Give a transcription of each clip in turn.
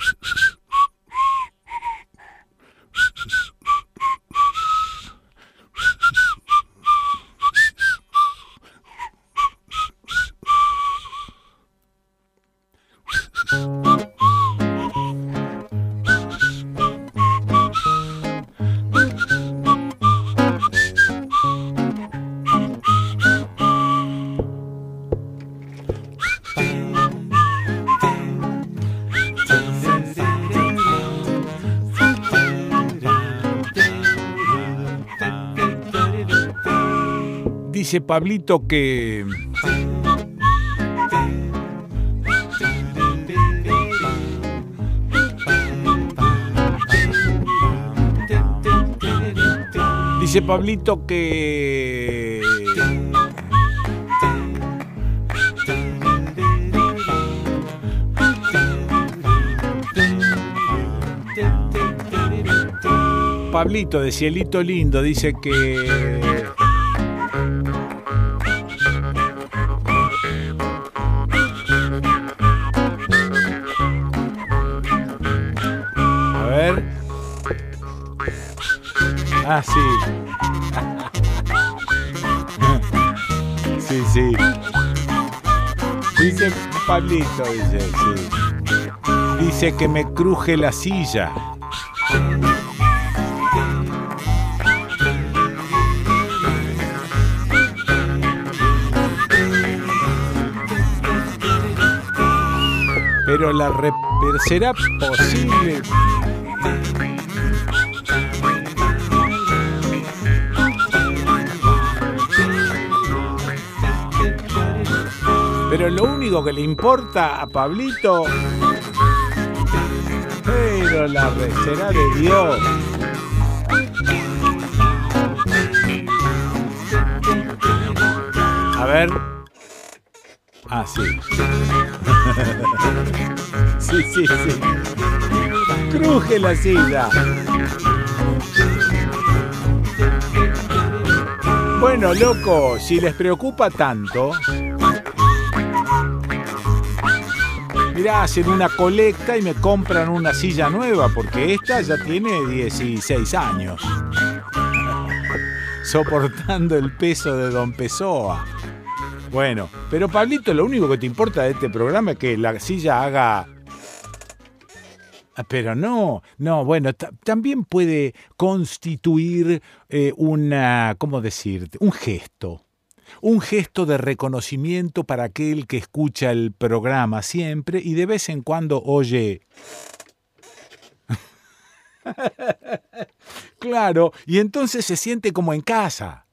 Shh, shh, shh. Dice Pablito que... Dice Pablito que... Pablito de Cielito Lindo dice que... Dice. Dice que me cruje la silla. Pero la re- pero será posible. Pero lo único que le importa a Pablito. Pero la será de Dios. A ver. Ah, sí. Sí, sí, sí. Cruje la silla. Bueno, loco, si les preocupa tanto, mirá, hacen una colecta y me compran una silla nueva, porque esta ya tiene 16 años. Soportando el peso de Don Pessoa. Bueno, pero Pablito, lo único que te importa de este programa es que la silla haga... Ah, Pero no, no, bueno, ta- también puede constituir eh, una, ¿cómo decirte? Un gesto. Un gesto de reconocimiento para aquel que escucha el programa siempre y de vez en cuando oye... claro, y entonces se siente como en casa.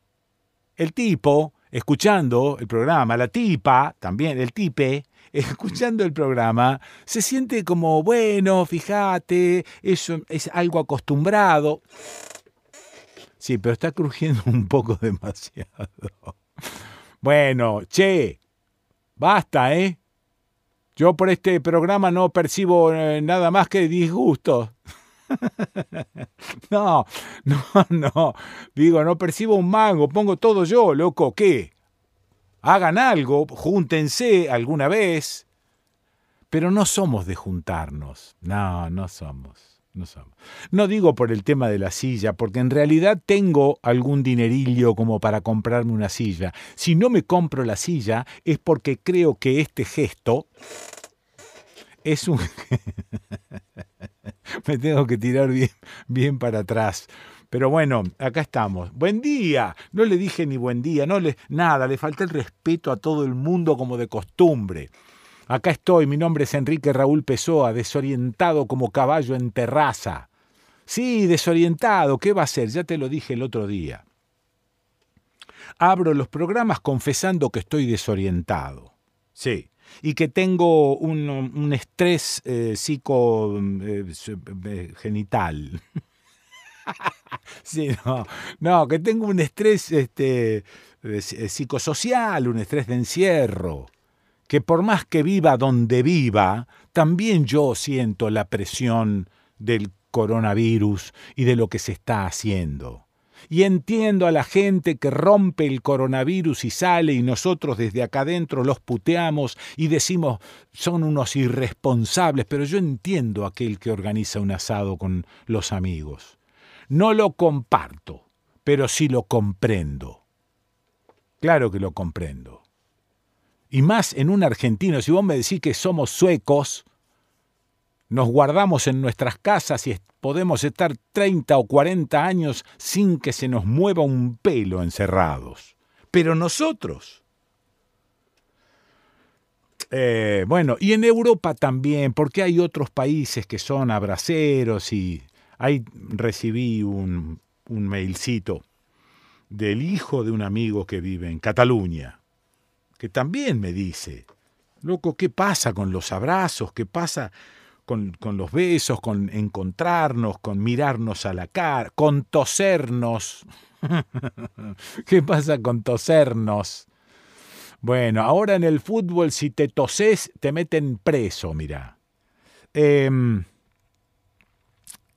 El tipo, escuchando el programa, la tipa, también el tipe, escuchando el programa, se siente como, bueno, fíjate, eso es algo acostumbrado. Sí, pero está crujiendo un poco demasiado. Bueno, che, basta, ¿eh? Yo por este programa no percibo eh, nada más que disgusto. No, no, no. Digo, no percibo un mango, pongo todo yo, loco. ¿Qué? Hagan algo, júntense alguna vez. Pero no somos de juntarnos. No, no somos. No digo por el tema de la silla, porque en realidad tengo algún dinerillo como para comprarme una silla. Si no me compro la silla es porque creo que este gesto es un... me tengo que tirar bien, bien para atrás. Pero bueno, acá estamos. Buen día. No le dije ni buen día, no le nada, le falta el respeto a todo el mundo como de costumbre. Acá estoy, mi nombre es Enrique Raúl Pessoa, desorientado como caballo en terraza. Sí, desorientado, ¿qué va a ser? Ya te lo dije el otro día. Abro los programas confesando que estoy desorientado. Sí. Y que tengo un, un estrés eh, psico eh, eh, sí, no, no, que tengo un estrés este, eh, psicosocial, un estrés de encierro que por más que viva donde viva, también yo siento la presión del coronavirus y de lo que se está haciendo. Y entiendo a la gente que rompe el coronavirus y sale y nosotros desde acá adentro los puteamos y decimos son unos irresponsables, pero yo entiendo a aquel que organiza un asado con los amigos. No lo comparto, pero sí lo comprendo. Claro que lo comprendo. Y más en un argentino, si vos me decís que somos suecos, nos guardamos en nuestras casas y podemos estar 30 o 40 años sin que se nos mueva un pelo encerrados. Pero nosotros... Eh, bueno, y en Europa también, porque hay otros países que son abraceros y ahí recibí un, un mailcito del hijo de un amigo que vive en Cataluña, que también me dice, loco, ¿qué pasa con los abrazos? ¿Qué pasa con, los besos, con encontrarnos, con mirarnos a la cara, con tosernos? ¿Qué pasa con tosernos? Bueno, ahora en el fútbol si te toses te meten preso, mira. Em,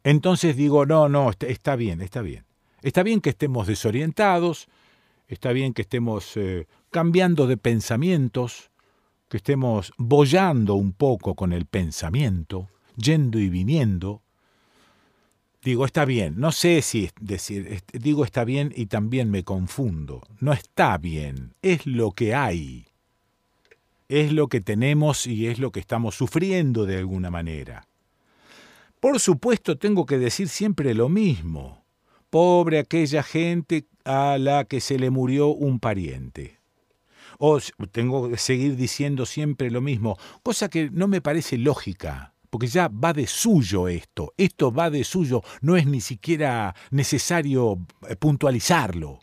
entonces digo, no, no, está bien, está bien. Está bien que estemos desorientados, está bien que estemos eh, cambiando de pensamientos, que estemos bollando un poco con el pensamiento, yendo y viniendo. Digo, está bien, no sé si decir, digo está bien y también me confundo. No está bien, es lo que hay. Es lo que tenemos y es lo que estamos sufriendo de alguna manera. Por supuesto, tengo que decir siempre lo mismo. Pobre aquella gente a la que se le murió un pariente. O tengo que seguir diciendo siempre lo mismo, cosa que no me parece lógica, porque ya va de suyo esto, esto va de suyo, no es ni siquiera necesario eh, puntualizarlo.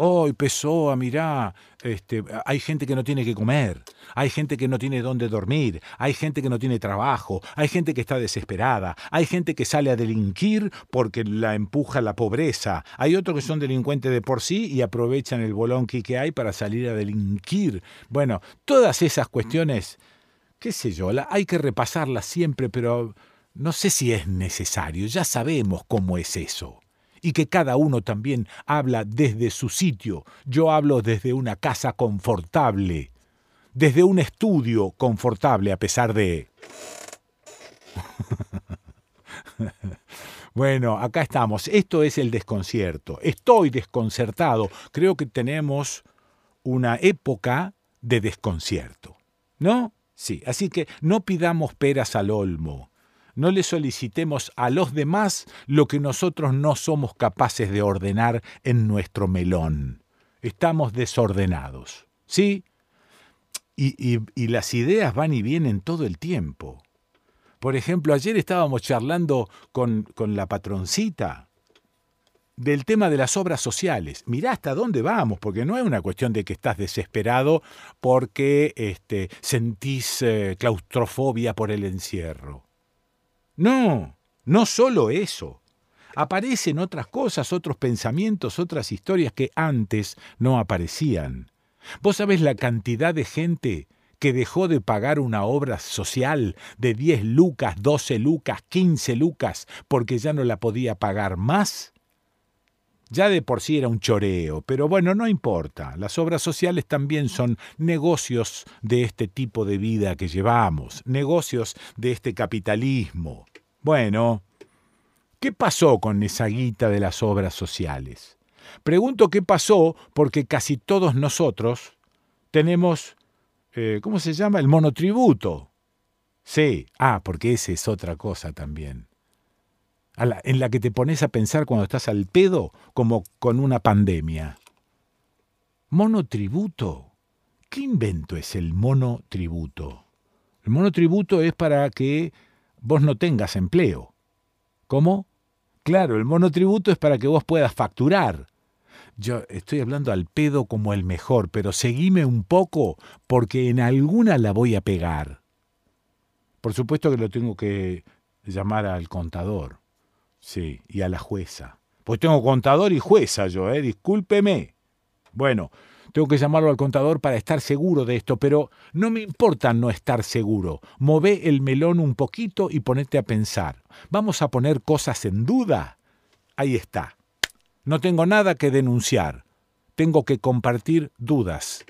Hoy oh, a mirá, este, hay gente que no tiene que comer, hay gente que no tiene dónde dormir, hay gente que no tiene trabajo, hay gente que está desesperada, hay gente que sale a delinquir porque la empuja la pobreza, hay otros que son delincuentes de por sí y aprovechan el bolonqui que hay para salir a delinquir. Bueno, todas esas cuestiones, qué sé yo, hay que repasarlas siempre, pero no sé si es necesario, ya sabemos cómo es eso y que cada uno también habla desde su sitio. Yo hablo desde una casa confortable, desde un estudio confortable a pesar de... bueno, acá estamos. Esto es el desconcierto. Estoy desconcertado. Creo que tenemos una época de desconcierto. ¿No? Sí, así que no pidamos peras al olmo no le solicitemos a los demás lo que nosotros no somos capaces de ordenar en nuestro melón. Estamos desordenados. ¿Sí? Y, las ideas van y vienen todo el tiempo. Por ejemplo, ayer estábamos charlando con, con la patroncita del tema de las obras sociales. Mirá hasta dónde vamos, porque no es una cuestión de que estás desesperado porque este, sentís eh, claustrofobia por el encierro. No, no solo eso. Aparecen otras cosas, otros pensamientos, otras historias que antes no aparecían. ¿Vos sabés la cantidad de gente que dejó de pagar una obra social de 10 lucas, 12 lucas, 15 lucas, porque ya no la podía pagar más? Ya de por sí era un choreo, pero bueno, no importa. Las obras sociales también son negocios de este tipo de vida que llevamos, negocios de este capitalismo. Bueno, ¿qué pasó con esa guita de las obras sociales? Pregunto qué pasó porque casi todos nosotros tenemos, eh, ¿cómo se llama? El monotributo. Sí, ah, porque esa es otra cosa también. En la que te pones a pensar cuando estás al pedo como con una pandemia. Monotributo. ¿Qué invento es el monotributo? El monotributo es para que vos no tengas empleo. ¿Cómo? Claro, el monotributo es para que vos puedas facturar. Yo estoy hablando al pedo como el mejor, pero seguime un poco porque en alguna la voy a pegar. Por supuesto que lo tengo que llamar al contador. Sí, y a la jueza. Pues tengo contador y jueza yo, ¿eh? Discúlpeme. Bueno, tengo que llamarlo al contador para estar seguro de esto, pero no me importa no estar seguro. Mové el melón un poquito y ponete a pensar. ¿Vamos a poner cosas en duda? Ahí está. No tengo nada que denunciar. Tengo que compartir dudas.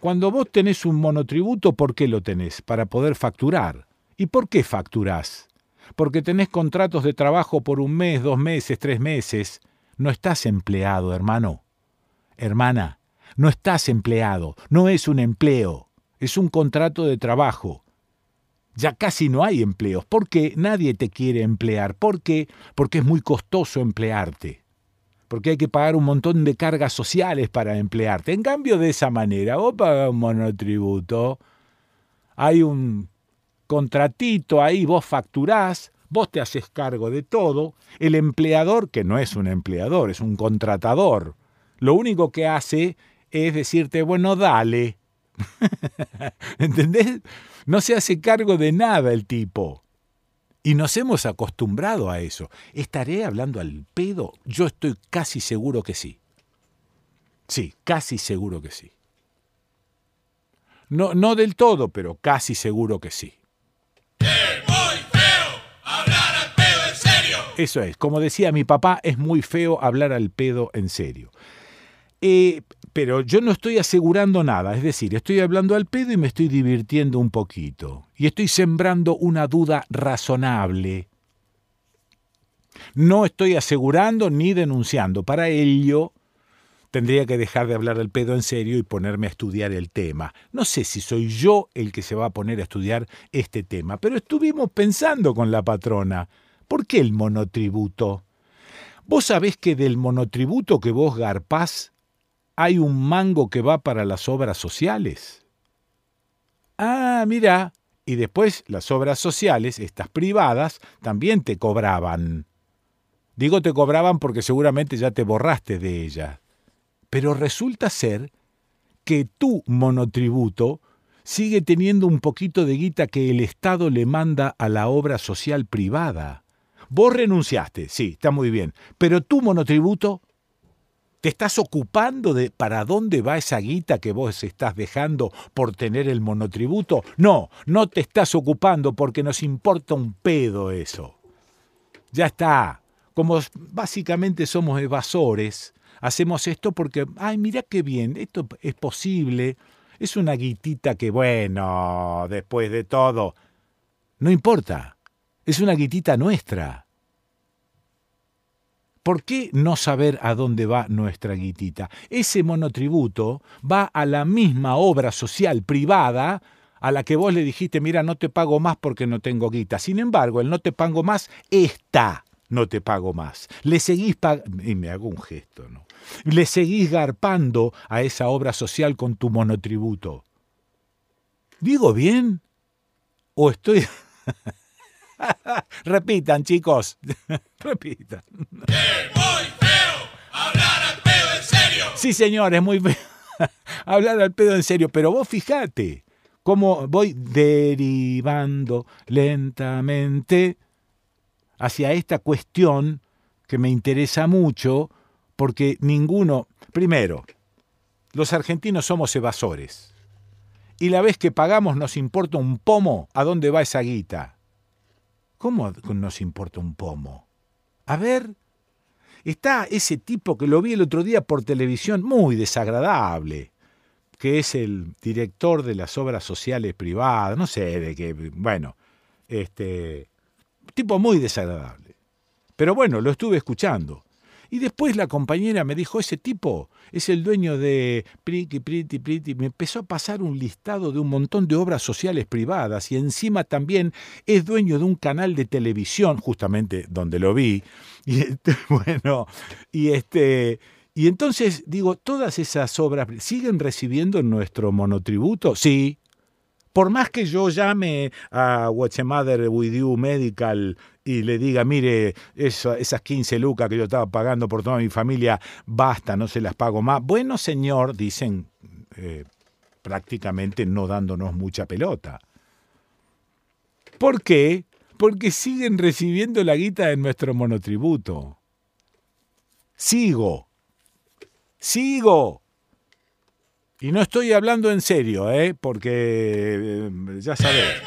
Cuando vos tenés un monotributo, ¿por qué lo tenés? Para poder facturar. ¿Y por qué facturás? Porque tenés contratos de trabajo por un mes, dos meses, tres meses. No estás empleado, hermano. Hermana, no estás empleado. No es un empleo. Es un contrato de trabajo. Ya casi no hay empleos. ¿Por qué nadie te quiere emplear? ¿Por qué? Porque es muy costoso emplearte porque hay que pagar un montón de cargas sociales para emplearte. En cambio, de esa manera, vos pagas un monotributo, hay un contratito ahí, vos facturás, vos te haces cargo de todo, el empleador, que no es un empleador, es un contratador, lo único que hace es decirte, bueno, dale. ¿Entendés? No se hace cargo de nada el tipo. Y nos hemos acostumbrado a eso. ¿Estaré hablando al pedo? Yo estoy casi seguro que sí. Sí, casi seguro que sí. No, no del todo, pero casi seguro que sí. Eso es, como decía mi papá, es muy feo hablar al pedo en serio. Eh, pero yo no estoy asegurando nada, es decir, estoy hablando al pedo y me estoy divirtiendo un poquito. Y estoy sembrando una duda razonable. No estoy asegurando ni denunciando. Para ello, tendría que dejar de hablar al pedo en serio y ponerme a estudiar el tema. No sé si soy yo el que se va a poner a estudiar este tema, pero estuvimos pensando con la patrona. ¿Por qué el monotributo? Vos sabés que del monotributo que vos garpás hay un mango que va para las obras sociales. Ah, mira, y después las obras sociales, estas privadas, también te cobraban. Digo te cobraban porque seguramente ya te borraste de ellas. Pero resulta ser que tu monotributo sigue teniendo un poquito de guita que el Estado le manda a la obra social privada. Vos renunciaste, sí, está muy bien, pero tu monotributo ¿Te estás ocupando de para dónde va esa guita que vos estás dejando por tener el monotributo? No, no te estás ocupando porque nos importa un pedo eso. Ya está. Como básicamente somos evasores, hacemos esto porque, ay, mira qué bien, esto es posible. Es una guitita que, bueno, después de todo, no importa. Es una guitita nuestra. ¿Por qué no saber a dónde va nuestra guitita? Ese monotributo va a la misma obra social privada a la que vos le dijiste, mira, no te pago más porque no tengo guita. Sin embargo, el no te pago más está, no te pago más. Le seguís pagando, y me hago un gesto, ¿no? Le seguís garpando a esa obra social con tu monotributo. ¿Digo bien? ¿O estoy... Repitan, chicos. Repitan. Es muy feo hablar al pedo en serio. Sí, señor, es muy feo hablar al pedo en serio, pero vos fijate cómo voy derivando lentamente hacia esta cuestión que me interesa mucho, porque ninguno, primero, los argentinos somos evasores. Y la vez que pagamos nos importa un pomo a dónde va esa guita. ¿Cómo nos importa un pomo? A ver, está ese tipo que lo vi el otro día por televisión, muy desagradable, que es el director de las obras sociales privadas, no sé de qué, bueno, este, tipo muy desagradable. Pero bueno, lo estuve escuchando. Y después la compañera me dijo, ese tipo es el dueño de Priti, Priti, Priti. Me empezó a pasar un listado de un montón de obras sociales privadas y encima también es dueño de un canal de televisión, justamente donde lo vi. Y este, bueno, y este... Y entonces digo, todas esas obras siguen recibiendo nuestro monotributo, sí, por más que yo llame a Mother With You Medical y le diga, mire, esas 15 lucas que yo estaba pagando por toda mi familia, basta, no se las pago más. Bueno, señor, dicen eh, prácticamente no dándonos mucha pelota. ¿Por qué? Porque siguen recibiendo la guita de nuestro monotributo. Sigo. Sigo. Y no estoy hablando en serio, ¿eh? porque eh, ya sabes.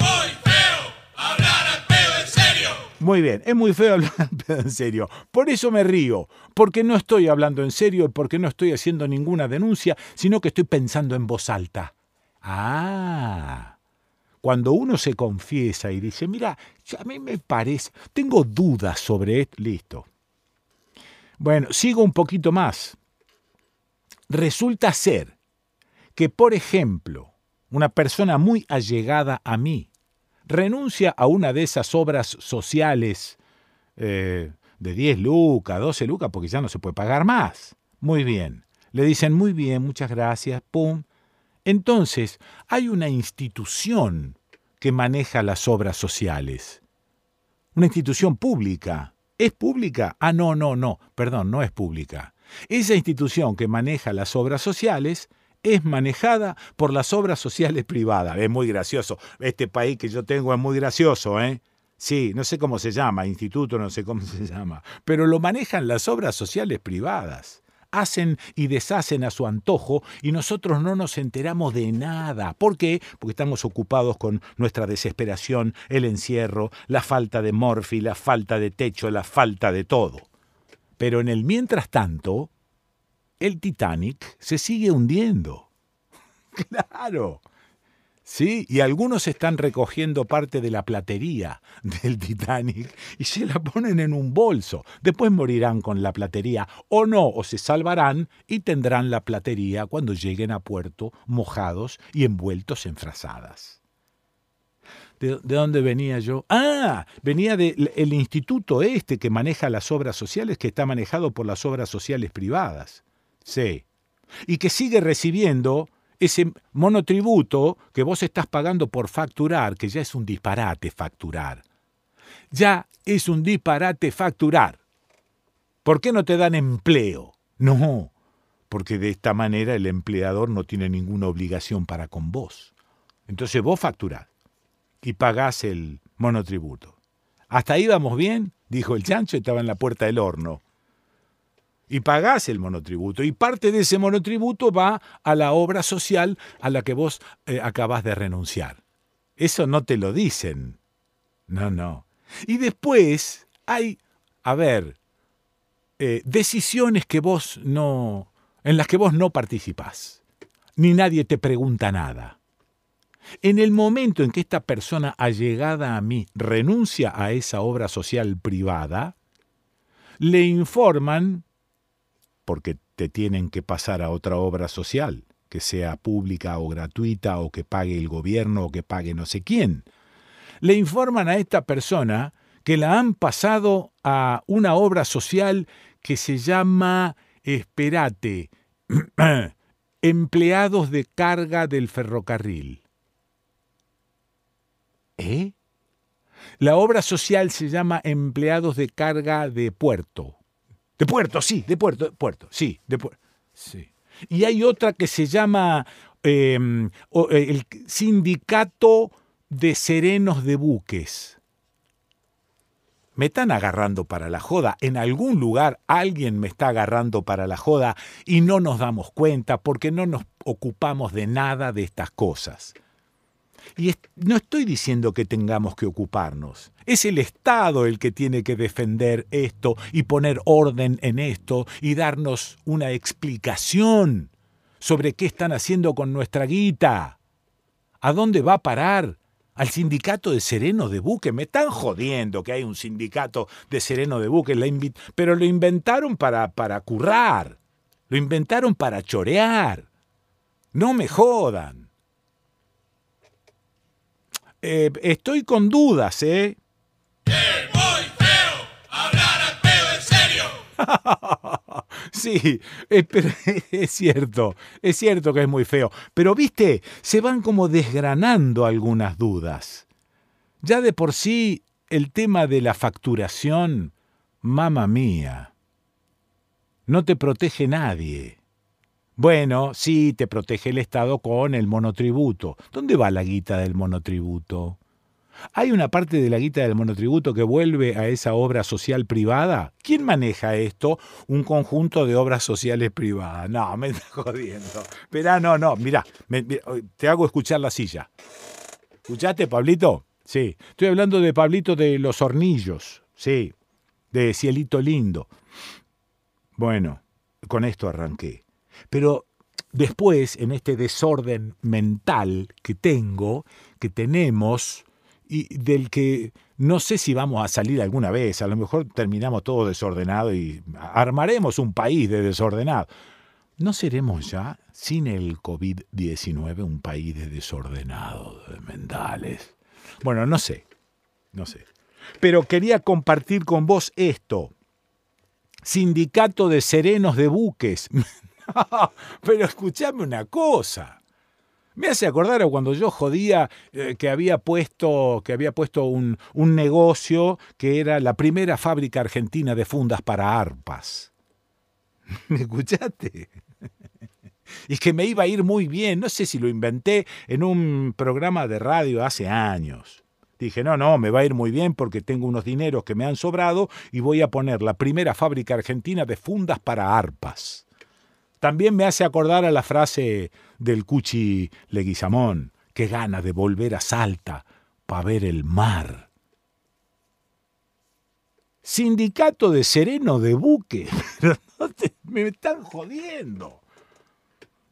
Muy bien, es muy feo hablar en serio. Por eso me río, porque no estoy hablando en serio porque no estoy haciendo ninguna denuncia, sino que estoy pensando en voz alta. Ah, cuando uno se confiesa y dice, mira, a mí me parece, tengo dudas sobre esto, listo. Bueno, sigo un poquito más. Resulta ser que, por ejemplo, una persona muy allegada a mí renuncia a una de esas obras sociales eh, de 10 lucas, 12 lucas, porque ya no se puede pagar más. Muy bien. Le dicen, muy bien, muchas gracias, pum. Entonces, hay una institución que maneja las obras sociales. Una institución pública. ¿Es pública? Ah, no, no, no, perdón, no es pública. Esa institución que maneja las obras sociales es manejada por las obras sociales privadas. Es muy gracioso. Este país que yo tengo es muy gracioso, ¿eh? Sí, no sé cómo se llama, instituto, no sé cómo se llama, pero lo manejan las obras sociales privadas. Hacen y deshacen a su antojo y nosotros no nos enteramos de nada. ¿Por qué? Porque estamos ocupados con nuestra desesperación, el encierro, la falta de morfi, la falta de techo, la falta de todo. Pero en el mientras tanto, el Titanic se sigue hundiendo. claro. Sí, y algunos están recogiendo parte de la platería del Titanic y se la ponen en un bolso. Después morirán con la platería o no, o se salvarán y tendrán la platería cuando lleguen a puerto mojados y envueltos en frazadas. ¿De, dónde venía yo? Ah, venía del instituto este que maneja las obras sociales, que está manejado por las obras sociales privadas. Sí. Y que sigue recibiendo ese monotributo que vos estás pagando por facturar, que ya es un disparate facturar. Ya es un disparate facturar. ¿Por qué no te dan empleo? No, porque de esta manera el empleador no tiene ninguna obligación para con vos. Entonces vos facturás y pagás el monotributo. ¿Hasta ahí vamos bien? Dijo el chancho, estaba en la puerta del horno y pagás el monotributo. Y parte de ese monotributo va a la obra social a la que vos eh, acabás de renunciar. Eso no te lo dicen. No, no. Y después hay, a ver, eh, decisiones que vos no, en las que vos no participás, ni nadie te pregunta nada. En el momento en que esta persona allegada a mí renuncia a esa obra social privada, le informan porque te tienen que pasar a otra obra social, que sea pública o gratuita o que pague el gobierno o que pague no sé quién. Le informan a esta persona que la han pasado a una obra social que se llama, esperate, empleados de carga del ferrocarril. ¿Eh? La obra social se llama empleados de carga de puerto. De puerto, sí, de puerto, de puerto, sí, de puerto. Sí. Y hay otra que se llama em, el Sindicato de Serenos de Buques. Me están agarrando para la joda. En algún lugar alguien me está agarrando para la joda y no nos damos cuenta porque no nos ocupamos de nada de estas cosas. Y no estoy diciendo que tengamos que ocuparnos. Es el Estado el que tiene que defender esto y poner orden en esto y darnos una explicación sobre qué están haciendo con nuestra guita. ¿A dónde va a parar? Al sindicato de sereno de buque. Me están jodiendo que hay un sindicato de sereno de buque, pero lo inventaron para, para currar. Lo inventaron para chorear. No me jodan. Eh, estoy con dudas, ¿eh? ¡Es muy feo hablar al pedo en serio! sí, es cierto, es cierto que es muy feo. Pero viste, se van como desgranando algunas dudas. Ya de por sí, el tema de la facturación, mamá mía, no te protege nadie. Bueno, sí, te protege el Estado con el monotributo. ¿Dónde va la guita del monotributo? ¿Hay una parte de la guita del monotributo que vuelve a esa obra social privada? ¿Quién maneja esto? Un conjunto de obras sociales privadas. No, me está jodiendo. Pero no, no, mirá, te hago escuchar la silla. ¿Escuchaste, Pablito? Sí, estoy hablando de Pablito de los hornillos. Sí, de Cielito Lindo. Bueno, con esto arranqué. Pero después, en este desorden mental que tengo, que tenemos, y del que no sé si vamos a salir alguna vez, a lo mejor terminamos todo desordenado y armaremos un país de desordenado. ¿No seremos ya, sin el COVID-19, un país de desordenado, de mentales? Bueno, no sé, no sé. Pero quería compartir con vos esto. Sindicato de Serenos de Buques. Pero escuchame una cosa. Me hace acordar a cuando yo jodía eh, que había puesto, que había puesto un, un negocio que era la primera fábrica argentina de fundas para arpas. ¿Me escuchaste? y que me iba a ir muy bien. No sé si lo inventé en un programa de radio hace años. Dije, no, no, me va a ir muy bien porque tengo unos dineros que me han sobrado y voy a poner la primera fábrica argentina de fundas para arpas. También me hace acordar a la frase del Cuchi Leguizamón, que gana de volver a Salta para ver el mar. Sindicato de Sereno de Buque, pero me están jodiendo.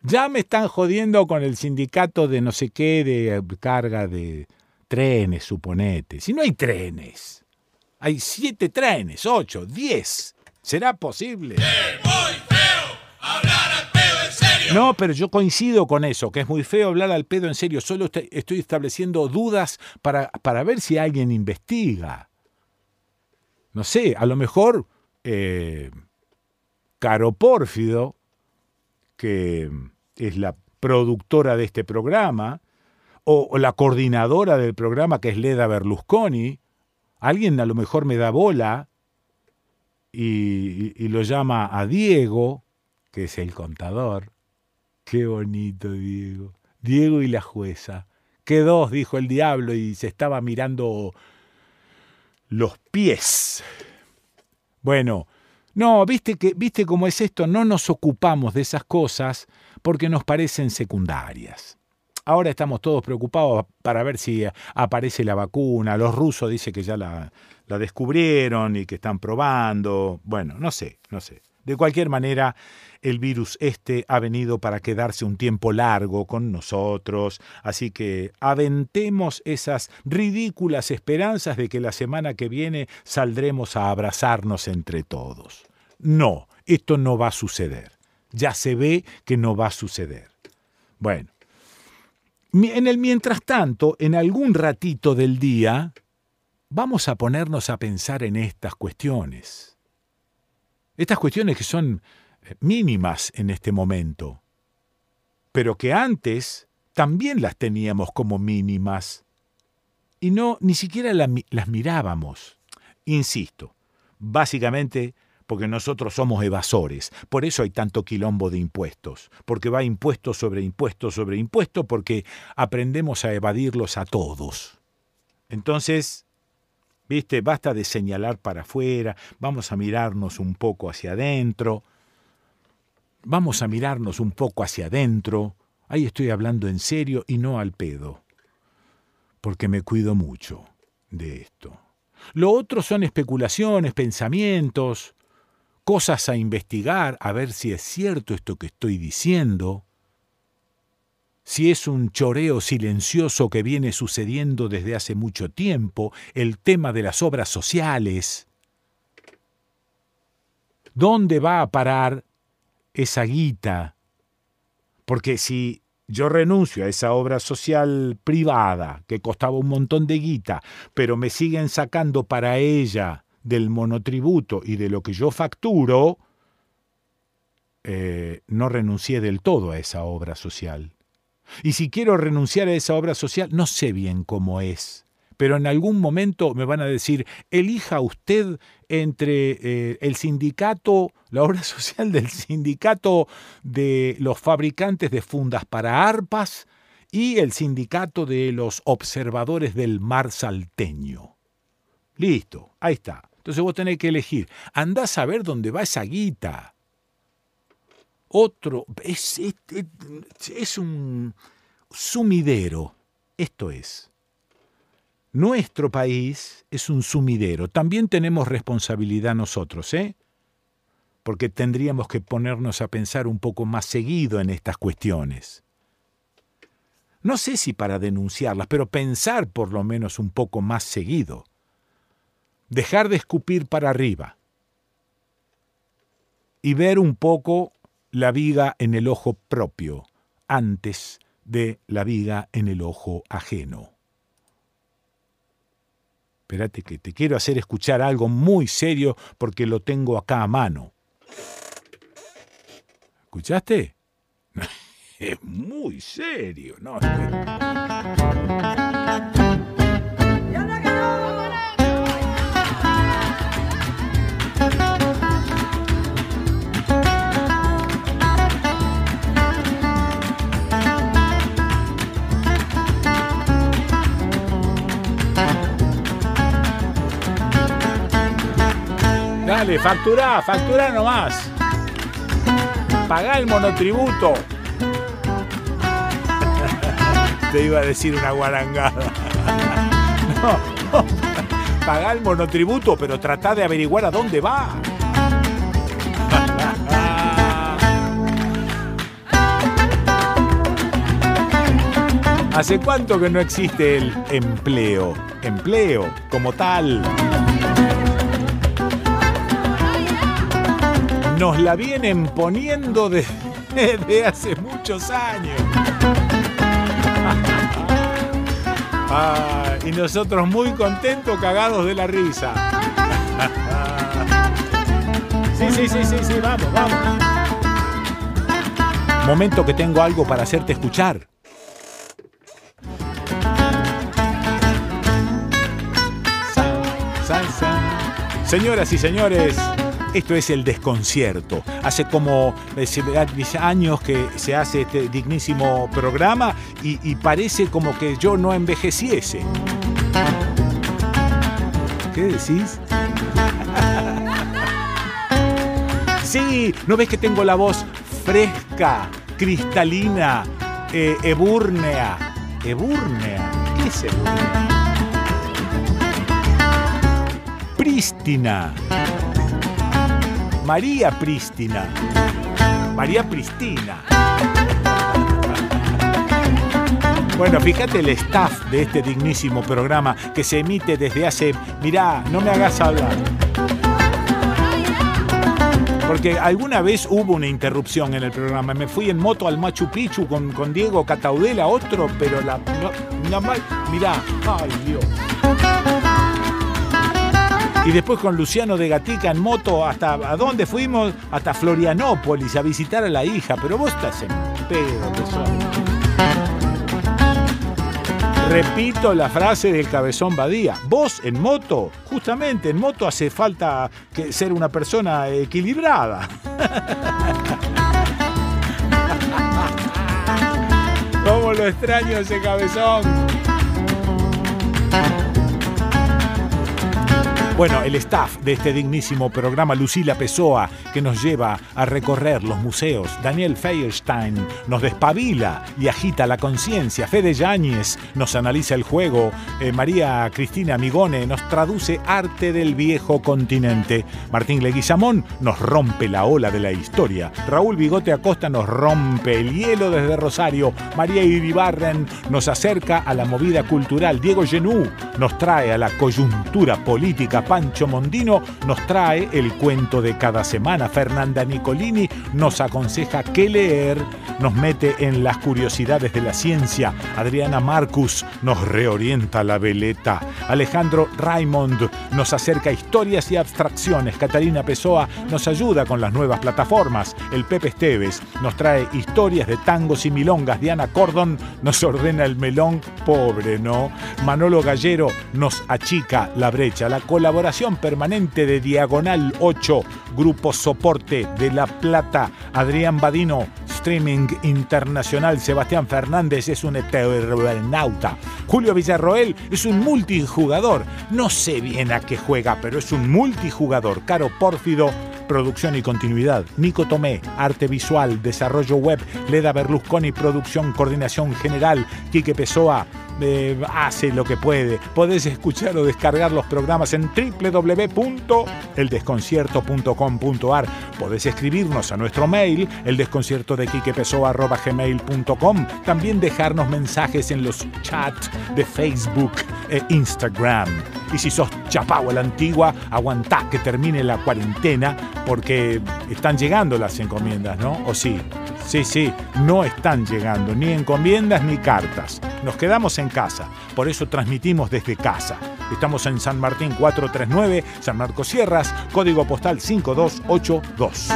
Ya me están jodiendo con el sindicato de no sé qué, de carga de trenes, suponete. Si no hay trenes, hay siete trenes, ocho, diez. ¿Será posible? No, pero yo coincido con eso, que es muy feo hablar al pedo en serio. Solo estoy estableciendo dudas para, para ver si alguien investiga. No sé, a lo mejor eh, Caro Pórfido, que es la productora de este programa, o, la coordinadora del programa, que es Leda Berlusconi, alguien a lo mejor me da bola y lo llama a Diego, que es el contador, Qué bonito, Diego. Diego y la jueza. Qué dos, dijo el diablo, y se estaba mirando los pies. Bueno, no, viste que viste cómo es esto, no nos ocupamos de esas cosas porque nos parecen secundarias. Ahora estamos todos preocupados para ver si aparece la vacuna. Los rusos dicen que ya la, la descubrieron y que están probando. Bueno, no sé, no sé. De cualquier manera, el virus este ha venido para quedarse un tiempo largo con nosotros, así que aventemos esas ridículas esperanzas de que la semana que viene saldremos a abrazarnos entre todos. No, esto no va a suceder. Ya se ve que no va a suceder. Bueno, en el mientras tanto, en algún ratito del día, vamos a ponernos a pensar en estas cuestiones. Estas cuestiones que son mínimas en este momento, pero que antes también las teníamos como mínimas y no ni siquiera las mirábamos. Insisto, básicamente porque nosotros somos evasores, por eso hay tanto quilombo de impuestos, porque va impuesto sobre impuesto sobre impuesto, porque aprendemos a evadirlos a todos. Entonces, ¿Viste? Basta de señalar para afuera, vamos a mirarnos un poco hacia adentro. Vamos a mirarnos un poco hacia adentro. Ahí estoy hablando en serio y no al pedo. Porque me cuido mucho de esto. Lo otro son especulaciones, pensamientos, cosas a investigar, a ver si es cierto esto que estoy diciendo si es un choreo silencioso que viene sucediendo desde hace mucho tiempo, el tema de las obras sociales. ¿Dónde va a parar esa guita? Porque si yo renuncio a esa obra social privada que costaba un montón de guita, pero me siguen sacando para ella del monotributo y de lo que yo facturo, eh, no renuncié del todo a esa obra social. Y si quiero renunciar a esa obra social, no sé bien cómo es. Pero en algún momento me van a decir, elija usted entre eh, el sindicato, la obra social del sindicato de los fabricantes de fundas para arpas y el sindicato de los observadores del mar salteño. Listo, ahí está. Entonces vos tenés que elegir. Andás a ver dónde va esa guita otro, es, es, un sumidero, esto es. Nuestro país es un sumidero. También tenemos responsabilidad nosotros, ¿eh? Porque tendríamos que ponernos a pensar un poco más seguido en estas cuestiones. No sé si para denunciarlas, pero pensar por lo menos un poco más seguido. Dejar de escupir para arriba y ver un poco la viga en el ojo propio antes de la viga en el ojo ajeno. Espérate que te quiero hacer escuchar algo muy serio porque lo tengo acá a mano. ¿Escuchaste? es muy serio, ¿no? Dale, facturá, facturá nomás. Pagá el monotributo. Te iba a decir una guarangada. No, no. Pagá el monotributo, pero tratá de averiguar a dónde va. ¿Hace cuánto que no existe el empleo? Empleo como tal. Nos la vienen poniendo desde hace muchos años. Ah, y nosotros muy contentos, cagados de la risa. Sí, sí, sí, sí, sí, vamos, vamos. Momento que tengo algo para hacerte escuchar. Señoras y señores, esto es el desconcierto. Hace como años que se hace este dignísimo programa y, parece como que yo no envejeciese. ¿Qué decís? Sí, ¿no ves que tengo la voz fresca, cristalina, eh, ebúrnea? ¿Ebúrnea? ¿Qué es ebúrnea? Prístina. María Prístina. María Pristina. Bueno, fíjate el staff de este dignísimo programa que se emite desde hace... Mirá, no me hagas hablar. Porque alguna vez hubo una interrupción en el programa. Me fui en moto al Machu Picchu con, con Diego Cataudela, otro, pero la... No, mirá, ay Dios y después con Luciano de Gatica en moto hasta a dónde fuimos hasta Florianópolis a visitar a la hija pero vos estás en pedo Repito la frase del cabezón Badía. Vos en moto, justamente en moto hace falta que ser una persona equilibrada. ¿Cómo lo extraño ese cabezón? Bueno, el staff de este dignísimo programa, Lucila Pessoa, que nos lleva a recorrer los museos, Daniel Feierstein nos despabila y agita la conciencia, Fede Yáñez nos analiza el juego, eh, María Cristina Migone nos traduce arte del viejo continente, Martín Leguizamón nos rompe la ola de la historia, Raúl Bigote Acosta nos rompe el hielo desde Rosario, María Iribarren nos acerca a la movida cultural, Diego Genú nos trae a la coyuntura política Pancho Mondino nos trae el cuento de cada semana. Fernanda Nicolini nos aconseja qué leer, nos mete en las curiosidades de la ciencia. Adriana Marcus nos reorienta la veleta. Alejandro Raymond nos acerca historias y abstracciones. Catalina Pessoa nos ayuda con las nuevas plataformas. El Pepe Esteves nos trae historias de tangos y milongas. Diana Cordon nos ordena el melón pobre, ¿no? Manolo Gallero nos achica la brecha. La colaboración colaboración permanente de Diagonal 8, Grupo Soporte de La Plata, Adrián Badino, Streaming Internacional, Sebastián Fernández es un eternauta, Julio Villarroel es un multijugador, no sé bien a qué juega, pero es un multijugador, Caro Pórfido producción y continuidad. Nico Tomé, arte visual, desarrollo web. Leda Berlusconi, producción, coordinación general. Quique Pessoa, hace lo que puede. Podés escuchar o descargar los programas en www.eldesconcierto.com.ar. Podés escribirnos a nuestro mail, eldesconciertodequiquepesoa.gmail.com. También dejarnos mensajes en los chats de Facebook e Instagram. Y si sos chapao la antigua, aguantá que termine la cuarentena porque están llegando las encomiendas, ¿no? ¿O sí? Sí, sí, no están llegando ni encomiendas ni cartas. Nos quedamos en casa, por eso transmitimos desde casa. Estamos en San Martín 439, San Marcos Sierras, código postal 5282.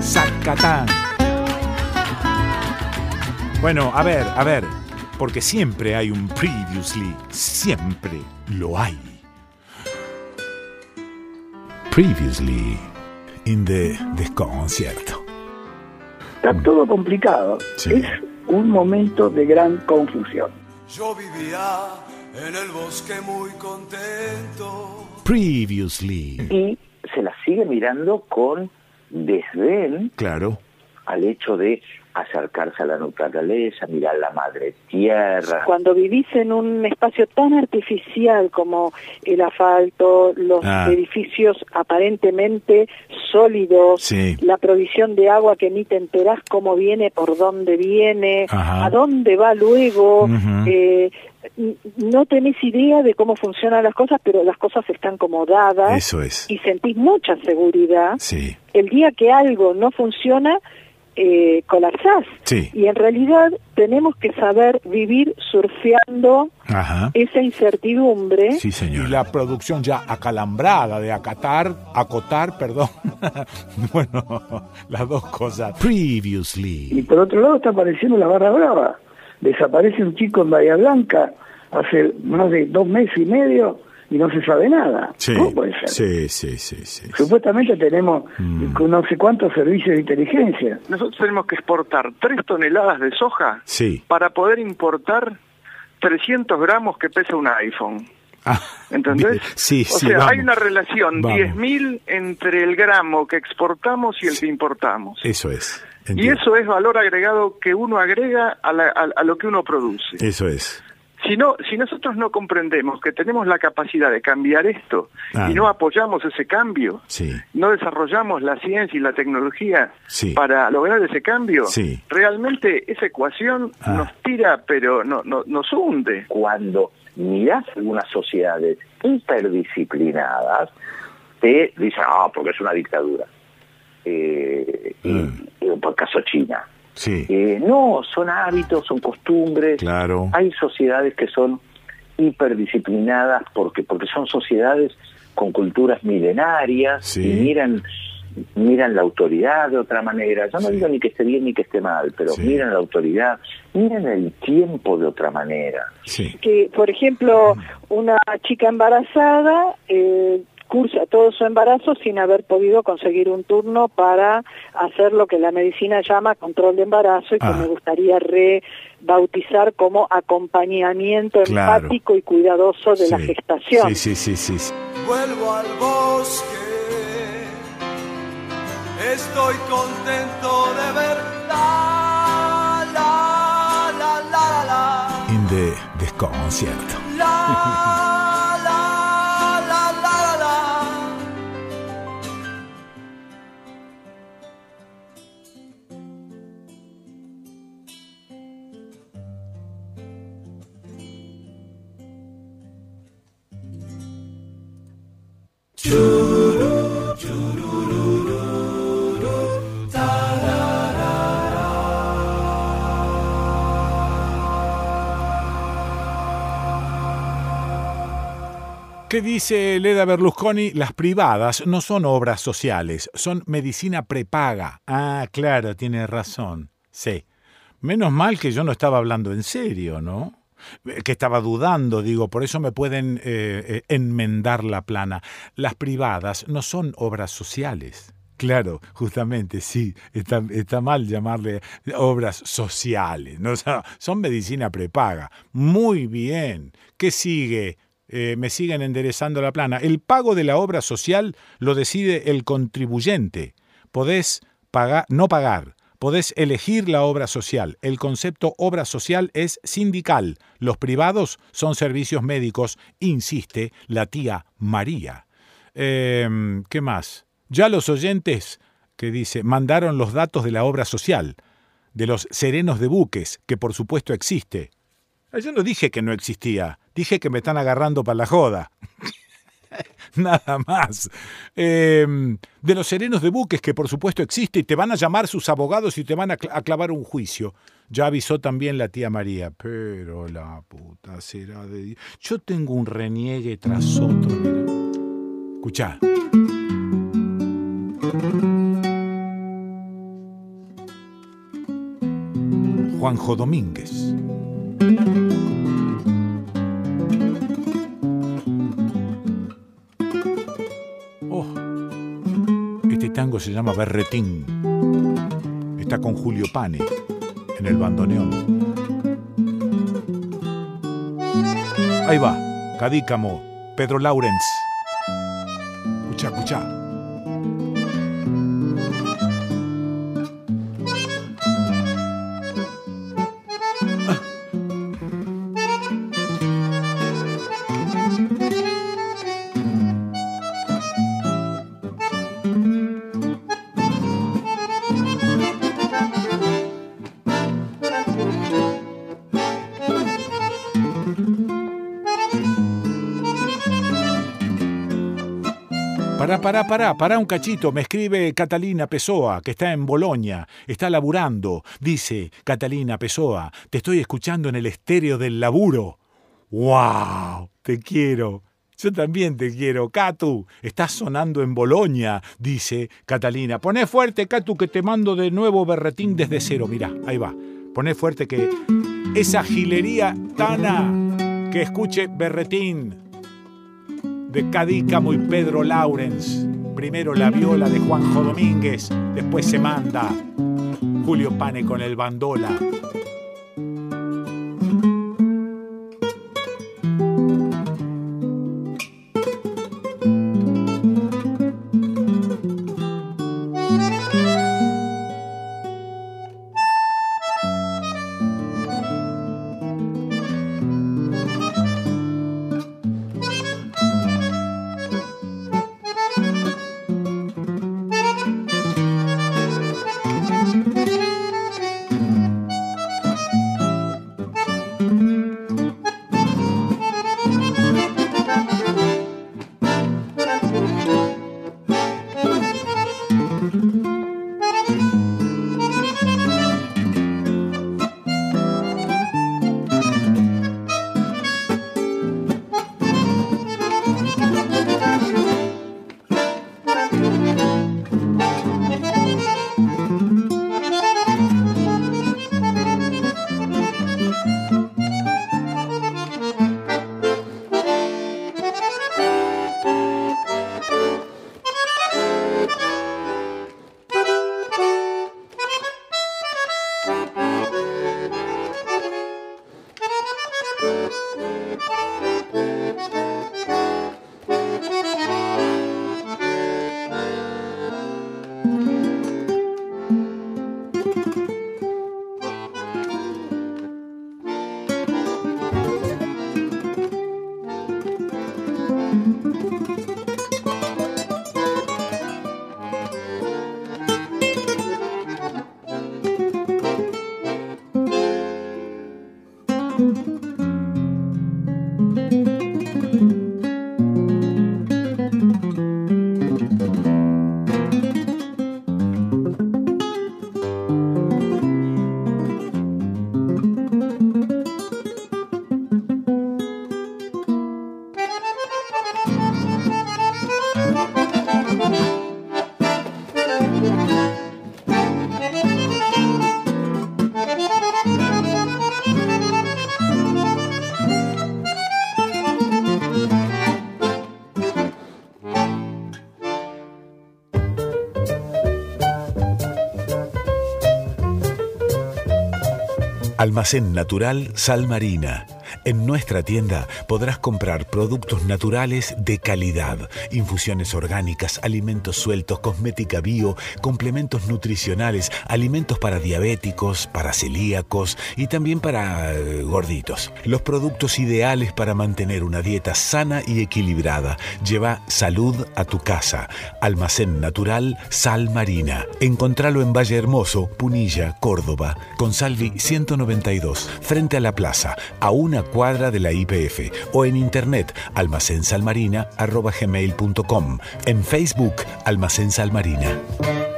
Zacatán. Bueno, a ver, a ver, porque siempre hay un previously, siempre lo hay. Previously in the desconcierto. Está todo complicado. Sí. Es un momento de gran confusión. Yo vivía en el bosque muy contento. Previously, Y se la sigue mirando con desdén claro. al hecho de acercarse a la naturaleza, mirar la madre tierra. Cuando vivís en un espacio tan artificial como el asfalto, los Ah. edificios aparentemente sólidos, Sí. la provisión de agua que ni te enterás cómo viene, por dónde viene, Ajá. a dónde va luego, eh, no tenés idea de cómo funcionan las cosas, pero las cosas están como dadas Eso es. y sentís mucha seguridad. Sí. El día que algo no funciona, eh, colapsás. Sí. Y en realidad tenemos que saber vivir surfeando Ajá. esa incertidumbre. Sí, señor. Y la producción ya acalambrada de acatar, acotar, perdón. bueno, las dos cosas. Y Previously. por otro lado está apareciendo la barra brava. Desaparece un chico en Bahía Blanca hace más de dos meses y medio y no se sabe nada. Sí. ¿Cómo puede ser? Sí, sí, sí, sí. Supuestamente tenemos Mm. no sé cuántos servicios de inteligencia. Nosotros tenemos que exportar 3 toneladas de soja Sí. para poder importar 300 gramos que pesa un iPhone. Ah, ¿Entendés? Sí, o sí, sea, vamos. hay una relación Vamos. 10.000 entre el gramo que exportamos y el que importamos. Eso es. Y eso es valor agregado que uno agrega a, la- a- a lo que uno produce. Eso es. Si, no, si nosotros no comprendemos que tenemos la capacidad de cambiar esto Ah. y no apoyamos ese cambio, Sí. no desarrollamos la ciencia y la tecnología Sí. para lograr ese cambio, Sí. realmente esa ecuación Ah. nos tira, pero no, no, nos hunde. Cuando mirás algunas sociedades interdisciplinadas, te dicen, ah, porque es una dictadura. Eh, y- Mm. y por caso China. Sí. Eh, no, son hábitos, son costumbres. Claro. Hay sociedades que son hiperdisciplinadas porque porque son sociedades con culturas milenarias Sí. y miran miran la autoridad de otra manera. Yo no Sí. digo ni que esté bien ni que esté mal, pero Sí. miran la autoridad, miran el tiempo de otra manera. Sí. Que, por ejemplo, una chica embarazada eh, cursa todo su embarazo sin haber podido conseguir un turno para hacer lo que la medicina llama control de embarazo y que Ah. me gustaría rebautizar como acompañamiento Claro. empático y cuidadoso de la gestación. Sí, sí, sí, sí. Vuelvo al bosque. Estoy contento de ver la la la la la In the desconcierto. la la ¿Qué dice Leda Berlusconi? Las privadas no son obras sociales, son medicina prepaga. Ah, claro, tiene razón. Sí. Menos mal que yo no estaba hablando en serio, ¿no? Eh, Que estaba dudando, digo, por eso me pueden eh, eh, enmendar la plana. Las privadas no son obras sociales. Claro, justamente, sí, está, mal llamarle obras sociales, ¿no? Son medicina prepaga. Muy bien. ¿Qué sigue? Eh, me siguen enderezando la plana. El pago de la obra social lo decide el contribuyente. Podés pagar, no pagar. Podés elegir la obra social. El concepto obra social es sindical. Los privados son servicios médicos, insiste la tía María. Em, ¿Qué más? Ya los oyentes, que dice, mandaron los datos de la obra social, de los serenos de buques, que por supuesto existe. Ah, Yo no dije que no existía, dije que me están agarrando para la joda. Nada más. Em, de los serenos de buques, que por supuesto existe, y te van a llamar sus abogados y te van a, cl- a clavar un juicio. Ya avisó también la tía María. Pero la puta será de Dios. Yo tengo un reniegue tras otro. mira. Escuchá. Juanjo Domínguez. Se llama Berretín. Está con Julio Pane en el bandoneón. Ahí va, Cadícamo, Pedro Laurens. Escucha, escucha. Pará, pará, pará, un cachito. Me escribe Catalina Pessoa, que está en Bolonia, está laburando. Dice, Catalina Pessoa, te estoy escuchando en el estéreo del laburo. ¡Wow! Te quiero. Yo también te quiero, Catu. Estás sonando en Bolonia, dice Catalina. Poné fuerte, Catu, que te mando de nuevo berretín desde cero. Mirá, ahí va. Poné fuerte que esa gilería tana que escuche berretín de Cadícamo y Pedro Laurens. Primero la viola de Juanjo Domínguez, después se manda Julio Pane con el bandola. Almacén Natural Sal Marina. En nuestra tienda podrás comprar productos naturales de calidad, infusiones orgánicas, alimentos sueltos, cosmética bio, complementos nutricionales, alimentos para diabéticos, para celíacos y también para eh, gorditos. Los productos ideales para mantener una dieta sana y equilibrada. Lleva salud a tu casa. Almacén Natural Sal Marina. Encontralo en Valle Hermoso, Punilla, Córdoba, con Salvi 192, frente a la plaza, a una cuadra de la IPF o en internet almacensalmarina.gmail.com en Facebook Almacén Salmarina.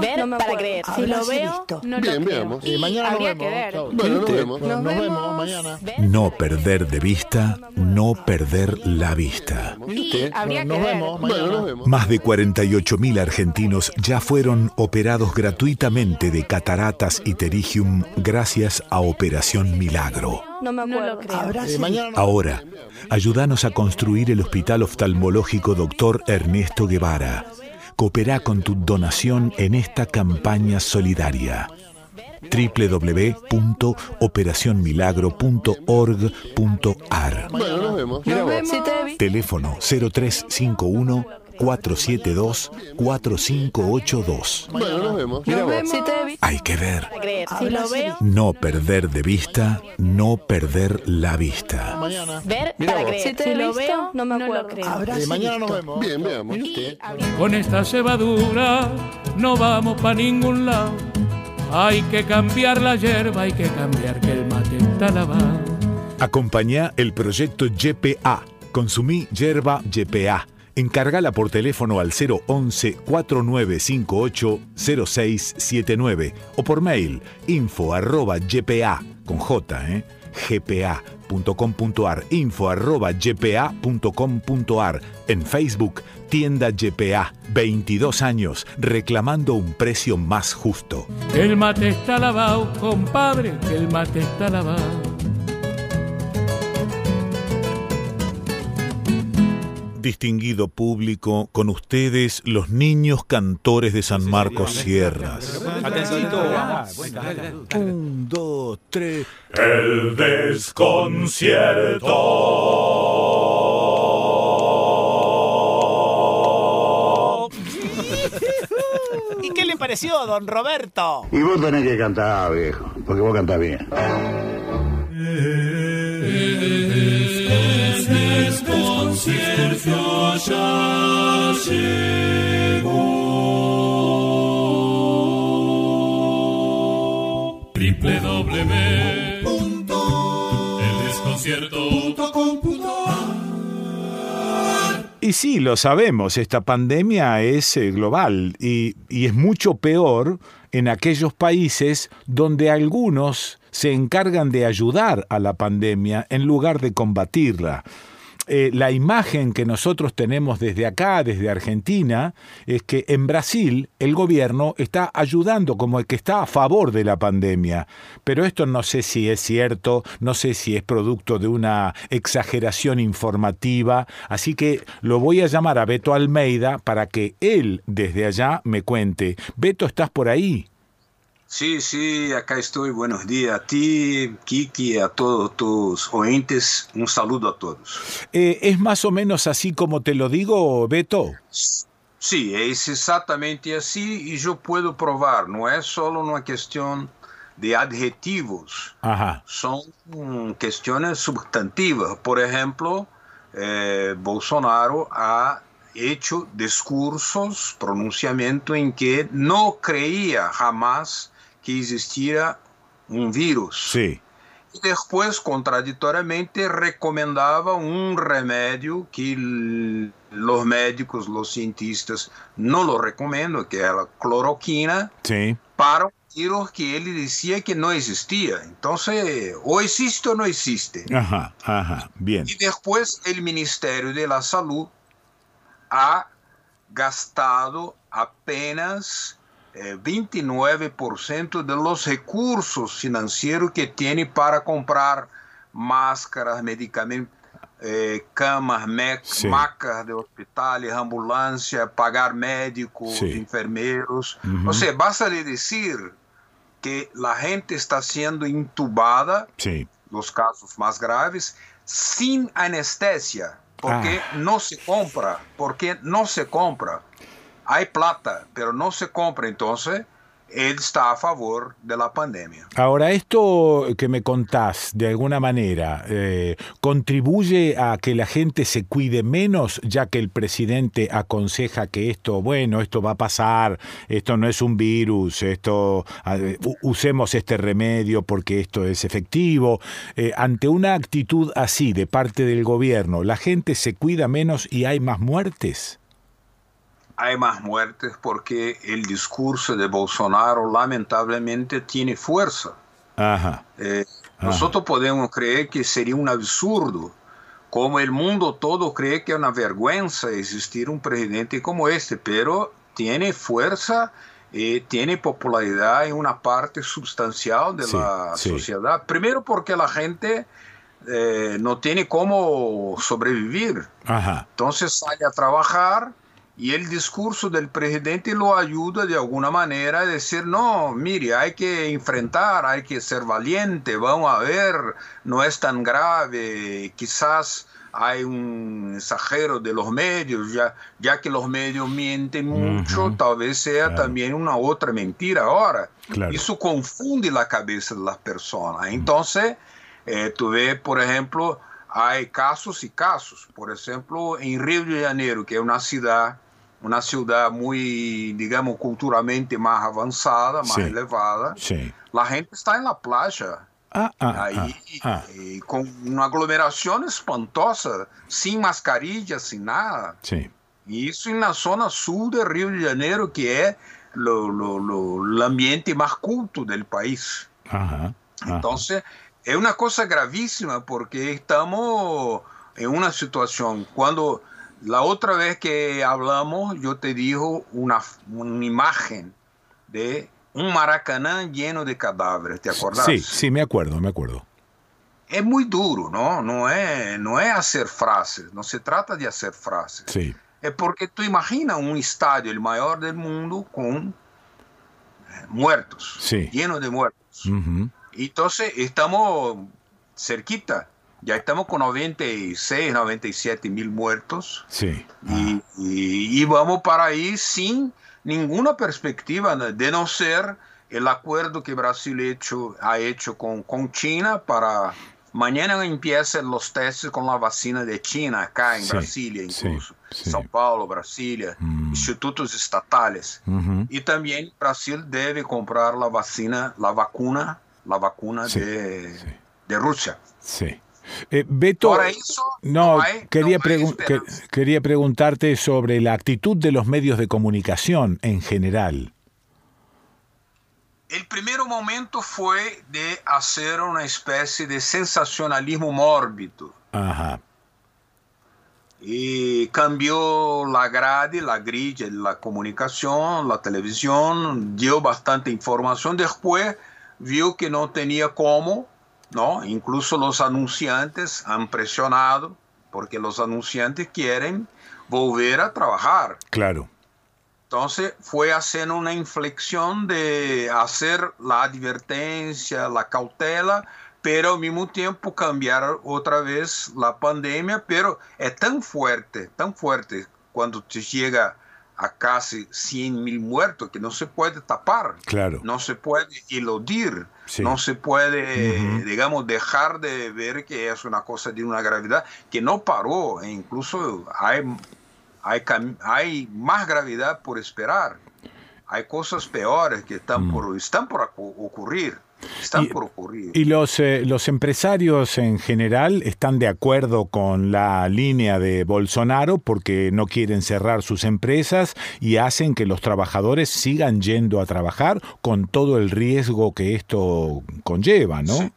Ver no me para creer. Si lo veo, visto. no Bien, lo creo. veamos. Y mañana nos habría vemos. que ver. Bueno, nos vemos. Nos Nos vemos vemos. mañana. No perder de vista, no perder la vista. Y habría Nos que ver. vemos mañana. Bueno, nos vemos. Más de 48.000 argentinos ya fueron operados gratuitamente de cataratas y terigium gracias a Operación Milagro. No me No acuerdo. lo creo. Eh, Ahora, ayúdanos a construir el Hospital Oftalmológico Dr. Ernesto Guevara. Coopera con tu donación en esta campaña solidaria www.operacionmilagro.org.ar Bueno, nos vemos. Nos vemos. Teléfono 0351 472 4582. Bueno, nos vemos. Nos vemos. Hay que ver. Si lo veo, No perder de vista, no perder la vista. Mañana. ver para creer. Si te lo veo, no me acuerdo. Eh, mañana nos vemos. Bien, veamos. Con esta cebadura no vamos para ningún lado. Hay que cambiar la hierba, hay que cambiar que el mate está lavado. Acompañá el proyecto YPA. Consumí yerba YPA. Encárgala por teléfono al 011 4958 0679 o por mail info arroba ypa con j eh, gpa.com.ar info arroba ypa.com.ar en Facebook tienda YPA 22 años reclamando un precio más justo. El mate está lavado, compadre, el mate está lavado. Distinguido público, con ustedes los niños cantores de San Marcos Sierras. Un, dos, tres. El desconcierto. ¿Y qué le pareció, don Roberto? Y vos tenés que cantar, viejo, porque vos cantás bien. W El Y sí, lo sabemos, esta pandemia es eh, global y, y es mucho peor en aquellos países donde algunos se encargan de ayudar a la pandemia en lugar de combatirla. Eh, la imagen que nosotros tenemos desde acá, desde Argentina, es que en Brasil el gobierno está ayudando como el que está a favor de la pandemia. Pero esto no sé si es cierto, no sé si es producto de una exageración informativa, así que lo voy a llamar a Beto Almeida para que él desde allá me cuente. Beto, ¿estás por ahí? Sí, sí, acá estoy. Buenos días a ti, Kiki, a todos tus oyentes. Un saludo a todos. Eh, ¿Es más o menos así como te lo digo, Beto? Sí, es exactamente así y yo puedo probar. No es solo una cuestión de adjetivos, Ajá. son cuestiones substantivas. Por ejemplo, eh, Bolsonaro ha hecho discursos, pronunciamiento en que no creía jamás que existiera un virus. Sí. Y después, contradictoriamente, recomendaba un remedio que l- los médicos, los cientistas no lo recomiendan, que era la cloroquina, Sí. para un virus que él decía que no existía. Entonces, o existe o no existe. Ajá, ajá. Bien. Y después el Ministerio de la Salud ha gastado apenas eh, 29% de los recursos financieros que tiene para comprar máscaras, medicamentos, eh, camas, macas de hospitales, ambulancia, pagar médicos, Sí. enfermeros. Ujú. O sea, basta de decir que la gente está siendo intubada, Sí. los casos más graves, sin anestesia, porque Ah. no se compra, porque no se compra. Hay plata, pero no se compra, entonces él está a favor de la pandemia. Ahora, esto que me contás, de alguna manera, eh, ¿contribuye a que la gente se cuide menos, ya que el presidente aconseja que esto, bueno, esto va a pasar, esto no es un virus, esto, usemos este remedio porque esto es efectivo? Eh, ante una actitud así de parte del gobierno, ¿la gente se cuida menos y hay más muertes? Hay más muertes porque el discurso de Bolsonaro lamentablemente tiene fuerza. Ajá. Eh, Ajá. nosotros podemos creer que sería un absurdo, como el mundo todo cree que es una vergüenza existir un presidente como este, pero tiene fuerza, eh, tiene popularidad en una parte sustancial de Sí, la sí. sociedad. Primero porque la gente eh, no tiene cómo sobrevivir. Ajá. Entonces sale a trabajar y el discurso del presidente lo ayuda de alguna manera a decir, no, mire, hay que enfrentar, hay que ser valiente, vamos a ver, no es tan grave, quizás hay un exagero de los medios, ya, ya que los medios mienten mucho, tal vez sea Claro. también una otra mentira ahora. Claro. Eso confunde la cabeza de las personas. Entonces, eh, tú ves, por ejemplo, hay casos y casos. Por ejemplo, en Río de Janeiro, que es una ciudad, una ciudad muy, digamos, culturalmente más avanzada, más Sí. elevada, Sí. la gente está en la playa. Ah, ah, Ahí, ah, ah. eh, con una aglomeración espantosa, sin mascarilla, sin nada. Sí. Y eso en la zona sur de Río de Janeiro, que es lo, lo- lo- el ambiente más culto del país. Ajá. ajá. Entonces, es una cosa gravísima porque estamos en una situación. Cuando la otra vez que hablamos, yo te dijo una, una imagen de un Maracaná lleno de cadáveres, ¿te acordás? Sí, sí, me acuerdo, me acuerdo. Es muy duro, ¿no? No es, no es hacer frases, no se trata de hacer frases. Sí. Es porque tú imaginas un estadio, el mayor del mundo, con eh, muertos, Sí. lleno de muertos. Ujú. Entonces estamos cerquita, ya estamos con 96, 97 mil muertos Sí. y, y- y vamos para ahí sin ninguna perspectiva de no ser el acuerdo que Brasil hecho, ha hecho con, con China para mañana empiecen los testes con la vacina de China acá en Sí, Brasilia sí, incluso, sí. São Paulo, Brasilia, Mm. institutos estatales. Y también Brasil debe comprar la vacina, la vacuna, la vacuna Sí, de, sí. de Rusia. Sí. Eh, Beto, Ahora eso no, no hay- quería, no que- quería preguntarte sobre la actitud de los medios de comunicación en general. El primer momento fue de hacer una especie de sensacionalismo mórbido. Ajá. Y cambió la grade, la grilla de la comunicación, la televisión, dio bastante información. Después vio que no tenía cómo, ¿no? Incluso los anunciantes han presionado, porque los anunciantes quieren volver a trabajar. Claro. Entonces fue haciendo una inflexión de hacer la advertencia, la cautela, pero al mismo tiempo cambiar otra vez la pandemia, pero es tan fuerte, tan fuerte cuando te llega a casi 100 mil muertos que no se puede tapar, Claro. no se puede eludir, Sí. no se puede, digamos, dejar de ver que es una cosa de una gravedad que no paró, e incluso hay hay, hay más gravedad por esperar. Hay cosas peores que están, por, están por ocurrir. Están Y- por ocurrir. ¿Y los, eh, los empresarios en general están de acuerdo con la línea de Bolsonaro porque no quieren cerrar sus empresas y hacen que los trabajadores sigan yendo a trabajar con todo el riesgo que esto conlleva, ¿no? Sí,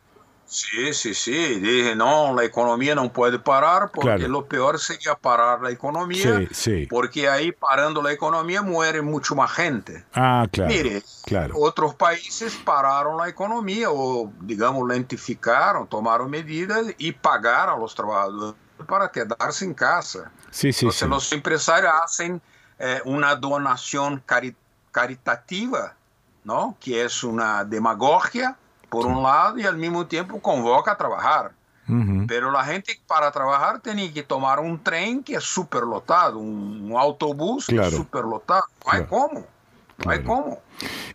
sí, sí. Dije, no, la economía no puede parar porque Claro. lo peor sería parar la economía. Sí, sí. Porque ahí parando la economía muere mucho más gente. Ah, claro. Mire, claro. otros países pararon la economía o, digamos, lentificaron, tomaron medidas y pagaron a los trabajadores para quedarse en casa. Sí, sí, Entonces sí. los empresarios hacen eh, una donación cari- caritativa ¿no? que es una demagogia, por un lado, y al mismo tiempo convoca a trabajar. Pero la gente para trabajar tenía que tomar un tren que es superlotado, un, un autobús que es Claro. superlotado. No hay cómo. No hay cómo.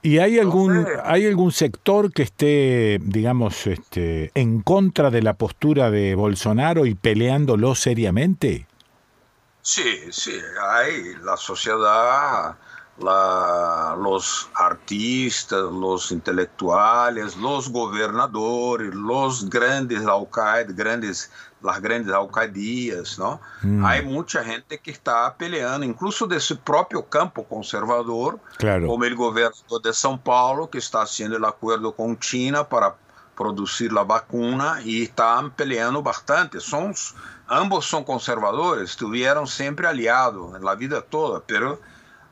¿Y hay algún, Entonces- hay algún sector que esté, digamos, este, en contra de la postura de Bolsonaro y peleándolo seriamente? Sí, sí, hay la sociedad, la- los artistas, los intelectuales, los gobernadores, los grandes alcaldes, grandes, las grandes alcaldías, ¿no? Mm. Hay mucha gente que está peleando, incluso de su propio campo conservador, Claro. como el gobernador de São Paulo, que está haciendo el acuerdo con China para producir la vacuna y están peleando bastante. Son, ambos son conservadores, estuvieron siempre aliados en la vida toda, pero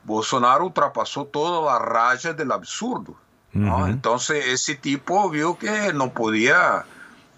Bolsonaro ultrapasó toda la raya del absurdo. Entonces ese tipo vio que no podía,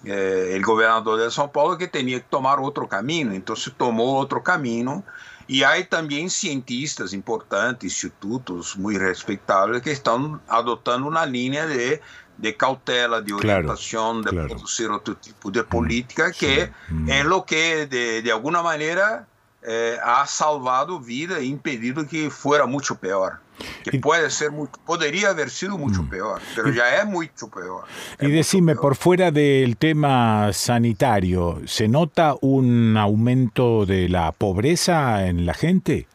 eh, el gobernador de São Paulo, que tenía que tomar otro camino, entonces tomó otro camino. Y hay también cientistas importantes, institutos muy respetables que están adoptando una línea de, de cautela, de Claro, orientación, de claro. producir otro tipo de política, que es lo que de, de alguna manera eh, ha salvado vida e impedido que fuera mucho peor. Que puede ser podría haber sido mucho peor, pero ya es mucho peor. Y decime, por fuera del tema sanitario, ¿se nota un aumento de la pobreza en la gente?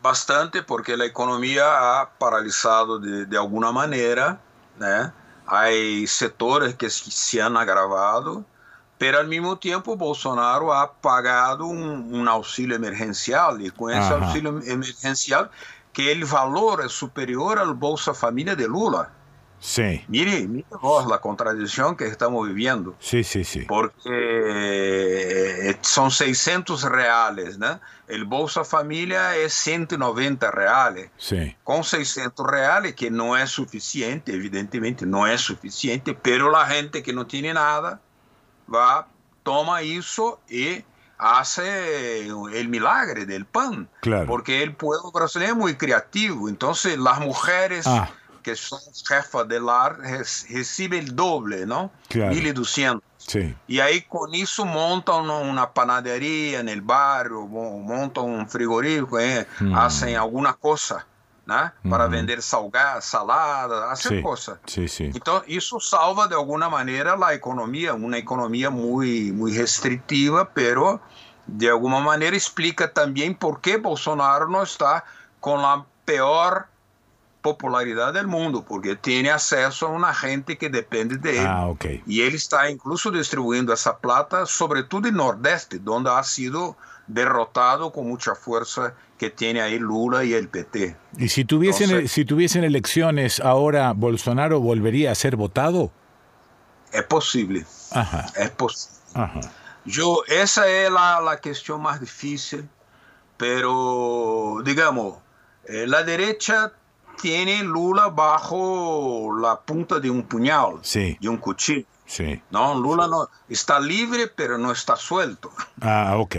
Bastante porque la economía ha paralizado de, de alguna manera? Hay sectores que se han agravado, pero al mismo tiempo Bolsonaro ha pagado un, un auxilio emergencial y con ese Ajá. auxilio emergencial que el valor es superior al Bolsa Familia de Lula. Sí, Mire, mire vos la contradicción que estamos viviendo. sí, sí, sí. Porque eh, son 600 reales, ¿no? El Bolsa Familia es 190 reales. Sí, Com 600 reais, que não é suficiente, evidentemente não é suficiente, pero la gente que não tem nada va, toma isso e hace el milagre del pan. Claro. Porque el pueblo brasileño es muy creativo. Entonces las mujeres Ah. que son jefas del lar reciben el doble, ¿no? Claro. 1.200. sí. E aí, com isso, montam uma panaderia no bairro, mo- montam um frigorífico, eh, Hum. fazem alguma coisa, né? Para vender salgado, salada, Sí, coisa. sí, sí. Então, isso salva de alguma maneira a economia, uma economia muito, muito restritiva, pero de alguma maneira explica também por que Bolsonaro não está com a pior popularidade do mundo, porque tem acesso a uma gente que depende dele. Ah. Y él está incluso distribuyendo esa plata, sobre todo en Nordeste, donde ha sido derrotado con mucha fuerza que tiene ahí Lula y el PT. ¿Y si tuviesen, Entonces- si tuviesen elecciones ahora, Bolsonaro volvería a ser votado? Es posible, Ajá, es posible. ajá. Yo, esa es la, la cuestión más difícil, pero digamos, eh, la derecha tiene Lula bajo la punta de un puñal, Sí. de un cuchillo. Sí. No, Lula no está libre, pero no está suelto. Ah, ok.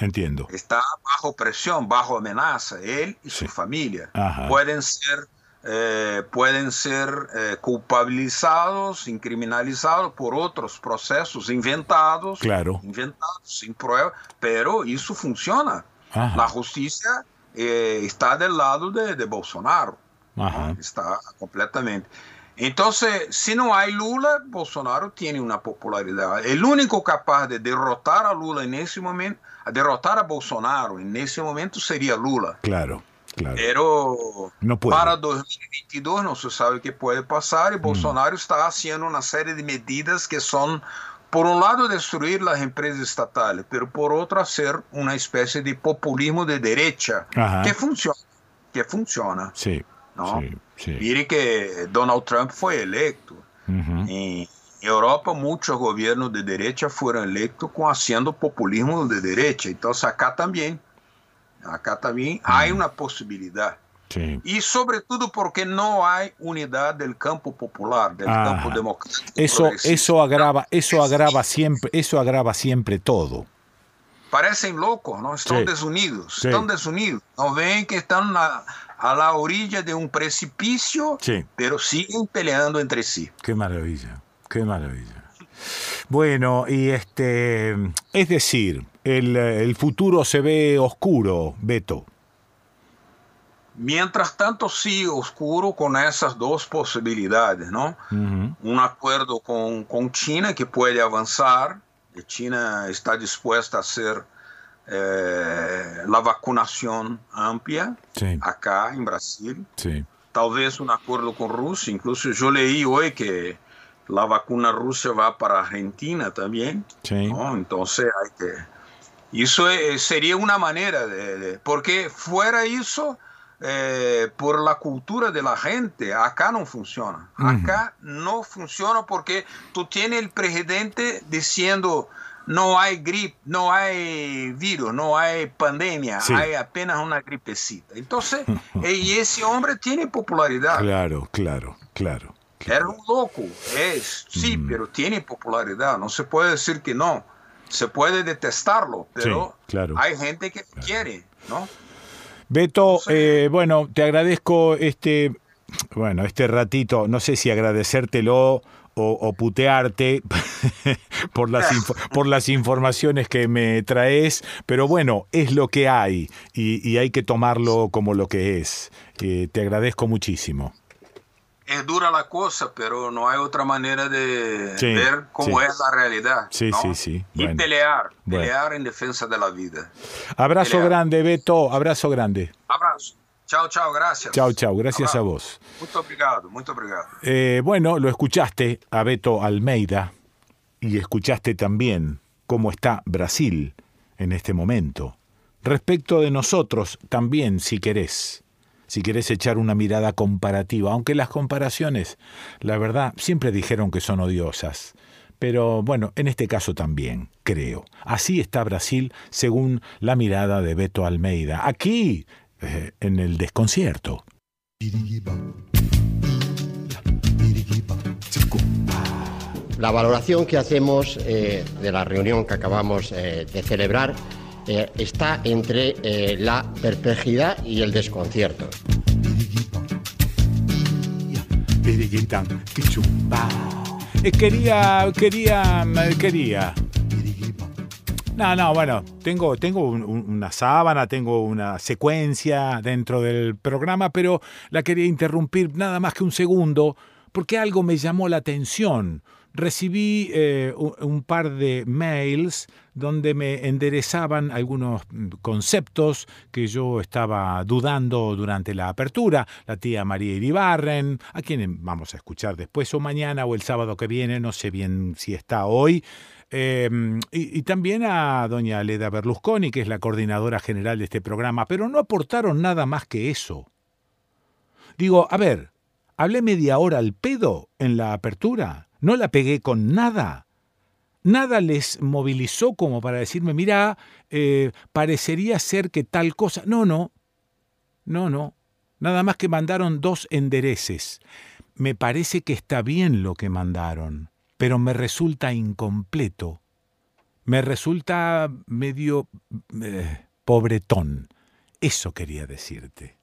Entiendo. está bajo presión, bajo amenaza, él y su familia. Ajá. Pueden ser, eh, pueden ser eh, culpabilizados, incriminalizados por otros procesos inventados, Claro. inventados sin prueba, pero eso funciona. Ajá. La justicia eh, está del lado de, de Bolsonaro, Ajá. está completamente. Entonces, si no hay Lula, Bolsonaro tiene una popularidad. El único capaz de derrotar a Lula en ese momento, a derrotar a Bolsonaro en ese momento sería Lula. Claro, claro. Pero No para 2022 no se sabe qué puede pasar y Mm. Bolsonaro está haciendo una serie de medidas que son, por un lado, destruir las empresas estatales, pero por otro, hacer una especie de populismo de derecha Ajá. que funciona, que funciona. Sí, ¿no? sí, sí. Mire que Donald Trump fue electo. Ujú. En Europa muchos gobiernos de derecha fueron electos con haciendo populismo de derecha. Entonces acá también, acá también hay una posibilidad. Sí. Y sobre todo porque no hay unidad del campo popular, del campo democrático. Eso, eso agrava, eso agrava siempre, eso agrava siempre todo. Parecen locos, ¿no? Están Sí. desunidos, Sí. están desunidos. No ven que están a, a la orilla de un precipicio, Sí. pero siguen peleando entre sí. Qué maravilla, qué maravilla. Bueno, y este, es decir, el, el futuro se ve oscuro, Beto. Mientras tanto, sí, oscuro con esas dos posibilidades, ¿no? Ujú. Un acuerdo con, con China que puede avanzar. China está dispuesta a hacer eh, la vacunación amplia Sí, acá en Brasil. sí. Tal vez un acuerdo con Rusia. Incluso yo leí hoy que la vacuna rusa va para Argentina también. Sí. ¿no? Entonces hay que... Eso es- sería una manera de... de- porque fuera eso, eh, por la cultura de la gente, acá no funciona. Acá no funciona porque tú tienes el presidente diciendo no hay gripe, no hay virus, no hay pandemia, Sí. hay apenas una gripecita. Entonces, eh, y ese hombre tiene popularidad. Claro, claro, claro. Era un loco, es, sí, Mm. pero tiene popularidad. No se puede decir que no. Se puede detestarlo, pero Sí, claro. hay gente que quiere, ¿no? Beto, eh, bueno, te agradezco este, bueno, este ratito, no sé si agradecértelo o, o putearte por, las por las informaciones que me traes, pero bueno, es lo que hay y, y hay que tomarlo como lo que es. Eh, te agradezco muchísimo. Es dura la cosa, pero no hay otra manera de Sí, ver cómo sí. es la realidad. Sí, ¿no? sí, sí. Y Bueno. pelear, Bueno. pelear en defensa de la vida. Abrazo Pelea. grande, Beto, abrazo grande. Abrazo. Chao, chao, gracias. Chao, chao, gracias a Abrazo. vos. Muito obrigado, muito obrigado. Eh, bueno, lo escuchaste a Beto Almeida y escuchaste también cómo está Brasil en este momento. Respecto de nosotros también, si querés, si querés echar una mirada comparativa, aunque las comparaciones, la verdad, siempre dijeron que son odiosas. Pero bueno, en este caso también, creo. Así está Brasil según la mirada de Beto Almeida. Aquí, eh, en el desconcierto. La valoración que hacemos eh, de la reunión que acabamos eh, de celebrar eh, está entre eh, la perplejidad y el desconcierto. Eh, quería, quería, quería. No, no, bueno, tengo, tengo un- un- una sábana, tengo una secuencia dentro del programa, pero la quería interrumpir nada más que un segundo, porque algo me llamó la atención. Recibí eh, un, par de mails donde me enderezaban algunos mm, conceptos que yo estaba dudando durante la apertura. La tía María Iribarren, a quien vamos a escuchar después o mañana o el sábado que viene, no sé bien si está hoy. Eh, y, y también a doña Leda Berlusconi, que es la coordinadora general de este programa, pero no aportaron nada más que eso. Digo, a ver, hablé media hora al pedo en la apertura, no la pegué con nada. Nada les movilizó como para decirme, mira, eh, parecería ser que tal cosa. No, no, no, no. Nada más que mandaron dos endereces. Me parece que está bien lo que mandaron, pero me resulta incompleto. Me resulta medio eh, pobretón. Eso quería decirte.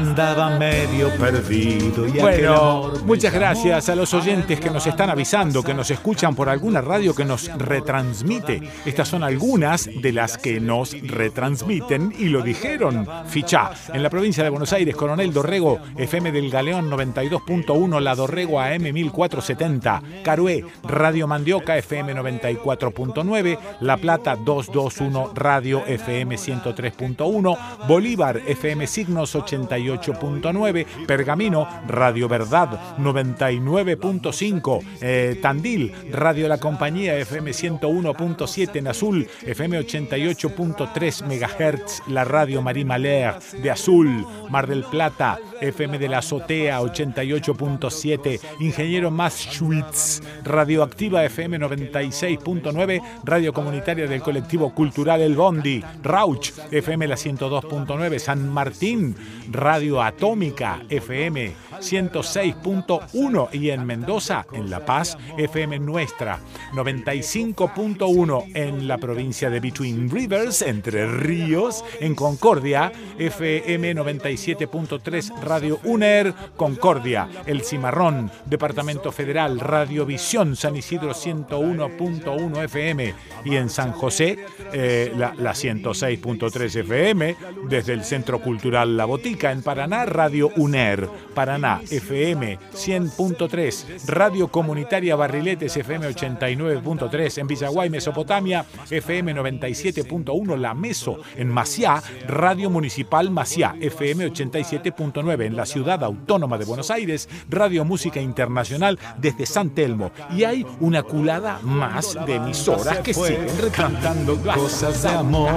Andaba medio perdido. Y bueno, muchas gracias a los oyentes que nos están avisando, que nos escuchan por alguna radio que nos retransmite. Estas son algunas de las que nos retransmiten y lo dijeron. Fichá, en la provincia de Buenos Aires, Coronel Dorrego, FM del Galeón 92.1, La Dorrego AM 1470, Carué, Radio Mandioca FM 94.9, La Plata 221 Radio FM 103.1, Bolívar FM Signos 88 88.9, Pergamino, Radio Verdad 99.5, eh, Tandil, Radio La Compañía FM 101.7 en Azul, FM 88.3 MHz, la Radio Marie Malher de Azul, Mar del Plata, FM de la Azotea 88.7, Ingeniero Maschwitz, Radioactiva FM 96.9, Radio Comunitaria del Colectivo Cultural El Bondi, Rauch, FM la 102.9, San Martín, Radio Atómica FM 106.1 y en Mendoza, en La Paz, FM Nuestra 95.1 en la provincia de Between Rivers, Entre Ríos, en Concordia, FM 97.3 Radio UNER, Concordia, El Cimarrón, Departamento Federal, Radiovisión San Isidro 101.1 FM y en San José, eh, la, la 106.3 FM, desde el Centro Cultural La Botica, en Paraná, Radio UNER, Paraná, FM 100.3, Radio Comunitaria Barriletes FM 89.3, en Villaguay, Mesopotamia, FM 97.1, La Meso, en Maciá, Radio Municipal Maciá, FM 87.9, en la Ciudad Autónoma de Buenos Aires, Radio Música Internacional desde San Telmo. Y hay una culada más de emisoras que siguen cantando cosas de amor.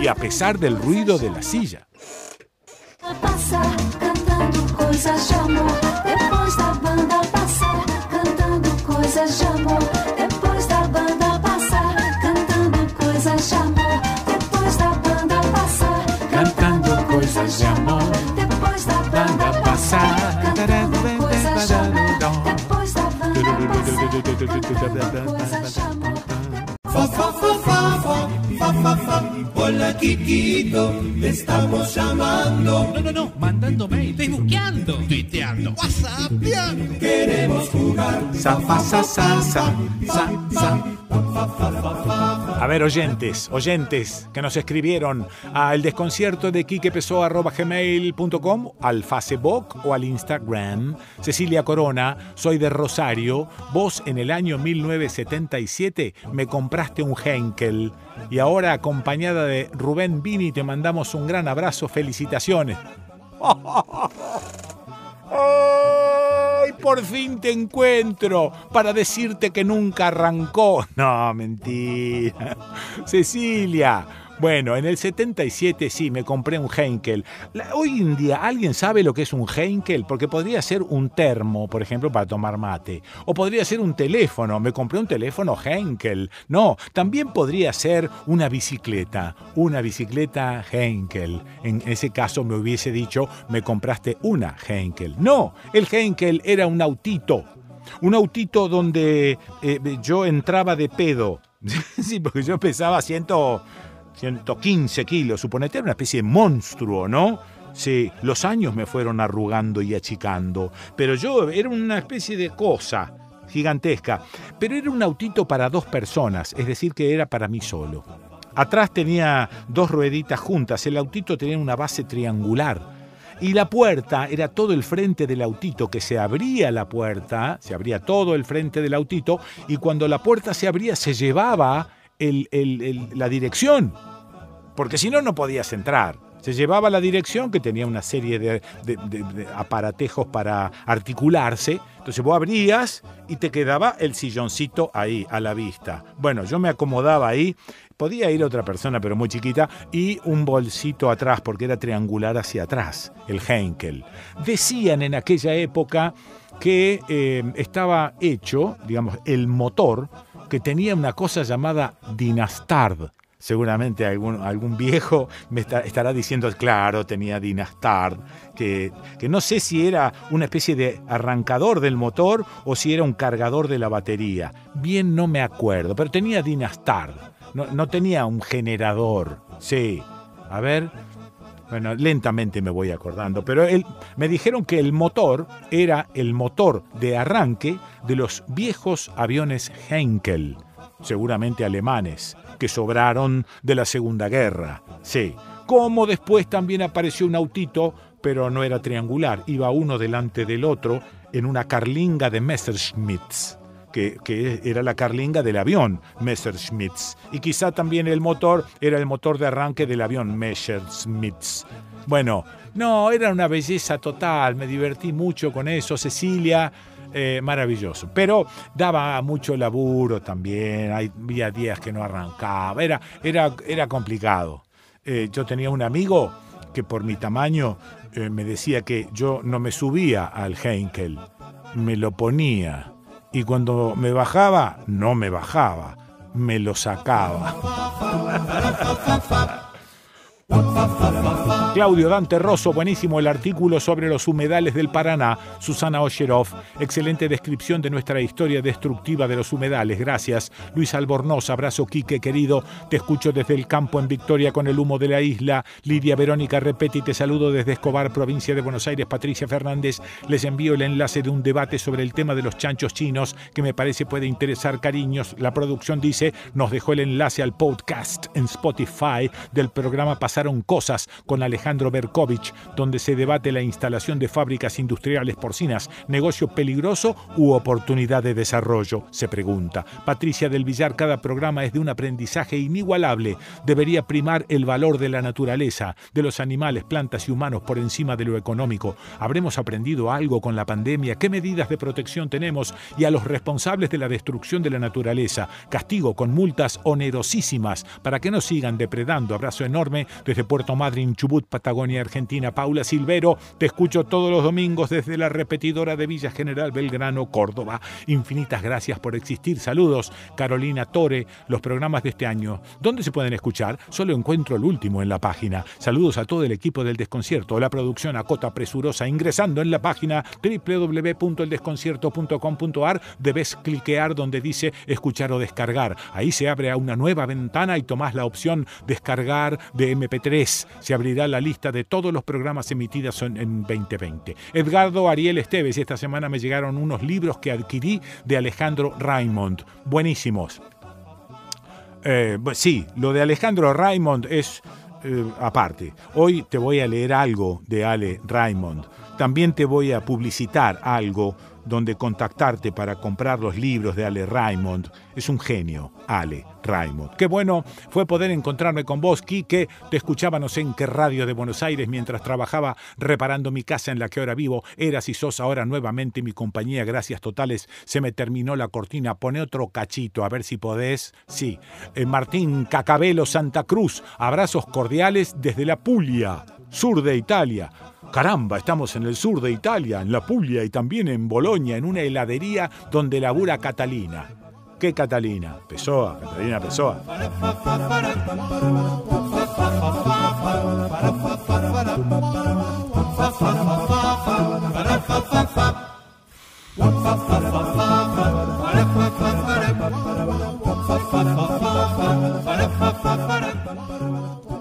Y a pesar del ruido de la silla. De amor. Depois da banda passar cantando coisas de amor. Banda passar coisas de amor. Fa, fa, fa, fa, fa, fa, fa, fa. Hola, Kikito, te estamos llamando. No, no, no, mandando mail, facebookeando, tuiteando, whatsappeando. Queremos jugar. Sa, fa, sa, sa, sa, sa, sa. A ver, oyentes, oyentes que nos escribieron al desconcierto de quiquepesoa.gmail.com, al Facebook o al Instagram. Cecilia Corona, soy de Rosario. Vos en el año 1977 me compraste un Henkel y ahora acompañada de Rubén Vini te mandamos un gran abrazo. Felicitaciones. ¡Ay, por fin te encuentro para decirte que nunca arrancó! No, mentira. Cecilia. Bueno, en el 77 sí, me compré un Henkel. La- hoy en día, ¿alguien sabe lo que es un Henkel? Porque podría ser un termo, por ejemplo, para tomar mate. O podría ser un teléfono. Me compré un teléfono Henkel. No, también podría ser una bicicleta. Una bicicleta Henkel. En ese caso me hubiese dicho, me compraste una Henkel. No, el Henkel era un autito. Un autito donde eh, yo entraba de pedo. sí, porque yo pesaba ciento... 115 kilos, suponete, era una especie de monstruo, ¿no? Sí, los años me fueron arrugando y achicando, pero yo era una especie de cosa gigantesca, pero era un autito para dos personas, es decir, que era para mí solo. Atrás tenía dos rueditas juntas, el autito tenía una base triangular. Y la puerta era todo el frente del autito, que se abría la puerta, se abría todo el frente del autito, y cuando la puerta se abría se llevaba el- el- el- la dirección, porque si no, no podías entrar. Se llevaba la dirección que tenía una serie de, de- aparatejos para articularse. Entonces vos abrías y te quedaba el silloncito ahí, a la vista. Bueno, yo me acomodaba ahí. Podía ir otra persona, pero muy chiquita, y un bolsito atrás, porque era triangular hacia atrás, el Henkel. Decían en aquella época que eh, estaba hecho, digamos, el motor, que tenía una cosa llamada Dinastard. Seguramente algún, algún viejo me está- estará diciendo, claro, tenía Dinastard, que, que no sé si era una especie de arrancador del motor o si era un cargador de la batería. Bien no me acuerdo, pero tenía Dinastard. No, no tenía un generador. Sí. A ver, bueno, lentamente me voy acordando, pero él, me dijeron que el motor era el motor de arranque de los viejos aviones Henkel, seguramente alemanes, que sobraron de la Segunda Guerra. Sí, como después también apareció un autito, pero no era triangular, iba uno delante del otro en una carlinga de Messerschmitts, que era la carlinga del avión Messerschmitts. Y quizá también el motor era el motor de arranque del avión Messerschmitts. Bueno, no, era una belleza total, me divertí mucho con eso, Cecilia. eh, maravilloso, pero daba mucho laburo también, había días que no arrancaba, era, era, era complicado. Eh, yo tenía un amigo que por mi tamaño eh, me decía que yo no me subía al Heinkel, me lo ponía y cuando me bajaba, no me bajaba, me lo sacaba. Claudio Dante Rosso, buenísimo el artículo sobre los humedales del Paraná. Susana Osherov, excelente descripción de nuestra historia destructiva de los humedales. Gracias. Luis Albornoz, abrazo Quique querido. Te escucho desde el campo en Victoria con el humo de la isla. Lidia Verónica Repetti, te saludo desde Escobar, provincia de Buenos Aires. Patricia Fernández, les envío el enlace de un debate sobre el tema de los chanchos chinos que me parece puede interesar cariños. La producción dice, nos dejó el enlace al podcast en Spotify del programa Cosas con Alejandro Berkovich, donde se debate la instalación de fábricas industriales porcinas, negocio peligroso u oportunidad de desarrollo, se pregunta. Patricia del Villar, cada programa es de un aprendizaje inigualable. Debería primar el valor de la naturaleza, de los animales, plantas y humanos por encima de lo económico. ¿Habremos aprendido algo con la pandemia? ¿Qué medidas de protección tenemos? Y a los responsables de la destrucción de la naturaleza, castigo con multas onerosísimas para que no sigan depredando. Abrazo enorme desde Puerto Madryn, Chubut, Patagonia, Argentina. Paula Silvero, te escucho todos los domingos desde la repetidora de Villa General Belgrano, Córdoba. Infinitas gracias por existir. Saludos, Carolina Tore. Los programas de este año, ¿dónde se pueden escuchar? Solo encuentro el último en la página. Saludos a todo el equipo del Desconcierto, la producción a cota presurosa, ingresando en la página www.eldesconcierto.com.ar debes cliquear donde dice escuchar o descargar. Ahí se abre a una nueva ventana y tomás la opción descargar de MP3. Se abrirá la lista de todos los programas emitidos en, en 2020. Edgardo Ariel Esteves, esta semana me llegaron unos libros que adquirí de Alejandro Raymond. Buenísimos. Eh, sí, lo de Alejandro Raymond es eh, aparte. Hoy te voy a leer algo de Ale Raymond. También te voy a publicitar algo donde contactarte para comprar los libros de Ale Raymond. Es un genio, Ale Raymond. Qué bueno fue poder encontrarme con vos, Quique. Te escuchaba no sé en qué radio de Buenos Aires mientras trabajaba reparando mi casa en la que ahora vivo. Eras y sos ahora nuevamente mi compañía. Gracias totales. Se me terminó la cortina. Pone otro cachito, a ver si podés. Sí. Eh, Martín Cacabelo Santa Cruz. Abrazos cordiales desde la Puglia, sur de Italia. Caramba, estamos en el sur de Italia, en la Puglia y también en Bolonia, en una heladería donde labura Catalina. ¿Qué Catalina? Pessoa, Catalina Pessoa.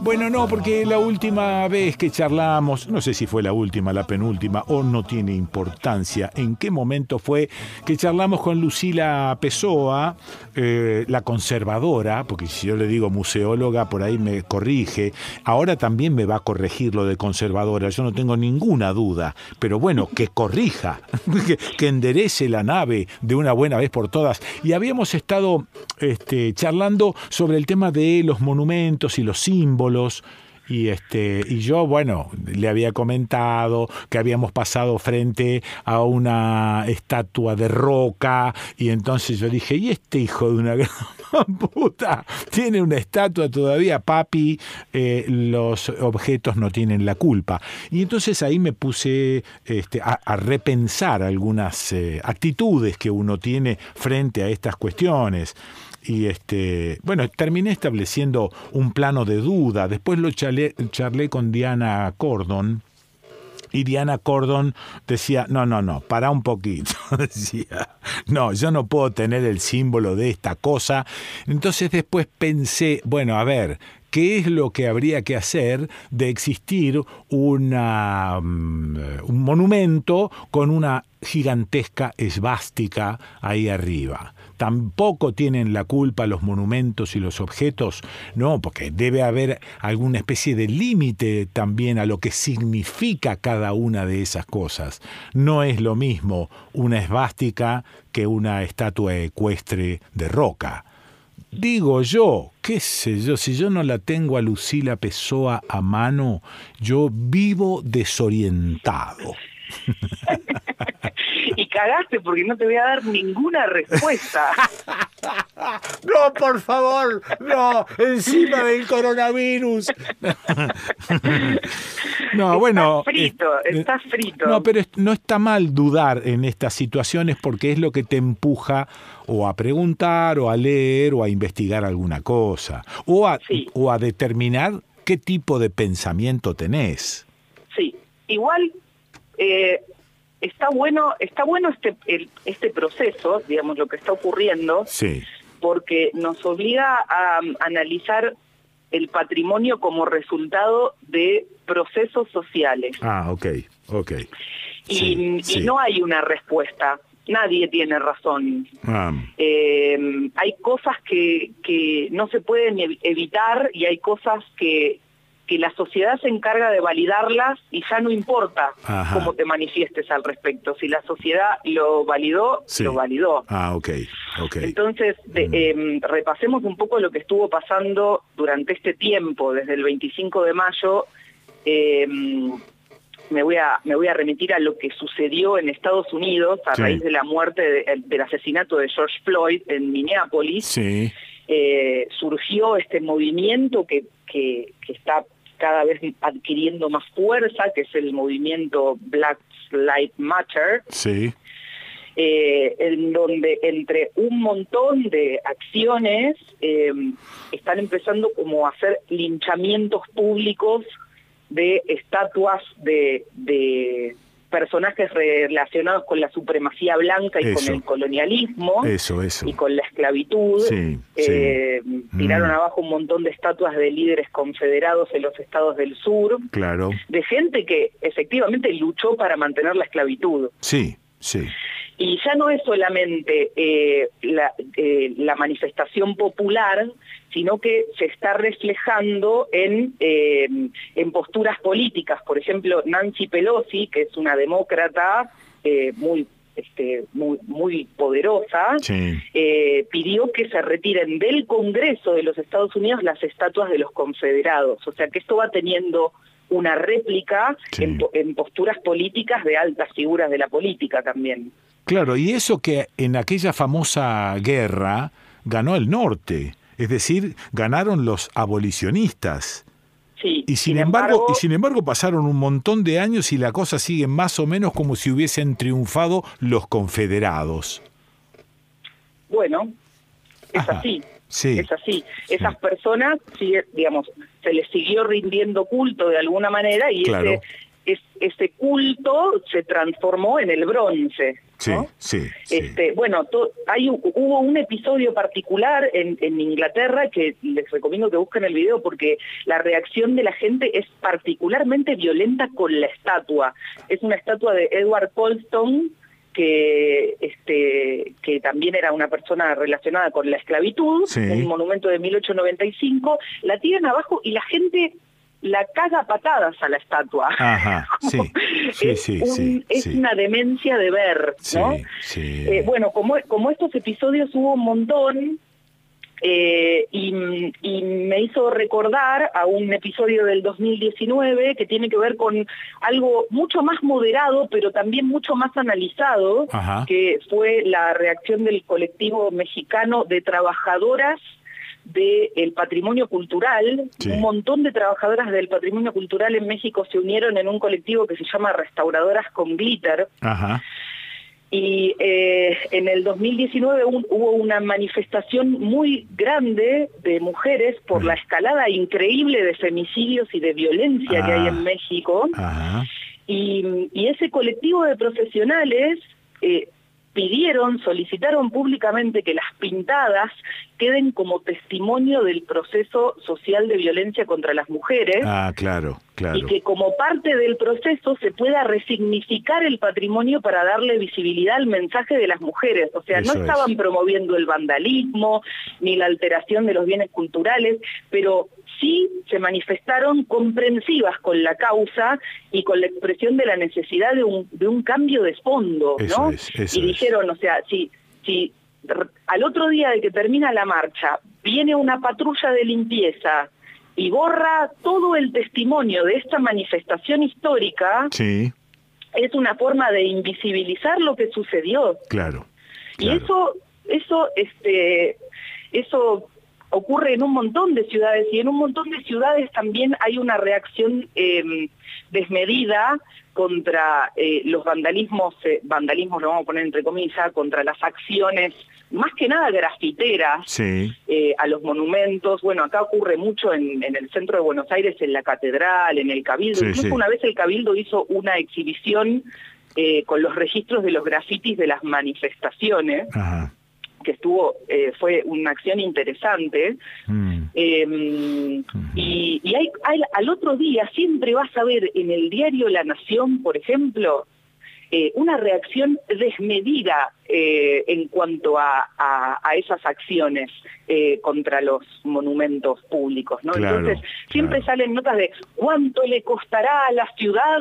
Bueno, no, porque la última vez que charlamos, no sé si fue la última, la penúltima, o no tiene importancia en qué momento fue que charlamos con Lucila Pessoa, eh, la conservadora, porque si yo le digo museóloga, por ahí me corrige, ahora también me va a corregir lo de conservadora, yo no tengo ninguna duda, pero bueno, que corrija, que, enderece la nave de una buena vez por todas. Y habíamos estado este, charlando sobre el tema de los monumentos y los símbolos. Y, este, y yo, bueno, le había comentado que habíamos pasado frente a una estatua de roca y entonces yo dije, ¿y este hijo de una gran puta? Tiene una estatua todavía, papi, eh, los objetos no tienen la culpa. Y entonces ahí me puse este, a, repensar algunas eh, actitudes que uno tiene frente a estas cuestiones y este bueno terminé estableciendo un plano de duda después lo charlé, charlé con Diana Cordon y Diana Cordon decía, no, no, no, para un poquito. decía, no, yo no puedo tener el símbolo de esta cosa. Entonces después pensé, bueno, a ver, qué es lo que habría que hacer de existir una, mm, un monumento con una gigantesca esvástica ahí arriba. Tampoco tienen la culpa los monumentos y los objetos, no, porque debe haber alguna especie de límite también a lo que significa cada una de esas cosas. No es lo mismo una esvástica que una estatua ecuestre de roca. Digo yo, qué sé yo, si yo no la tengo a Lucila Pessoa a mano, yo vivo desorientado. y cagaste porque no te voy a dar ninguna respuesta. No, por favor, no, encima del coronavirus. No, bueno. frito, eh, estás frito. No, pero no está mal dudar en estas situaciones porque es lo que te empuja o a preguntar o a leer o a investigar alguna cosa o a, o a determinar qué tipo de pensamiento tenés. Sí, igual eh, está bueno, está bueno este el- este proceso, digamos lo que está ocurriendo, Sí. porque nos obliga a um, analizar el patrimonio como resultado de procesos sociales Ah, ok, ok. y, Sí, y sí. no hay una respuesta. Nadie tiene razón. Ah, Eh, hay cosas que, que no se pueden ev- evitar y hay cosas que, que la sociedad se encarga de validarlas y ya no importa Ajá. cómo te manifiestes al respecto. Si la sociedad lo validó, Sí. lo validó. ah, ok, ok. Entonces, de- em, repasemos un poco lo que estuvo pasando durante este tiempo, desde el 25 de mayo. em, me voy a me voy a remitir a lo que sucedió en Estados Unidos a Sí. raíz de la muerte de- del asesinato de George Floyd en Minneapolis. Sí. Eh, surgió este movimiento que, que, que está cada vez adquiriendo más fuerza, que es el movimiento Black Lives Matter, Sí. eh, en donde entre un montón de acciones eh, están empezando como a hacer linchamientos públicos de estatuas de, de personajes relacionados con la supremacía blanca y Eso. con el colonialismo Eso, eso. y con la esclavitud. Sí, Eh, Tiraron Mm. abajo un montón de estatuas de líderes confederados en los estados del sur, Claro. de gente que efectivamente luchó para mantener la esclavitud. Sí, sí. Y ya no es solamente eh, la, eh, la manifestación popular, sino que se está reflejando en, eh, en posturas políticas. Por ejemplo, Nancy Pelosi, que es una demócrata muy, este, muy, muy poderosa, Sí. eh, pidió que se retiren del Congreso de los Estados Unidos las estatuas de los confederados. O sea que esto va teniendo una réplica en posturas políticas de altas figuras de la política también. Claro, y eso que en aquella famosa guerra ganó el norte, es decir, ganaron los abolicionistas. Sí, Y sin, embargo, y sin embargo pasaron un montón de años y la cosa sigue más o menos como si hubiesen triunfado los confederados. Bueno, es Ajá, así. sí. Es así. Esas personas, digamos, se les siguió rindiendo culto de alguna manera y Claro. ese, es- ese culto se transformó en el bronce. Sí, sí. Este, bueno, to- hay, hubo un episodio particular en, en Inglaterra que les recomiendo que busquen el video porque la reacción de la gente es particularmente violenta con la estatua. Es una estatua de Edward Colston que este que también era una persona relacionada con la esclavitud, Sí. un monumento de 1895, la tiran abajo y la gente la caga patadas a la estatua. Ajá, sí, sí, es sí, un- sí, es sí. una demencia de ver, ¿no? Eh, bueno, como, como estos episodios hubo un montón, eh, y, y me hizo recordar a un episodio del 2019 que tiene que ver con algo mucho más moderado, pero también mucho más analizado, Ajá. que fue la reacción del colectivo mexicano de trabajadoras del patrimonio cultural. Sí. Un montón de trabajadoras del patrimonio cultural en México se unieron en un colectivo que se llama Restauradoras con Glitter. Ajá. Y eh, en el 2019 un- hubo una manifestación muy grande de mujeres por la escalada increíble de femicidios y de violencia que hay Ah. en México. Y ese colectivo de profesionales eh, pidieron, solicitaron públicamente que las pintadas queden como testimonio del proceso social de violencia contra las mujeres Ah, claro, claro. y que como parte del proceso se pueda resignificar el patrimonio para darle visibilidad al mensaje de las mujeres. O sea, Eso no es. estaban promoviendo el vandalismo ni la alteración de los bienes culturales, pero sí se manifestaron comprensivas con la causa y con la expresión de la necesidad de un, de un cambio de fondo, Eso ¿no? es, y dijeron, o sea, si, si al otro día de que termina la marcha viene una patrulla de limpieza y borra todo el testimonio de esta manifestación histórica, Sí, es una forma de invisibilizar lo que sucedió. claro. Y eso, eso, este, eso ocurre en un montón de ciudades y en un montón de ciudades también hay una reacción eh, desmedida contra eh, los vandalismos, eh, vandalismos lo vamos a poner entre comillas, contra las acciones más que nada grafiteras Sí, eh, a los monumentos. Bueno, acá ocurre mucho en, en el centro de Buenos Aires, en la catedral, en el Cabildo. Sí, Incluso sí. una vez el Cabildo hizo una exhibición con los registros de los grafitis de las manifestaciones, ajá. Que estuvo, eh, fue una acción interesante. Mm, Eh, y y hay, hay- al otro día siempre vas a ver en el diario La Nación, por ejemplo, eh, una reacción desmedida eh, en cuanto a, a- a esas acciones eh, contra los monumentos públicos, ¿no? Claro, Entonces siempre salen notas de cuánto le costará a la ciudad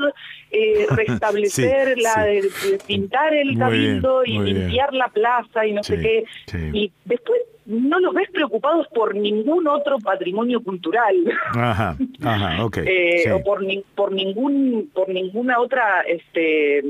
eh, restablecer, Sí, la, sí. de- de pintar el cabildo y bien. limpiar la plaza y no sé qué. Y después no los ves preocupados por ningún otro patrimonio cultural. Ajá, ajá, ok. Eh, sí, o por ni- por ningún por ninguna otra este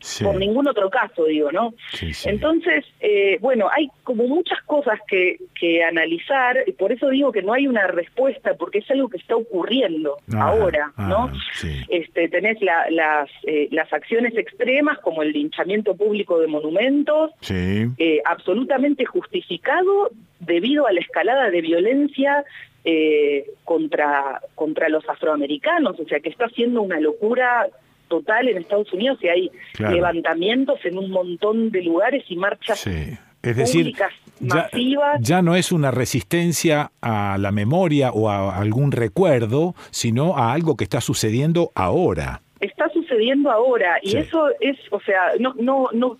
sí, por ningún otro caso digo no sí, sí. entonces eh, bueno hay como muchas cosas que, que analizar y por eso digo que no hay una respuesta porque es algo que está ocurriendo Ajá, ahora no ajá, sí. este, tenés la- las, eh, las acciones extremas como el linchamiento público de monumentos, eh, absolutamente justificado debido a la escalada de violencia eh, contra, contra los afroamericanos, o sea que está haciendo una locura total en Estados Unidos y hay Claro. levantamientos en un montón de lugares y marchas sí. Es decir, ya, masivas. ya no es una resistencia a la memoria o a algún recuerdo, sino a algo que está sucediendo ahora. está sucediendo ahora y Sí. eso es, o sea, no, no, no,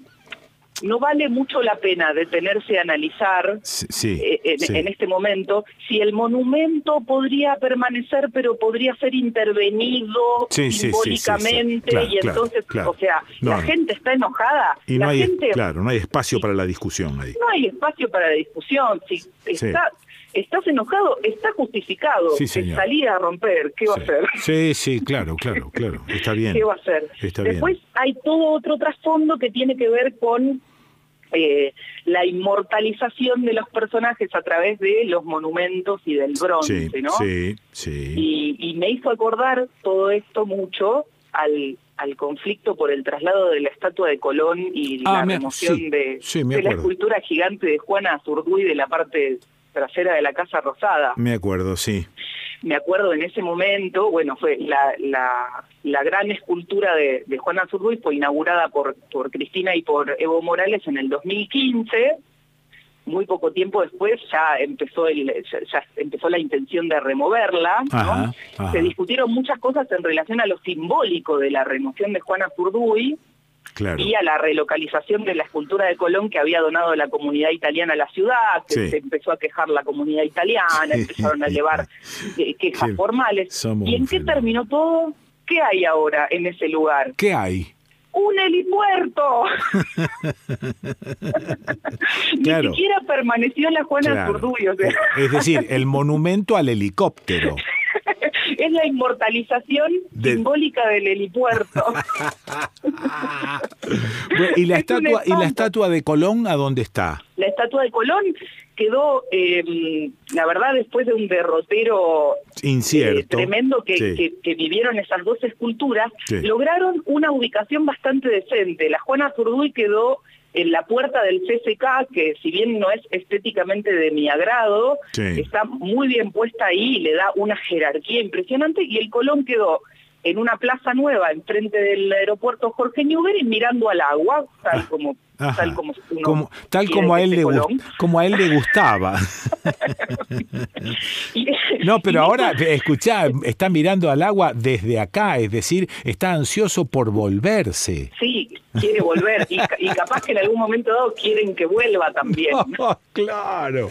no vale mucho la pena detenerse a analizar Sí, eh, en, sí. en este momento si el monumento podría permanecer pero podría ser intervenido simbólicamente Claro, y entonces, claro. o sea, No, la no. gente está enojada, Y no la hay, gente claro, no hay espacio para la discusión ahí. no hay espacio para la discusión, si está, estás enojado, está justificado, Sí, señor. salir a romper, ¿qué va a hacer? Sí, sí, claro, claro, claro. Está bien. ¿Qué va a hacer? Está Después hay todo otro trasfondo que tiene que ver con eh, la inmortalización de los personajes a través de los monumentos y del bronce, Sí, ¿no? sí, sí. Y, y me hizo acordar todo esto mucho al, al conflicto por el traslado de la estatua de Colón y Ah, la me- remoción sí, de, sí, de la escultura gigante de Juana Azurduy de la parte trasera de la Casa Rosada Me acuerdo, sí. Me acuerdo en ese momento, bueno, fue la, la, la gran escultura de, de Juana Zurduy fue inaugurada por, por Cristina y por Evo Morales en el 2015. Muy poco tiempo después ya empezó el, ya, ya empezó la intención de removerla. ¿no? Ajá, ajá. Se discutieron muchas cosas en relación a lo simbólico de la remoción de Juana Zurduy Claro. y a la relocalización de la escultura de Colón que había donado la comunidad italiana a la ciudad, que Sí. se empezó a quejar la comunidad italiana, Sí. empezaron a elevar eh, quejas Sí. formales. Somos ¿Y en qué terminó todo? ¿Qué hay ahora en ese lugar? ¿Qué hay? ¡Un helipuerto! Claro. Ni siquiera permaneció la Juana Claro. Zurduy, o sea, Es decir, el monumento al helicóptero. es la inmortalización De- simbólica del helipuerto. ¿Y la, Es estatua, ¿Y la estatua de Colón a dónde está? La estatua de Colón quedó, eh, la verdad, después de un derrotero Incierto. eh, tremendo que, Sí. que- que vivieron esas dos esculturas, Sí. lograron una ubicación bastante decente. La Juana Zurduy quedó en la puerta del CCK, que si bien no es estéticamente de mi agrado, Sí. está muy bien puesta ahí le da una jerarquía impresionante, y el Colón quedó en una plaza nueva enfrente del aeropuerto Jorge Newbery mirando al agua, tal como Ajá. tal como uno Como, tal como a él le como a él le gustaba. No, pero ahora, escuchá, está mirando al agua desde acá, es decir, está ansioso por volverse. Sí, quiere volver y, ca- y capaz que en algún momento dado quieren que vuelva también. claro.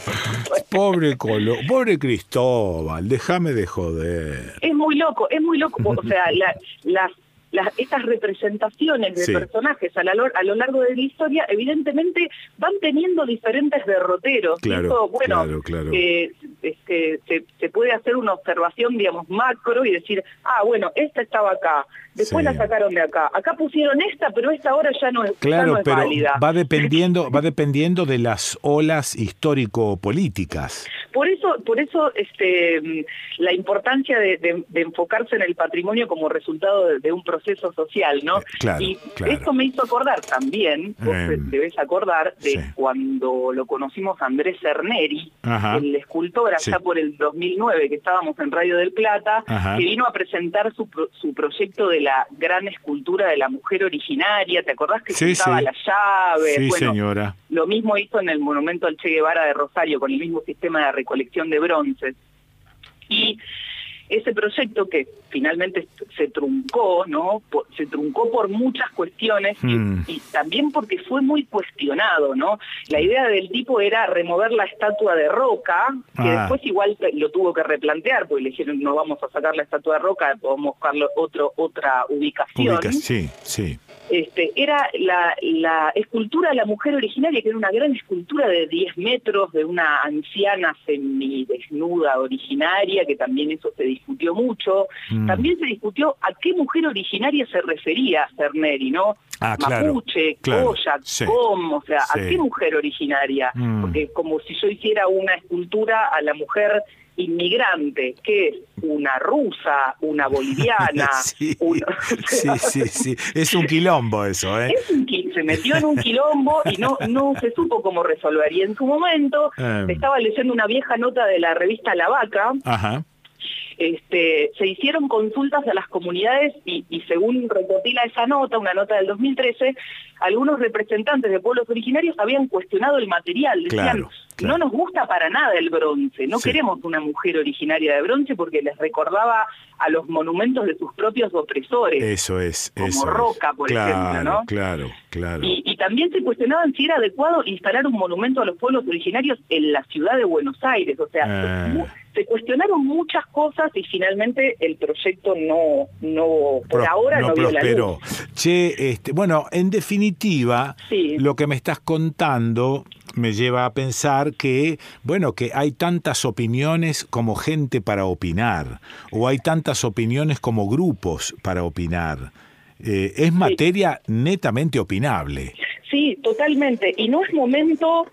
Pobre Colo, pobre Cristóbal, déjame de joder. Es muy loco, es muy loco. O sea, la- las, las, estas representaciones de Sí. personajes a, la a lo largo de la historia, evidentemente van teniendo diferentes derroteros. Claro, eso, bueno, claro, claro. eh, este, se, se puede hacer una observación, digamos, macro y decir, ah, bueno, esta estaba acá, después Sí. la sacaron de acá, acá pusieron esta, pero esta ahora ya no es, Claro, no es pero válida. va dependiendo, va dependiendo de las olas histórico-políticas. Por eso, por eso este, la importancia de, de- de enfocarse en el patrimonio como resultado de, de un proceso social, ¿no? claro, y claro. esto me hizo acordar también, vos te debes acordar de sí. cuando lo conocimos a Andrés Cerneri, Ajá. el escultor allá Por el 2009, que estábamos en Radio del Plata, Ajá. que vino a presentar su, su proyecto de la gran escultura de la mujer originaria, ¿te acordás que Sí, las llaves? Sí, bueno, señora. lo mismo hizo en el monumento al Che Guevara de Rosario, con el mismo sistema de recolección de bronces. Y ese proyecto que finalmente se truncó, ¿no? Se truncó por muchas cuestiones y- Mm. y, también porque fue muy cuestionado, ¿no? La idea del tipo era remover la estatua de Roca, que Ah. después igual lo tuvo que replantear, porque le dijeron no vamos a sacar la estatua de Roca, vamos a buscarle otro, otra ubicación Ubica- sí, sí. Este, era la, la escultura de la mujer originaria, que era una gran escultura de 10 metros de una anciana semidesnuda originaria, que también eso se discutió mucho. Mm. También se discutió a qué mujer originaria se refería Cerneri, ¿no? Ah, Mapuche, claro, Koya, sí, Com, o sea, sí. ¿a qué mujer originaria? Mm. Porque como si yo hiciera una escultura a la mujer inmigrante, que es una rusa, una boliviana, Sí, una- sí, sí, sí. Es un quilombo eso, ¿eh? es un qui- se metió en un quilombo y no, no se supo cómo resolver. Y en su momento Em. estaba leyendo una vieja nota de la revista La Vaca, Ajá. este, se hicieron consultas a las comunidades y, y según recopila esa nota, una nota del 2013, algunos representantes de pueblos originarios habían cuestionado el material. Decían, Claro, claro. no nos gusta para nada el bronce, no Sí. queremos una mujer originaria de bronce porque les recordaba a los monumentos de sus propios opresores. Eso es, Como eso es. Roca, por claro, ejemplo, ¿no? Claro, claro. Y, y también se cuestionaban si era adecuado instalar un monumento a los pueblos originarios en la ciudad de Buenos Aires. O sea, Ah. se cuestionaron muchas cosas y finalmente el proyecto no, no por Pro- ahora no, vio la luz. Che, este, bueno, en definitiva, Sí. lo que me estás contando me lleva a pensar que, bueno, que hay tantas opiniones como gente para opinar, o hay tantas opiniones como grupos para opinar. Eh, es materia netamente opinable. Sí, totalmente. Y no es momento,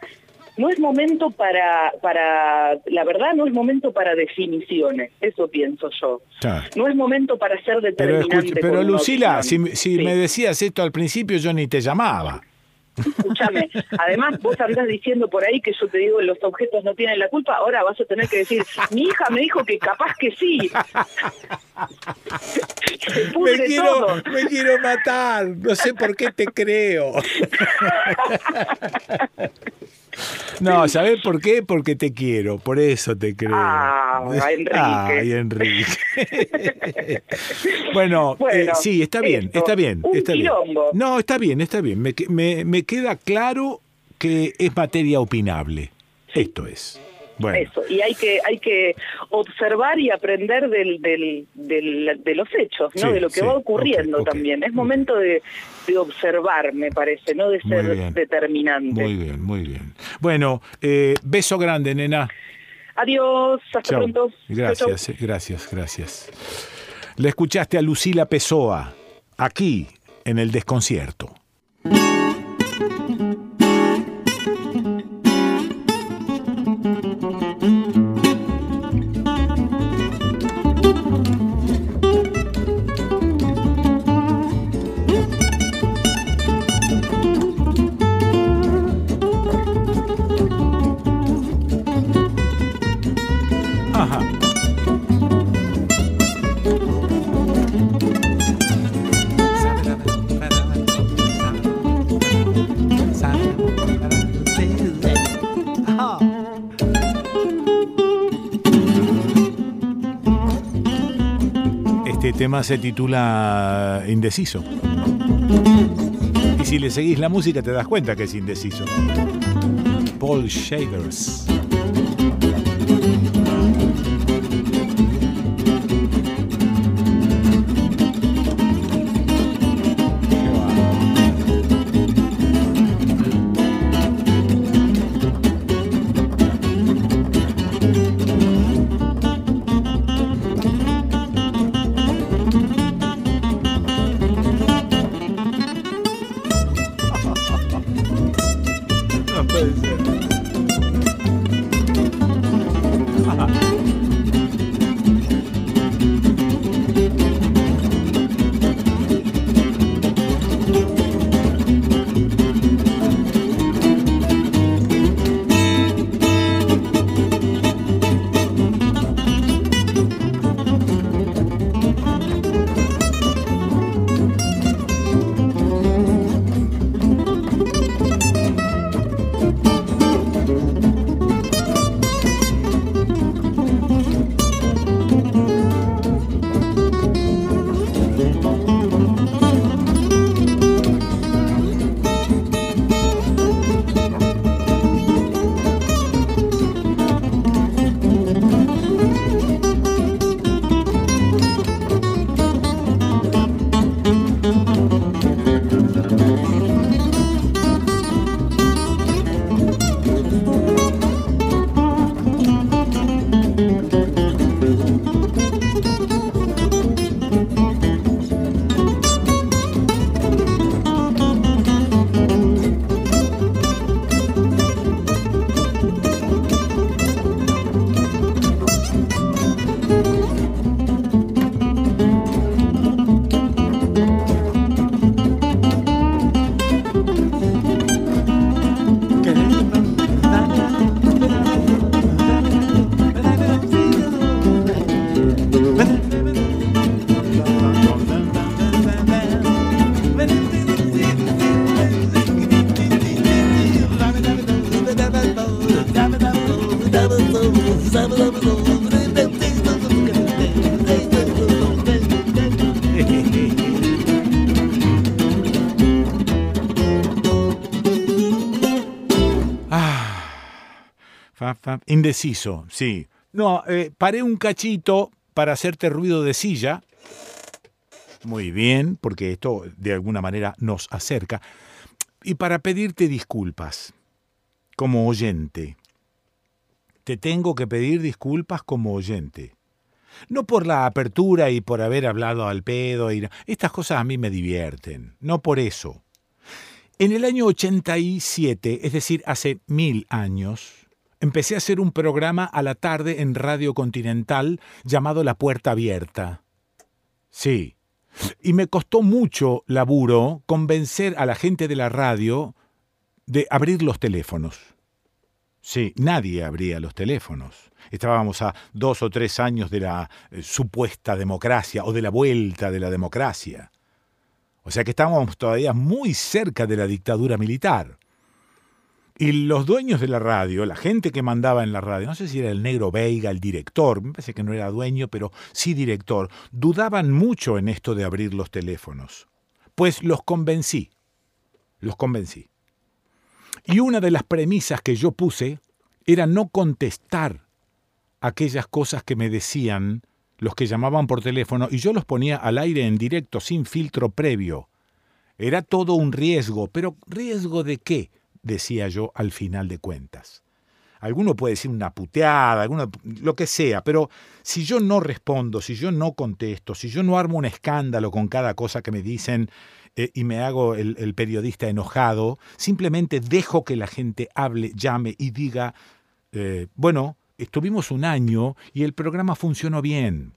no es momento para, para, la verdad, no es momento para definiciones. Eso pienso yo. No es momento para ser determinante. pero Lucila, si, si Sí. me decías esto al principio, yo ni te llamaba. Escúchame, además vos andás diciendo por ahí que yo te digo los objetos no tienen la culpa, ahora vas a tener que decir, mi hija me dijo que capaz que sí. Me quiero, todo. me quiero matar, no sé por qué te creo. No, ¿sabés por qué? Porque te quiero, por eso te creo. Ah, Enrique. Ay, Enrique. bueno, eh, Bueno, sí, está bien, esto, está bien. un está bien. quilombo. No, está bien, está bien. Me, me, me queda claro que es materia opinable. Esto es. Bueno, Eso, y hay que hay que observar y aprender del, del, del- de los hechos, ¿no? Sí, de lo que sí, va ocurriendo también. Es momento de, de observar, me parece, no de ser determinante. muy bien, muy bien. Bueno, eh, beso grande, nena. Adiós, hasta Chau. pronto. Gracias, eh, gracias, gracias. Le escuchaste a Lucila Pessoa, aquí, en el desconcierto. Tema se titula Indeciso. Y si le seguís la música te das cuenta que es indeciso. Paul Shavers. Indeciso, sí. No, eh, paré un cachito para hacerte ruido de silla. Muy bien, porque esto de alguna manera nos acerca. Y para pedirte disculpas, como oyente. Te tengo que pedir disculpas como oyente. No por la apertura y por haber hablado al pedo. Y... Estas cosas a mí me divierten. No por eso. En el año 87, es decir, hace mil años, empecé a hacer un programa a la tarde en Radio Continental llamado La Puerta Abierta. Sí. Y me costó mucho laburo convencer a la gente de la radio de abrir los teléfonos. Sí, nadie abría los teléfonos. Estábamos a dos o tres años de la eh, supuesta democracia o de la vuelta de la democracia. O sea que estábamos todavía muy cerca de la dictadura militar. Y los dueños de la radio, la gente que mandaba en la radio, no sé si era el negro Veiga, el director, me parece que no era dueño, pero sí director, dudaban mucho en esto de abrir los teléfonos. Pues los convencí, los convencí. Y una de las premisas que yo puse era no contestar aquellas cosas que me decían los que llamaban por teléfono y yo los ponía al aire en directo sin filtro previo. Era todo un riesgo, pero ¿riesgo de qué? Decía yo al final de cuentas. Alguno puede decir una puteada, alguno, lo que sea, pero si yo no respondo, si yo no contesto, si yo no armo un escándalo con cada cosa que me dicen eh, y me hago el, periodista enojado, simplemente dejo que la gente hable, llame y diga, eh, bueno, estuvimos un año y el programa funcionó bien.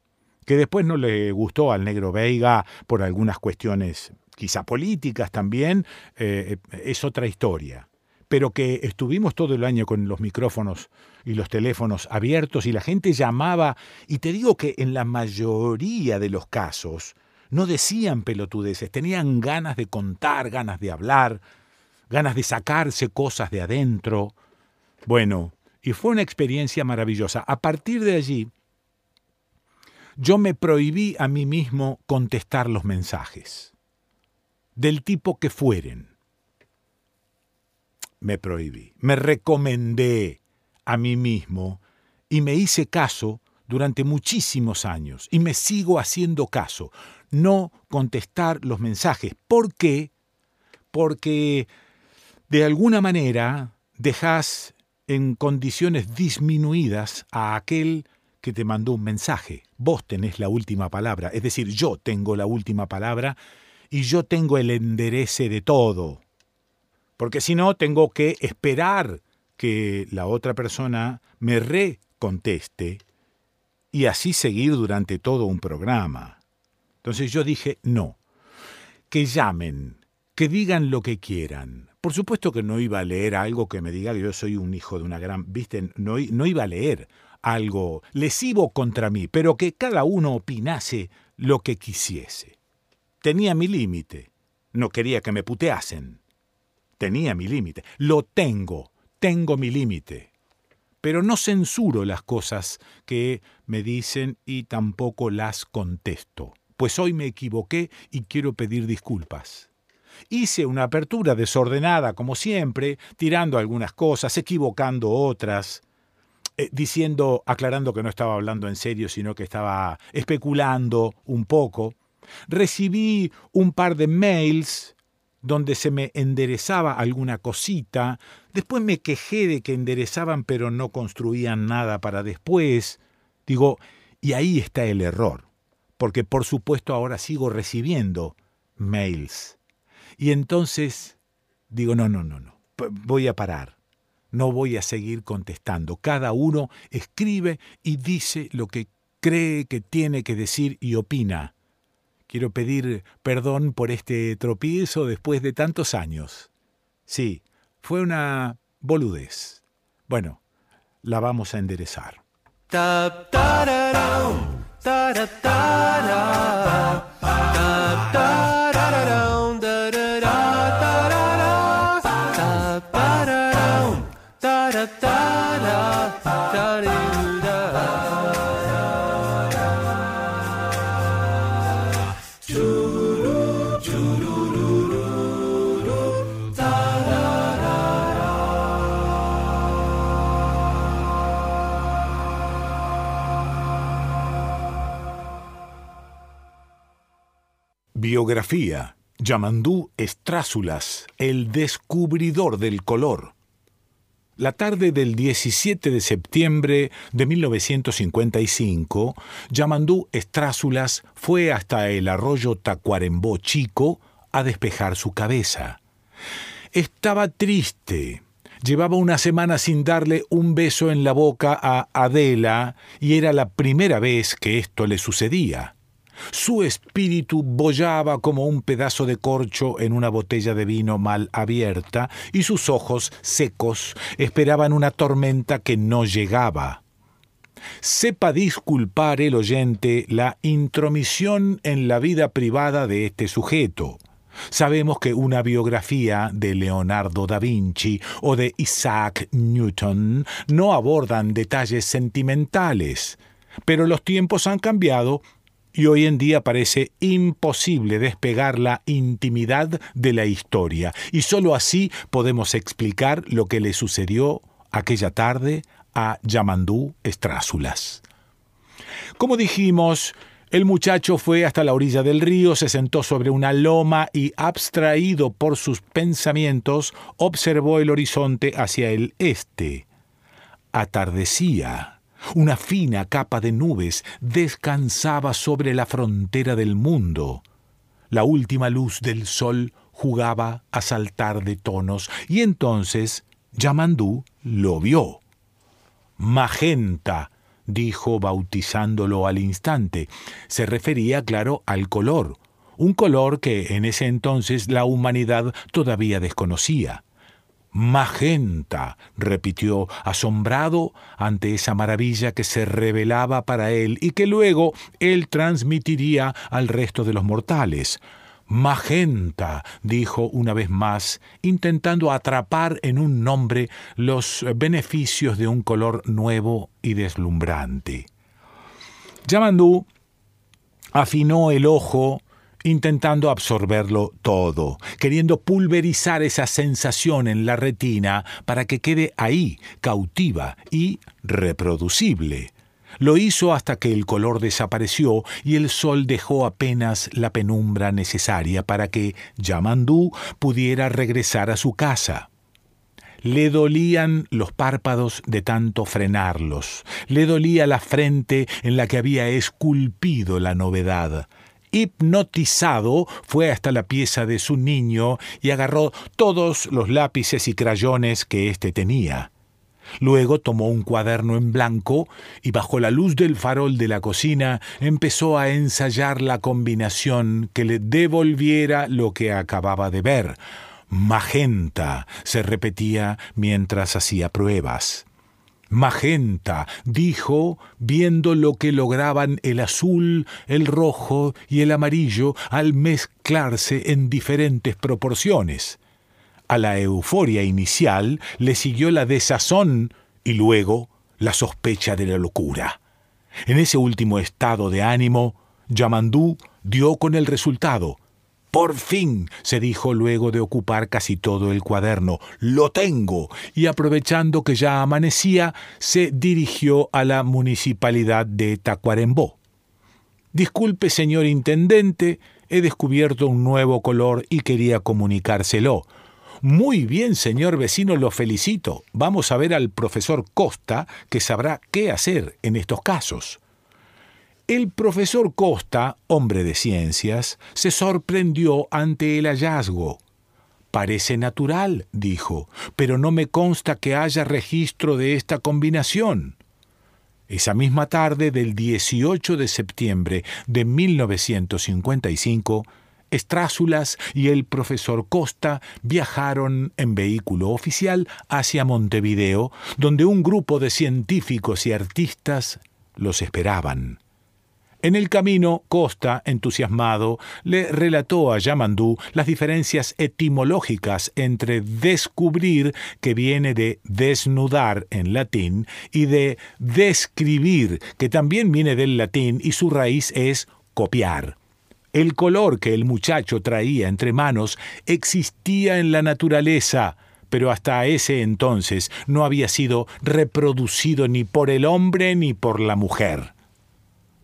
Que después no le gustó al negro Veiga por algunas cuestiones quizá políticas también, eh, es otra historia pero que estuvimos todo el año con los micrófonos y los teléfonos abiertos y la gente llamaba, y te digo que en la mayoría de los casos no decían pelotudeces, tenían ganas de contar, ganas de hablar, ganas de sacarse cosas de adentro. Bueno, y fue una experiencia maravillosa. A partir de allí, yo me prohibí a mí mismo contestar los mensajes, del tipo que fueren. Me prohibí, me recomendé a mí mismo y me hice caso durante muchísimos años y me sigo haciendo caso, no contestar los mensajes. ¿Por qué? Porque de alguna manera dejas en condiciones disminuidas a aquel que te mandó un mensaje. Vos tenés la última palabra, es decir, yo tengo la última palabra y yo tengo el enderece de todo. Porque si no, tengo que esperar que la otra persona me reconteste y así seguir durante todo un programa. Entonces yo dije, no, que llamen, que digan lo que quieran. Por supuesto que no iba a leer algo que me diga que yo soy un hijo de una gran... Viste, no, no iba a leer algo lesivo contra mí, pero que cada uno opinase lo que quisiese. Tenía mi límite. No quería que me puteasen. Tenía mi límite. Lo tengo. Tengo mi límite. Pero no censuro las cosas que me dicen y tampoco las contesto. Pues hoy me equivoqué y quiero pedir disculpas. Hice una apertura desordenada, como siempre, tirando algunas cosas, equivocando otras eh, diciendo, aclarando que no estaba hablando en serio, sino que estaba especulando un poco. Recibí un par de mails donde se me enderezaba alguna cosita. Después me quejé de que enderezaban pero no construían nada para después. Digo, y ahí está el error, porque por supuesto ahora sigo recibiendo mails. Y entonces digo, no, no, no, no, voy a parar. No voy a seguir contestando. Cada uno escribe y dice lo que cree que tiene que decir y opina. Quiero pedir perdón por este tropiezo después de tantos años. Sí, fue una boludez. Bueno, la vamos a enderezar. Biografía. Yamandú Estrázulas, el descubridor del color. La tarde del 17 de septiembre de 1955, Yamandú Estrázulas fue hasta el arroyo Tacuarembó Chico a despejar su cabeza. Estaba triste. Llevaba una semana sin darle un beso en la boca a Adela y era la primera vez que esto le sucedía. Su espíritu bollaba como un pedazo de corcho en una botella de vino mal abierta, y sus ojos secos esperaban una tormenta que no llegaba. Sepa disculpar el oyente la intromisión en la vida privada de este sujeto. Sabemos que una biografía de Leonardo da Vinci o de Isaac Newton no abordan detalles sentimentales, pero los tiempos han cambiado y hoy en día parece imposible despegar la intimidad de la historia, y sólo así podemos explicar lo que le sucedió aquella tarde a Yamandú Estrázulas. Como dijimos, el muchacho fue hasta la orilla del río, se sentó sobre una loma y, abstraído por sus pensamientos, observó el horizonte hacia el este. Atardecía. Una fina capa de nubes descansaba sobre la frontera del mundo. La última luz del sol jugaba a saltar de tonos y entonces Yamandú lo vio. Magenta, dijo bautizándolo al instante. Se refería, claro, al color, un color que en ese entonces la humanidad todavía desconocía. Magenta, repitió, asombrado ante esa maravilla que se revelaba para él y que luego él transmitiría al resto de los mortales. Magenta, dijo una vez más, intentando atrapar en un nombre los beneficios de un color nuevo y deslumbrante. Yamandú Afinó el ojo intentando absorberlo todo, queriendo pulverizar esa sensación en la retina para que quede ahí, cautiva y reproducible. Lo hizo hasta que el color desapareció y el sol dejó apenas la penumbra necesaria para que Yamandú pudiera regresar a su casa. Le dolían los párpados de tanto frenarlos, le dolía la frente en la que había esculpido la novedad. Hipnotizado, fue hasta la pieza de su niño y agarró todos los lápices y crayones que éste tenía. Luego tomó un cuaderno en blanco y bajo la luz del farol de la cocina empezó a ensayar la combinación que le devolviera lo que acababa de ver. Magenta, se repetía mientras hacía pruebas. Magenta, dijo, viendo lo que lograban el azul, el rojo y el amarillo al mezclarse en diferentes proporciones. A la euforia inicial le siguió la desazón y luego la sospecha de la locura. En ese último estado de ánimo, Yamandú dio con el resultado. Por fin, se dijo luego de ocupar casi todo el cuaderno, lo tengo, y aprovechando que ya amanecía, se dirigió a la municipalidad de Tacuarembó. Disculpe, señor intendente, he descubierto un nuevo color y quería comunicárselo. Muy bien, señor vecino, lo felicito. Vamos a ver al profesor Costa, que sabrá qué hacer en estos casos. El profesor Costa, hombre de ciencias, se sorprendió ante el hallazgo. Parece natural, dijo, pero no me consta que haya registro de esta combinación. Esa misma tarde del 18 de septiembre de 1955, Estrázulas y el profesor Costa viajaron en vehículo oficial hacia Montevideo, donde un grupo de científicos y artistas los esperaban. En el camino, Costa, entusiasmado, le relató a Yamandú las diferencias etimológicas entre descubrir, que viene de desnudar en latín, y de describir, que también viene del latín y su raíz es copiar. El color que el muchacho traía entre manos existía en la naturaleza, pero hasta ese entonces no había sido reproducido ni por el hombre ni por la mujer.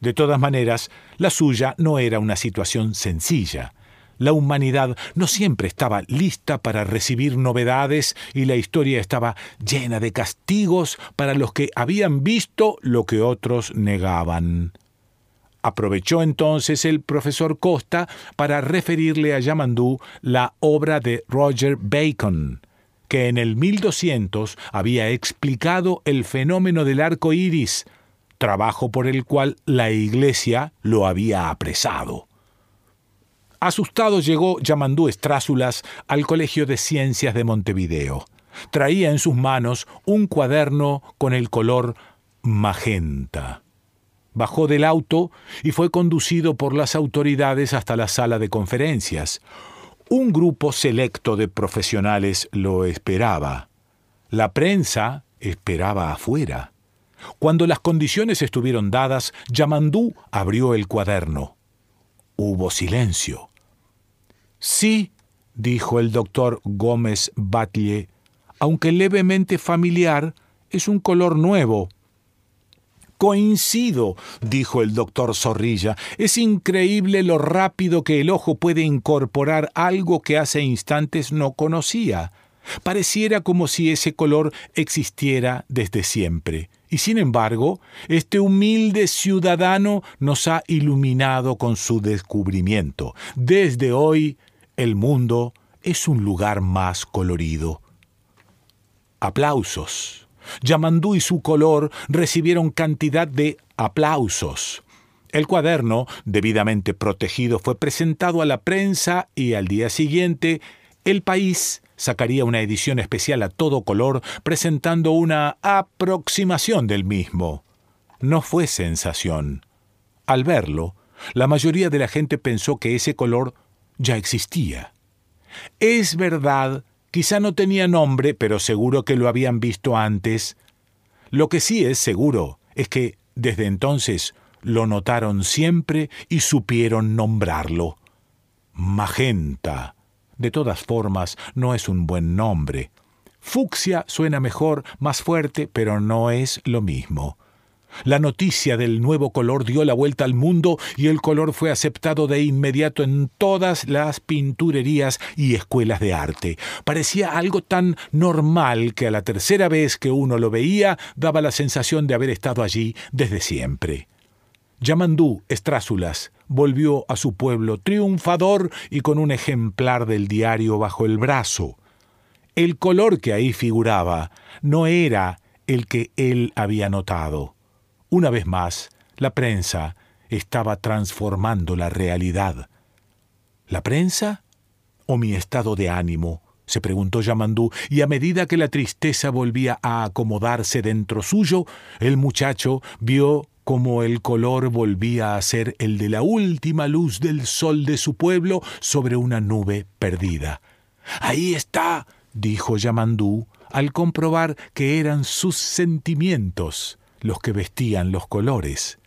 De todas maneras, la suya no era una situación sencilla. La humanidad no siempre estaba lista para recibir novedades y la historia estaba llena de castigos para los que habían visto lo que otros negaban. Aprovechó entonces el profesor Costa para referirle a Yamandú la obra de Roger Bacon, que en el 1200 había explicado el fenómeno del arco iris, trabajo por el cual la Iglesia lo había apresado. Asustado llegó Yamandú Estrázulas al Colegio de Ciencias de Montevideo. Traía en sus manos un cuaderno con el color magenta. Bajó del auto y fue conducido por las autoridades hasta la sala de conferencias. Un grupo selecto de profesionales lo esperaba. La prensa esperaba afuera. Cuando las condiciones estuvieron dadas, Yamandú abrió el cuaderno. Hubo silencio. Sí, dijo el doctor Gómez Batlle, aunque levemente familiar, es un color nuevo. Coincido, dijo el doctor Zorrilla. Es increíble lo rápido que el ojo puede incorporar algo que hace instantes no conocía. Pareciera como si ese color existiera desde siempre. Y sin embargo, este humilde ciudadano nos ha iluminado con su descubrimiento. Desde hoy, el mundo es un lugar más colorido. Aplausos. Yamandú y su color recibieron cantidad de aplausos. El cuaderno, debidamente protegido, fue presentado a la prensa y al día siguiente el país sacaría una edición especial a todo color presentando una aproximación del mismo. No fue sensación. Al verlo, la mayoría de la gente pensó que ese color ya existía. Es verdad, quizá no tenía nombre, pero seguro que lo habían visto antes. Lo que sí es seguro es que, desde entonces, lo notaron siempre y supieron nombrarlo. Magenta. De todas formas, no es un buen nombre. Fucsia suena mejor, más fuerte, pero no es lo mismo. La noticia del nuevo color dio la vuelta al mundo y el color fue aceptado de inmediato en todas las pinturerías y escuelas de arte. Parecía algo tan normal que a la tercera vez que uno lo veía daba la sensación de haber estado allí desde siempre. Yamandú Estrázulas volvió a su pueblo triunfador y con un ejemplar del diario bajo el brazo. El color que ahí figuraba no era el que él había notado. Una vez más, la prensa estaba transformando la realidad. ¿La prensa o mi estado de ánimo? se preguntó Yamandú, y a medida que la tristeza volvía a acomodarse dentro suyo, el muchacho vio como el color volvía a ser el de la última luz del sol de su pueblo sobre una nube perdida. Ahí está, dijo Yamandú, al comprobar que eran sus sentimientos los que vestían los colores.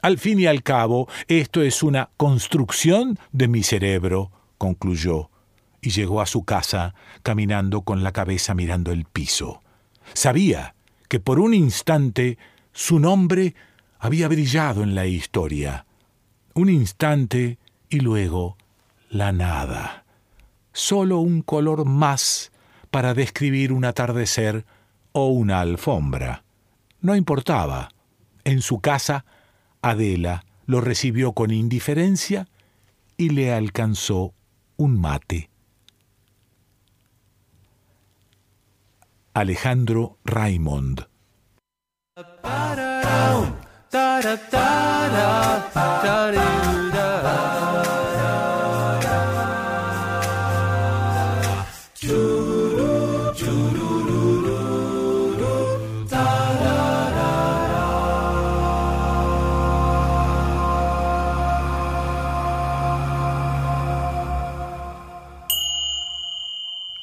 Al fin y al cabo, esto es una construcción de mi cerebro, concluyó, y llegó a su casa caminando con la cabeza mirando el piso. Sabía que por un instante su nombre había brillado en la historia. Un instante y luego la nada. Solo un color más para describir un atardecer o una alfombra. No importaba. En su casa, Adela lo recibió con indiferencia y le alcanzó un mate. Alejandro Raimond.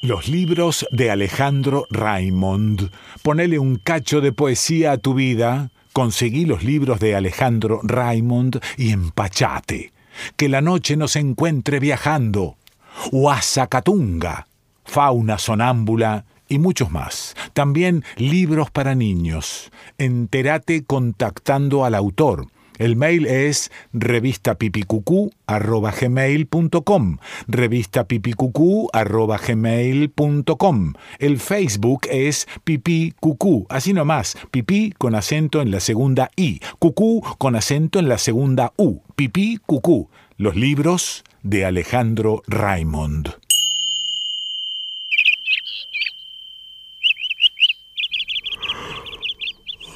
Los libros de Alejandro Raimond. Ponele un cacho de poesía a tu vida. Conseguí los libros de Alejandro Raimond y empachate. Que la noche nos encuentre viajando. Huasacatunga, fauna sonámbula y muchos más. También libros para niños. Entérate contactando al autor. El mail es revistapipicucú.gmail.com revistapipicucú.gmail.com El Facebook es Pipí Cucú, así nomás, pipí con acento en la segunda I, cucú con acento en la segunda U, Pipí Cucú. Los libros de Alejandro Raimond.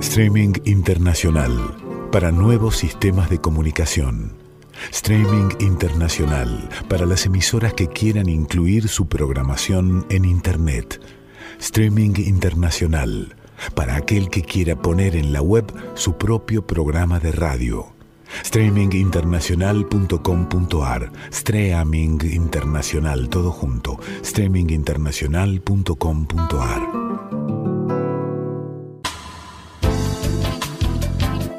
Streaming internacional para nuevos sistemas de comunicación. Streaming internacional para las emisoras que quieran incluir su programación en Internet. Streaming internacional para aquel que quiera poner en la web su propio programa de radio. Streaminginternacional.com.ar Streaming Internacional, todo junto. Streaminginternacional.com.ar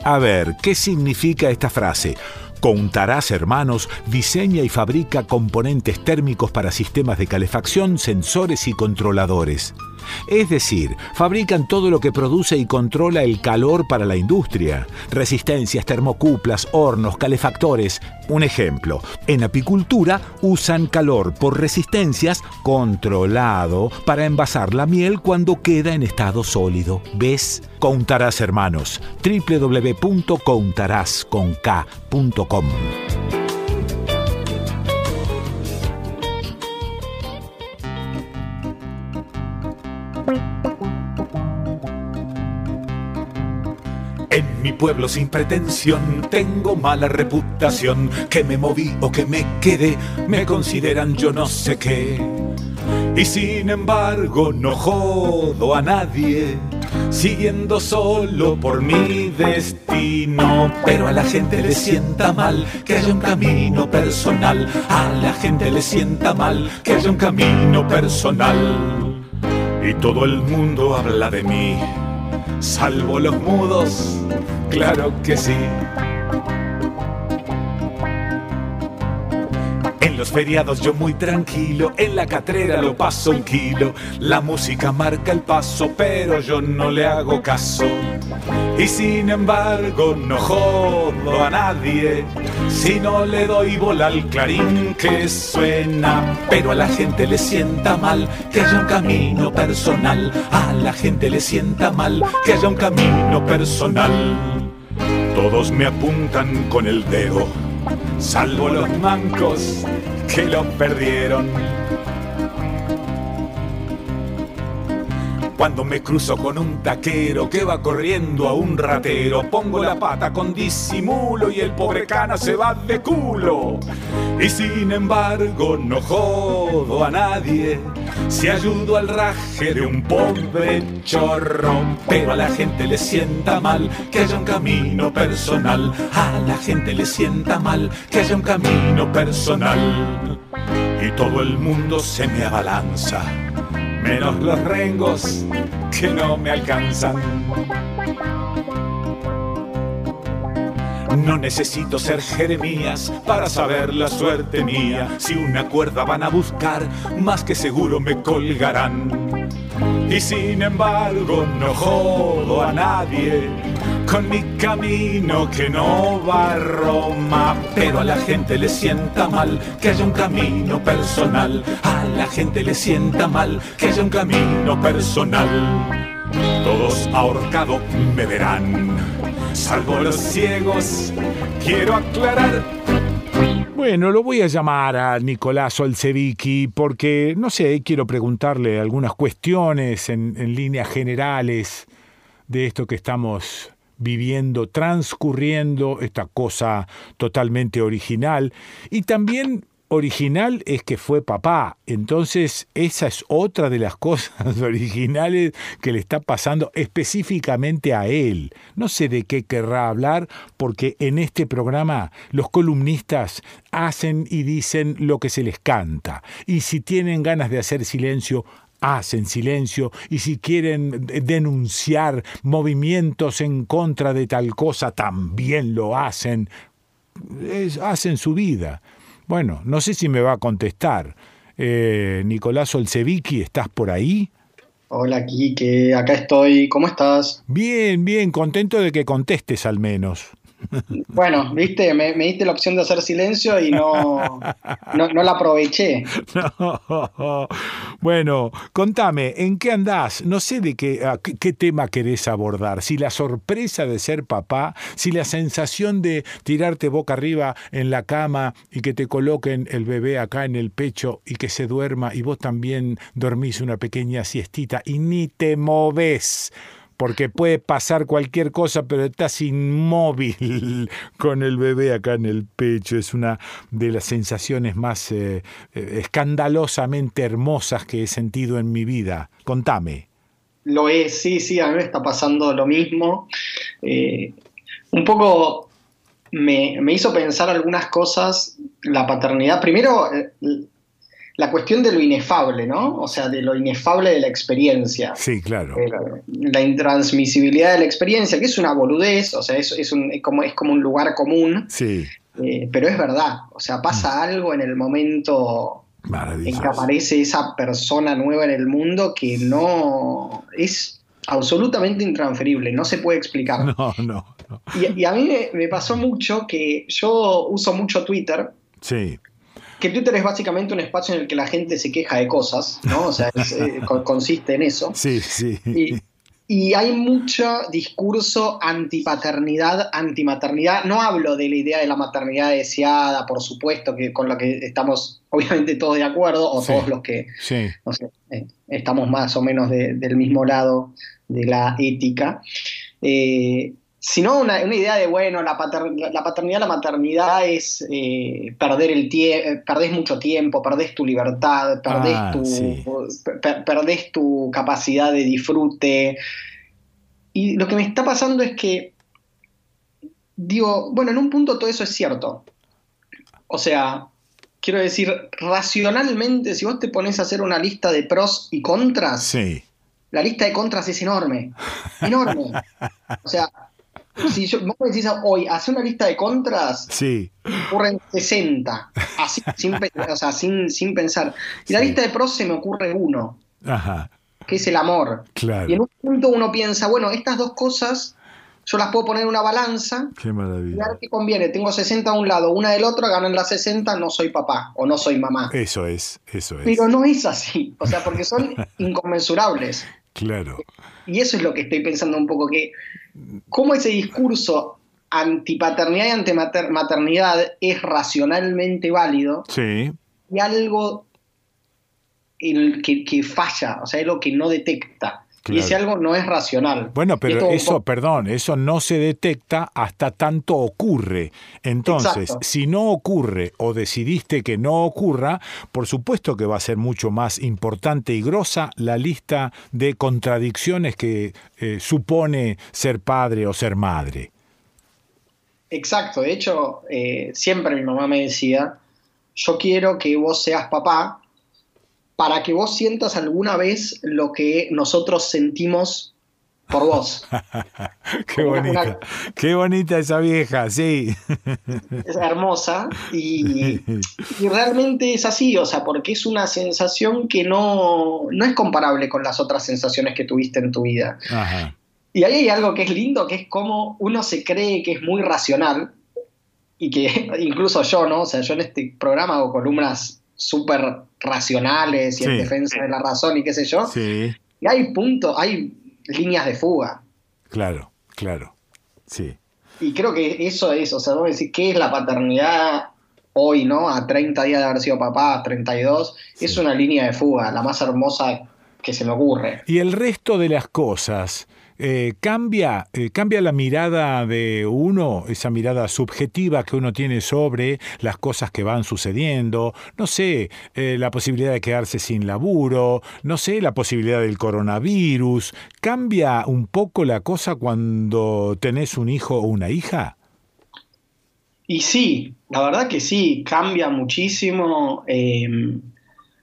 A ver, ¿qué significa esta frase? Contarás Hermanos diseña y fabrica componentes térmicos para sistemas de calefacción, sensores y controladores. Es decir, fabrican todo lo que produce y controla el calor para la industria. Resistencias, termocuplas, hornos, calefactores. Un ejemplo, en apicultura usan calor por resistencias controlado para envasar la miel cuando queda en estado sólido. ¿Ves? Contarás hermanos. www.contarás.com pueblo sin pretensión, tengo mala reputación, que me moví o que me quedé, me consideran yo no sé qué. Y sin embargo no jodo a nadie, siguiendo solo por mi destino. Pero a la gente le sienta mal que haya un camino personal, a la gente le sienta mal que haya un camino personal. Y todo el mundo habla de mí, salvo los mudos, claro que sí. En los feriados yo muy tranquilo, en la catrera lo paso un kilo. La música marca el paso, pero yo no le hago caso. Y sin embargo no jodo a nadie, si no le doy bola al clarín que suena. Pero a la gente le sienta mal que haya un camino personal. A la gente le sienta mal que haya un camino personal. Todos me apuntan con el dedo salvo los mancos que lo perdieron. Cuando me cruzo con un taquero que va corriendo a un ratero, pongo la pata con disimulo y el pobre cana se va de culo. Y sin embargo no jodo a nadie si ayudo al raje de un pobre chorro. Pero a la gente le sienta mal que haya un camino personal. A la gente le sienta mal que haya un camino personal. Y todo el mundo se me abalanza menos los rengos que no me alcanzan. No necesito ser Jeremías para saber la suerte mía. Si una cuerda van a buscar, más que seguro me colgarán. Y sin embargo no jodo a nadie con mi camino que no va a Roma. Pero a la gente le sienta mal que haya un camino personal. A la gente le sienta mal que haya un camino personal. Todos ahorcado me verán, salvo los ciegos. Quiero aclarar bueno, lo voy a llamar a Nicolás Olsevicki porque, no sé, quiero preguntarle algunas cuestiones en, en, líneas generales de esto que estamos viviendo, transcurriendo, esta cosa totalmente original. Y también original es que fue papá. Entonces, esa es otra de las cosas originales que le está pasando específicamente a él. No sé de qué querrá hablar, porque en este programa los columnistas hacen y dicen lo que se les canta. Y si tienen ganas de hacer silencio, hacen silencio y si quieren denunciar movimientos en contra de tal cosa, también lo hacen. Es, hacen su vida. Bueno, no sé si me va a contestar. Eh, Nicolás Olsevicki, ¿estás por ahí? Hola, Quique, acá estoy. ¿Cómo estás? Bien, bien, contento de que contestes al menos. Bueno, viste, me, diste la opción de hacer silencio y no, no, la aproveché. No. Bueno, contame, ¿en qué andás? No sé de qué, qué, qué, tema querés abordar. Si la sorpresa de ser papá, si la sensación de tirarte boca arriba en la cama y que te coloquen el bebé acá en el pecho y que se duerma y vos también dormís una pequeña siestita y ni te moves porque puede pasar cualquier cosa, pero estás inmóvil con el bebé acá en el pecho. Es una de las sensaciones más eh, escandalosamente hermosas que he sentido en mi vida. Contame. Lo es, sí, sí, a mí me está pasando lo mismo. Eh, un poco me, me, hizo pensar algunas cosas la paternidad. Primero, la cuestión de lo inefable, ¿no? O sea, de lo inefable de la experiencia. Sí, claro. Eh, la intransmisibilidad de la experiencia, que es una boludez, o sea, es, es, un, es como, es como un lugar común. Sí. Eh, pero es verdad, o sea, pasa mm. algo en el momento en que aparece esa persona nueva en el mundo que no es absolutamente intransferible, no se puede explicar. No, no. no. Y, y, a mí me, me pasó mucho que yo uso mucho Twitter. Sí que Twitter es básicamente un espacio en el que la gente se queja de cosas, ¿no? O sea, es, eh, consiste en eso. Sí, sí. Y, y, hay mucho discurso antipaternidad, antimaternidad. No hablo de la idea de la maternidad deseada, por supuesto, que con lo que estamos obviamente todos de acuerdo, o sí, todos los que sí. no sé, eh, estamos más o menos de, del mismo lado de la ética. Eh, sino una, una idea de, bueno, la, pater- la paternidad, la maternidad es eh, perder el tiempo, perdés mucho tiempo, perdés tu libertad, perdés, Ah, tu, sí. per- perdés tu capacidad de disfrute. Y lo que me está pasando es que, digo, bueno, en un punto todo eso es cierto. O sea, quiero decir, racionalmente, si vos te pones a hacer una lista de pros y contras, Sí. la lista de contras es enorme. Enorme. O sea, si yo, vos me decís hoy, hace una lista de contras, Sí. ocurren 60. Así, sin, pe- o sea, sin, sin pensar. Y la lista de pros se me ocurre uno, Ajá. que es el amor. Claro. Y en un punto uno piensa, bueno, estas dos cosas yo las puedo poner en una balanza Qué y maravilla. ver qué conviene. Tengo 60 a un lado, una del otro, ganan las 60, no soy papá o no soy mamá. Eso es, eso es. Pero no es así, o sea, porque son inconmensurables. Claro. Y eso es lo que estoy pensando un poco, que cómo ese discurso antipaternidad y antimaternidad es racionalmente válido Sí. y algo el que, que falla, o sea, algo que no detecta. Y ese algo no es racional. Bueno, pero eso, perdón, eso no se detecta hasta tanto ocurre. Entonces, Exacto. si no ocurre o decidiste que no ocurra, por supuesto que va a ser mucho más importante y grosa la lista de contradicciones que eh, supone ser padre o ser madre. Exacto, de hecho, eh, siempre mi mamá me decía, yo quiero que vos seas papá para que vos sientas alguna vez lo que nosotros sentimos por vos. Qué Una- bonita, una- qué bonita esa vieja, sí. Es hermosa y, y realmente es así, o sea, porque es una sensación que no, no es comparable con las otras sensaciones que tuviste en tu vida. Ajá. Y ahí hay algo que es lindo, que es como uno se cree que es muy racional y que incluso yo, ¿no? O sea, yo en este programa hago columnas súper racionales y en Sí. defensa de la razón y qué sé yo. Sí, Y hay puntos, hay líneas de fuga. claro, claro. Sí. Y creo que eso es, o sea, vos decís, ¿qué es la paternidad hoy, no? A 30 días de haber sido papá, a 32, es una línea de fuga, la más hermosa que se me ocurre. Y el resto de las cosas, eh, cambia, eh, cambia la mirada de uno, esa mirada subjetiva que uno tiene sobre las cosas que van sucediendo, no sé, eh, la posibilidad de quedarse sin laburo, no sé, la posibilidad del coronavirus, cambia un poco la cosa cuando tenés un hijo o una hija. Y sí, la verdad que sí, cambia muchísimo. eh,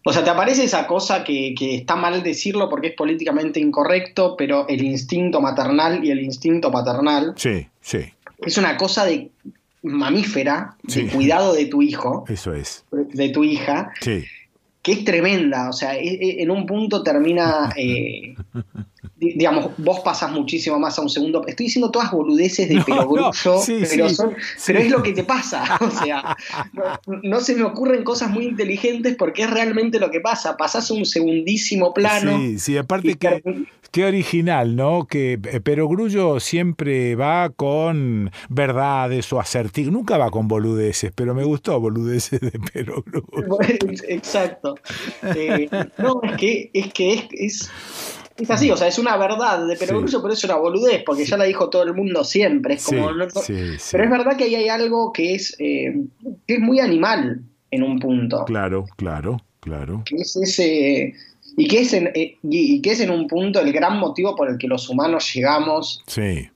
o sea, te aparece esa cosa que, que está mal decirlo porque es políticamente incorrecto, pero el instinto maternal y el instinto paternal Sí, sí, es una cosa de mamífera, Sí. de cuidado de tu hijo, eso es. de tu hija, Sí, que es tremenda. O sea, e- e- en un punto termina, eh, digamos, vos pasas muchísimo más a un segundo. Estoy diciendo todas boludeces de No, perogrullo, no, sí, pero, sí, son- sí. pero es lo que te pasa. O sea, no, no se me ocurren cosas muy inteligentes porque es realmente lo que pasa. Pasás a un segundísimo plano. Sí, sí, aparte que qué original, ¿no? Que eh, Perogrullo siempre va con verdades o acertijos, nunca va con boludeces, pero me gustó boludeces de Perogrullo. Exacto. Eh, no, es que es, que es, es, es así, o sea, es una verdad de perogrullo, pero es una boludez, porque ya la dijo todo el mundo siempre. Es como, Sí, sí, sí. Pero es verdad que ahí hay algo que es, eh, que es muy animal en un punto. Claro, claro, claro. Que es ese. Y que es, en, eh, y, y que es en un punto el gran motivo por el que los humanos llegamos Sí,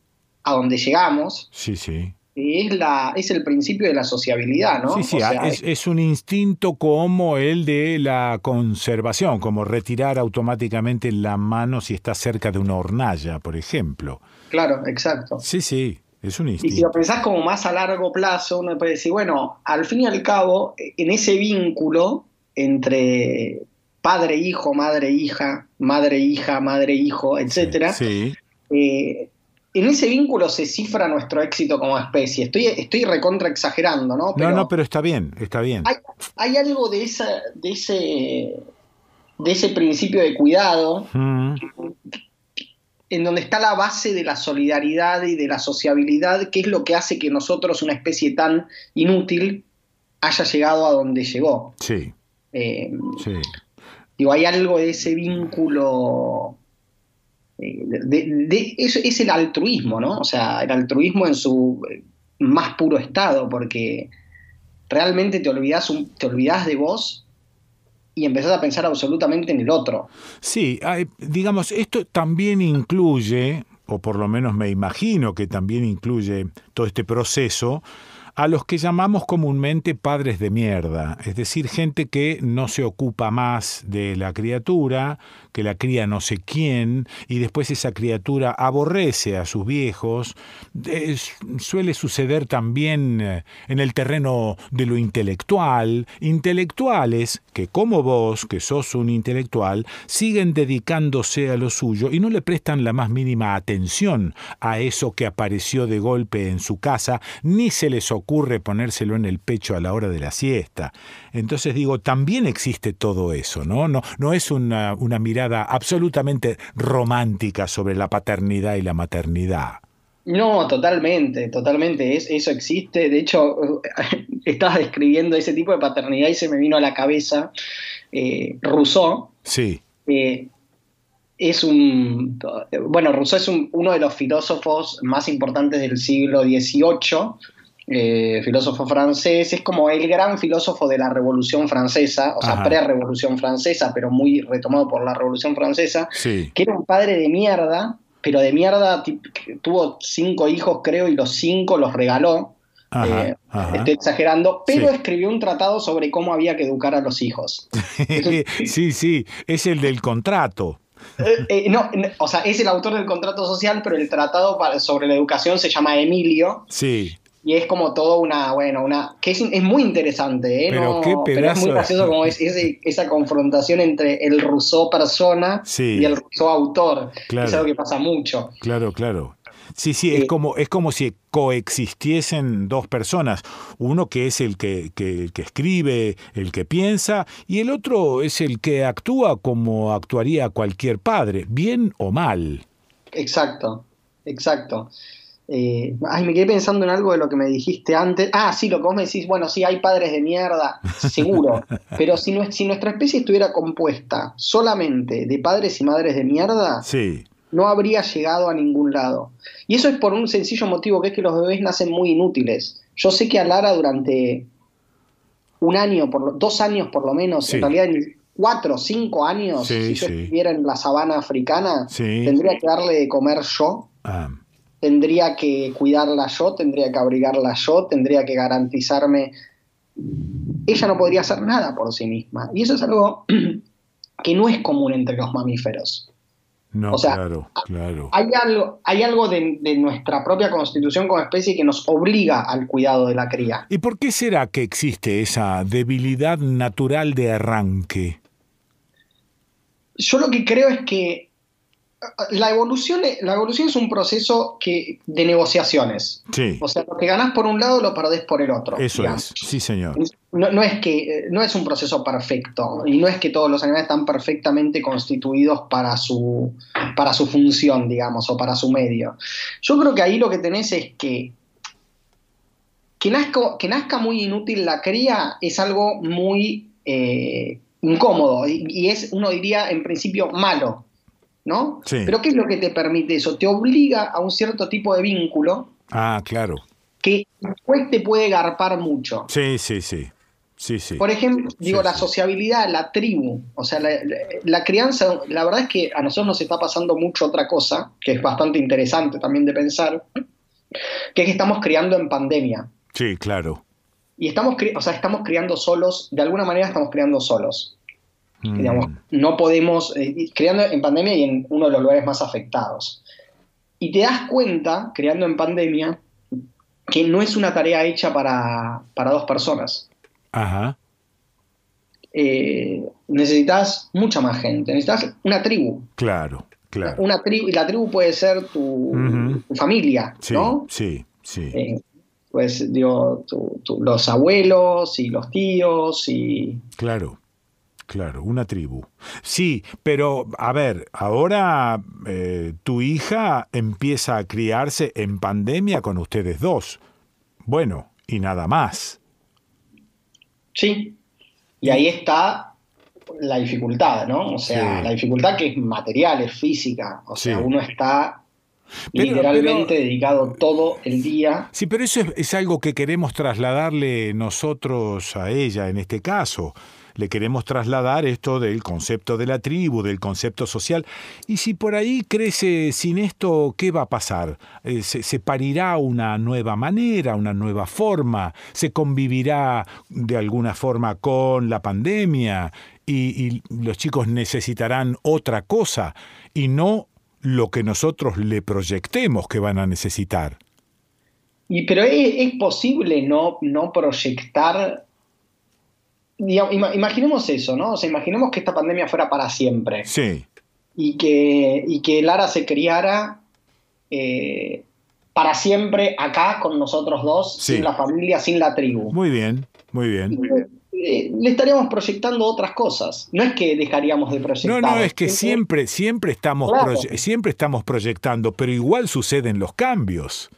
a donde llegamos, sí, sí. Es, la, es el principio de la sociabilidad, ¿no? Sí, sí, O sea, es, es un instinto como el de la conservación, como retirar automáticamente la mano si está cerca de una hornalla, por ejemplo. Claro, exacto. Sí, sí, es un Y si lo instinto. pensás como más a largo plazo, uno puede decir, bueno, al fin y al cabo, en ese vínculo entre padre-hijo, madre-hija, madre-hija, madre-hijo, etcétera, Sí, eh, en ese vínculo se cifra nuestro éxito como especie. Estoy, estoy recontra exagerando, ¿no? no, no, pero está bien, está bien. hay, hay algo de, esa, de, ese, de ese principio de cuidado Mm, en donde está la base de la solidaridad y de la sociabilidad, que es lo que hace que nosotros, una especie tan inútil, haya llegado a donde llegó. Sí, Eh, sí. digo, hay algo de ese vínculo es, el altruismo, ¿no? O sea, el altruismo en su eh, más puro estado, porque realmente te olvidas, te olvidas de vos y empezás a pensar absolutamente en el otro. Sí, digamos, esto también incluye, o por lo menos me imagino que también incluye todo este proceso, a los que llamamos comúnmente padres de mierda, es decir, gente que no se ocupa más de la criatura, que la cría no sé quién, y después esa criatura aborrece a sus viejos. Suele suceder también eh, en el terreno de lo intelectual, intelectuales que como vos, que sos un intelectual, siguen dedicándose a lo suyo y no le prestan la más mínima atención a eso que apareció de golpe en su casa, ni se les ocurre ponérselo en el pecho a la hora de la siesta. Entonces digo, también existe todo eso, ¿no? No, no es una, una mirada absolutamente romántica sobre la paternidad y la maternidad. No, totalmente, totalmente, es, eso existe. De hecho, estabas describiendo ese tipo de paternidad y se me vino a la cabeza eh, Rousseau. Sí. eh, es un, bueno, Rousseau es un- uno de los filósofos más importantes del siglo XVIII, eh, filósofo francés, es como el gran filósofo de la Revolución Francesa, o sea, pre-Revolución Francesa, pero muy retomado por la Revolución Francesa, Sí. que era un padre de mierda, pero de mierda, tuvo cinco hijos, creo, y los cinco los regaló. Ajá, Eh, ajá. Estoy exagerando, pero Sí. escribió un tratado sobre cómo había que educar a los hijos. sí, sí, es el del contrato. Eh, eh, no, no, o sea, es el autor del contrato social, pero el tratado para- sobre la educación se llama Emilio Sí. Y es como todo una, bueno, una, que es, es muy interesante, ¿eh? Pero No, qué pero es muy gracioso como es esa confrontación entre el Rousseau persona Sí. y el Rousseau autor. Claro. Es algo que pasa mucho. Claro, claro. Sí, sí, es como, es como si coexistiesen dos personas. Uno que es el que, que- el que escribe, el que piensa, y el otro es el que actúa como actuaría cualquier padre, bien o mal. Exacto, exacto. Eh, ay, me quedé pensando en algo de lo que me dijiste antes. Ah, sí, lo que vos me decís, bueno, sí, hay padres de mierda, seguro. pero si, nue- si nuestra especie estuviera compuesta solamente de padres y madres de mierda, Sí, no habría llegado a ningún lado. Y eso es por un sencillo motivo, que es que los bebés nacen muy inútiles. Yo sé que a Lara durante un año, por lo- dos años por lo menos, Sí. en realidad en cuatro o cinco años, Sí, si yo estuviera en la sabana africana, tendría que darle de comer yo, ah, tendría que cuidarla yo, tendría que abrigarla yo, tendría que garantizarme. Ella no podría hacer nada por sí misma. Y eso es algo que no es común entre los mamíferos. no, O sea, claro, claro. Hay algo, hay algo de, de nuestra propia constitución como especie que nos obliga al cuidado de la cría. ¿Y por qué será que existe esa debilidad natural de arranque? Yo lo que creo es que la evolución, la evolución es un proceso que, de negociaciones. Sí, O sea, lo que ganás por un lado lo perdés por el otro. eso digamos. es, sí señor. No, no es que eh, no es un proceso perfecto y no es que todos los animales están perfectamente constituidos para su para su función, digamos, o para su medio. Yo creo que ahí lo que tenés es que que nazca, que nazca muy inútil la cría es algo muy eh, incómodo y, y es, uno diría, en principio malo, ¿no? Sí. Pero ¿qué es lo que te permite eso? Te obliga a un cierto tipo de vínculo Ah, claro. que después te puede garpar mucho. Sí, sí, sí. Sí, sí. Por ejemplo, digo, Sí, la sociabilidad, la tribu, o sea, la, la- crianza, la verdad es que a nosotros nos está pasando mucho otra cosa, que es bastante interesante también de pensar, que es que estamos criando en pandemia. Sí, claro. Y estamos, o sea, estamos criando solos, de alguna manera estamos criando solos. Mm, Digamos, no podemos, eh, y criando en pandemia y en uno de los lugares más afectados. Y te das cuenta, creando en pandemia, que no es una tarea hecha para, para dos personas. Ajá. eh, necesitas mucha más gente, necesitas una tribu. Claro, claro. Una tribu, y la tribu puede ser tu, familia, Sí, ¿no? sí, sí. Eh, pues digo, tu- tu- los abuelos y los tíos y... Claro, claro, una tribu. Sí, pero a ver, ahora eh, tu hija empieza a criarse en pandemia con ustedes dos. Bueno, y nada más. Sí. Y ahí está la dificultad, ¿no? O sea, Sí. la dificultad que es material, es física. O sea, Sí. uno está Pero- literalmente dedicado todo el día. Sí, pero eso es, es algo que queremos trasladarle nosotros a ella en este caso. Le queremos trasladar esto del concepto de la tribu, del concepto social. Y si por ahí crece sin esto, ¿qué va a pasar? Eh, se, parirá una nueva manera, una nueva forma, se convivirá de alguna forma con la pandemia y, y los chicos necesitarán otra cosa y no lo que nosotros le proyectemos que van a necesitar. Y, pero es, es posible no, no proyectar. Digamos, imaginemos eso, ¿no? O sea, imaginemos que esta pandemia fuera para siempre. Sí. y que, y que Lara se criara eh, para siempre acá con nosotros dos, Sí. sin la familia, sin la tribu. Muy bien, muy bien. Eh, le estaríamos proyectando otras cosas. No es que dejaríamos de No, proyectar. no, es que siempre, siempre estamos, Claro. siempre estamos proyectando, pero igual suceden los cambios.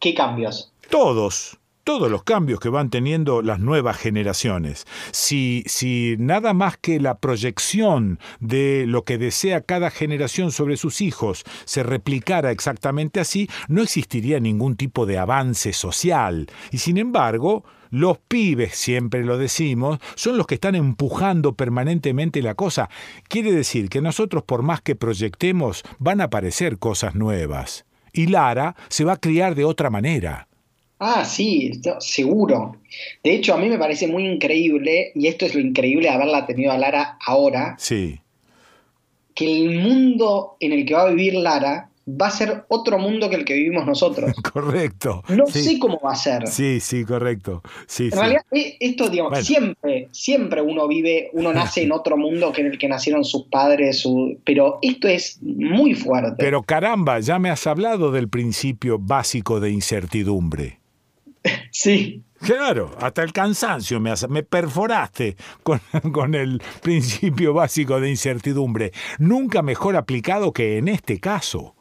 ¿Qué cambios? Todos, todos los cambios que van teniendo las nuevas generaciones. Si, si nada más que la proyección de lo que desea cada generación sobre sus hijos se replicara exactamente así, no existiría ningún tipo de avance social. Y sin embargo, los pibes, siempre lo decimos, son los que están empujando permanentemente la cosa. Quiere decir que nosotros, por más que proyectemos, van a aparecer cosas nuevas. Y Lara se va a criar de otra manera. Ah, sí, seguro. De hecho, a mí me parece muy increíble, y esto es lo increíble de haberla tenido a Lara ahora, Sí. que el mundo en el que va a vivir Lara va a ser otro mundo que el que vivimos nosotros. Correcto. No Sí. sé cómo va a ser. Sí, sí, correcto. Sí, En sí. realidad, eh, esto, digamos, Bueno. siempre, siempre uno vive, uno nace en otro mundo que en el que nacieron sus padres, su- pero esto es muy fuerte. Pero caramba, ya me has hablado del principio básico de incertidumbre. Sí. Claro, hasta el cansancio me, has- me perforaste con, con el principio básico de incertidumbre. Nunca mejor aplicado que en este caso.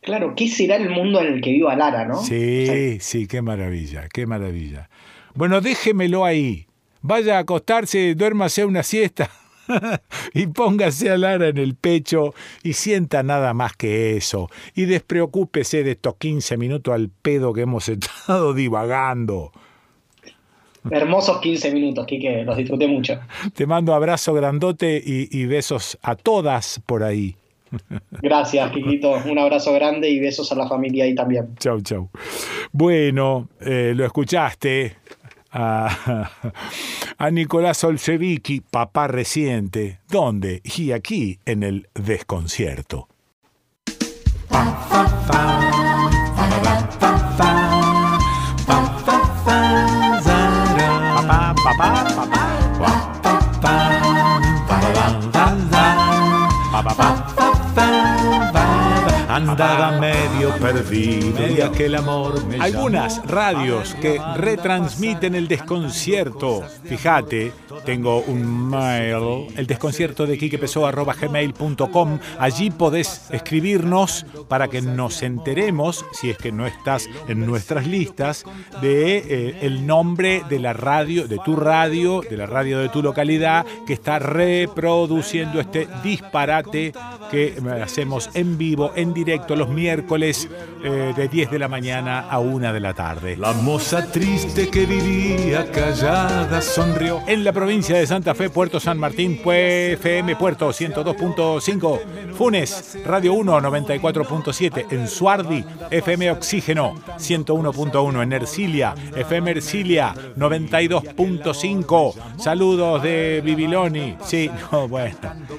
Claro, ¿qué será el mundo en el que viva Lara, no? Sí, sí, qué maravilla, qué maravilla. Bueno, déjemelo ahí. Vaya a acostarse, duérmase una siesta y póngase a Lara en el pecho y sienta nada más que eso. Y despreocúpese de estos 15 minutos al pedo que hemos estado divagando. Hermosos 15 minutos, Quique, los disfruté mucho. Te mando abrazo grandote y, y besos a todas por ahí. Gracias, Quiquito. Un abrazo grande y besos a la familia ahí también. Chau, chau. Bueno, eh, lo escuchaste a, Nicolás Olsevicki, papá reciente. ¿Dónde? Y aquí, en el desconcierto. Andaba medio perdido y aquel amor me Algunas radios que retransmiten el desconcierto. Fíjate, tengo un mail, el desconcierto de gmail.com Allí podés escribirnos para que nos enteremos, si es que no estás en nuestras listas, de eh, el nombre de la radio, de tu radio, de la radio de tu localidad, que está reproduciendo este disparate que hacemos en vivo, en directo, los miércoles eh, de 10 de la mañana a 1 de la tarde. La moza triste que vivía callada sonrió. En la provincia de Santa Fe, Puerto San Martín, FM Puerto 102.5, Funes, Radio 1 94.7, en Suardi, FM Oxígeno 101.1, en Ercilia, FM Ercilia 92.5. Saludos de Bibiloni. Sí, no, bueno.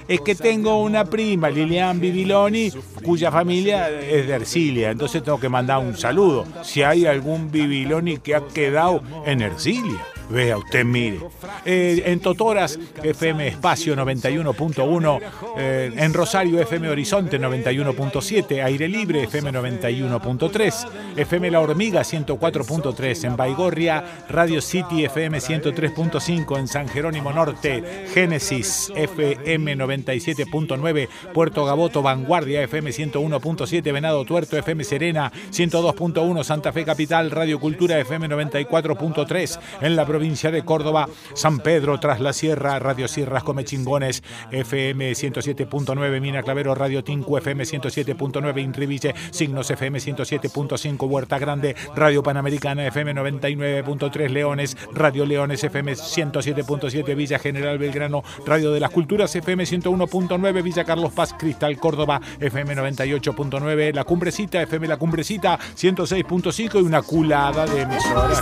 Es que tengo una prima, Lilian Bibiloni, cuya familia es de Ercilia, entonces tengo que mandar un saludo. Si hay algún Bibiloni que ha quedado en Ercilia. Vea usted, mire. Eh, en Totoras, FM Espacio 91.1. eh, en Rosario, FM Horizonte 91.7. Aire Libre, FM 91.3. FM La Hormiga 104.3. En Baigorria, Radio City, FM 103.5. En San Jerónimo Norte, Génesis, FM 97.9. Puerto Gaboto, Vanguardia, FM 101.7. Venado Tuerto, FM Serena 102.1. Santa Fe Capital, Radio Cultura, FM 94.3. En la provincia provincia de Córdoba, San Pedro, Tras la Sierra, Radio Sierras, Come Chingones, FM 107.9, Mina Clavero, Radio Tinku, FM 107.9, Intriviche, Signos FM 107.5, Huerta Grande, Radio Panamericana, FM 99.3, Leones, Radio Leones, FM 107.7, Villa General Belgrano, Radio de las Culturas, FM 101.9, Villa Carlos Paz, Cristal, Córdoba, FM 98.9, La Cumbrecita, FM La Cumbrecita, 106.5 y una culada de emisoras.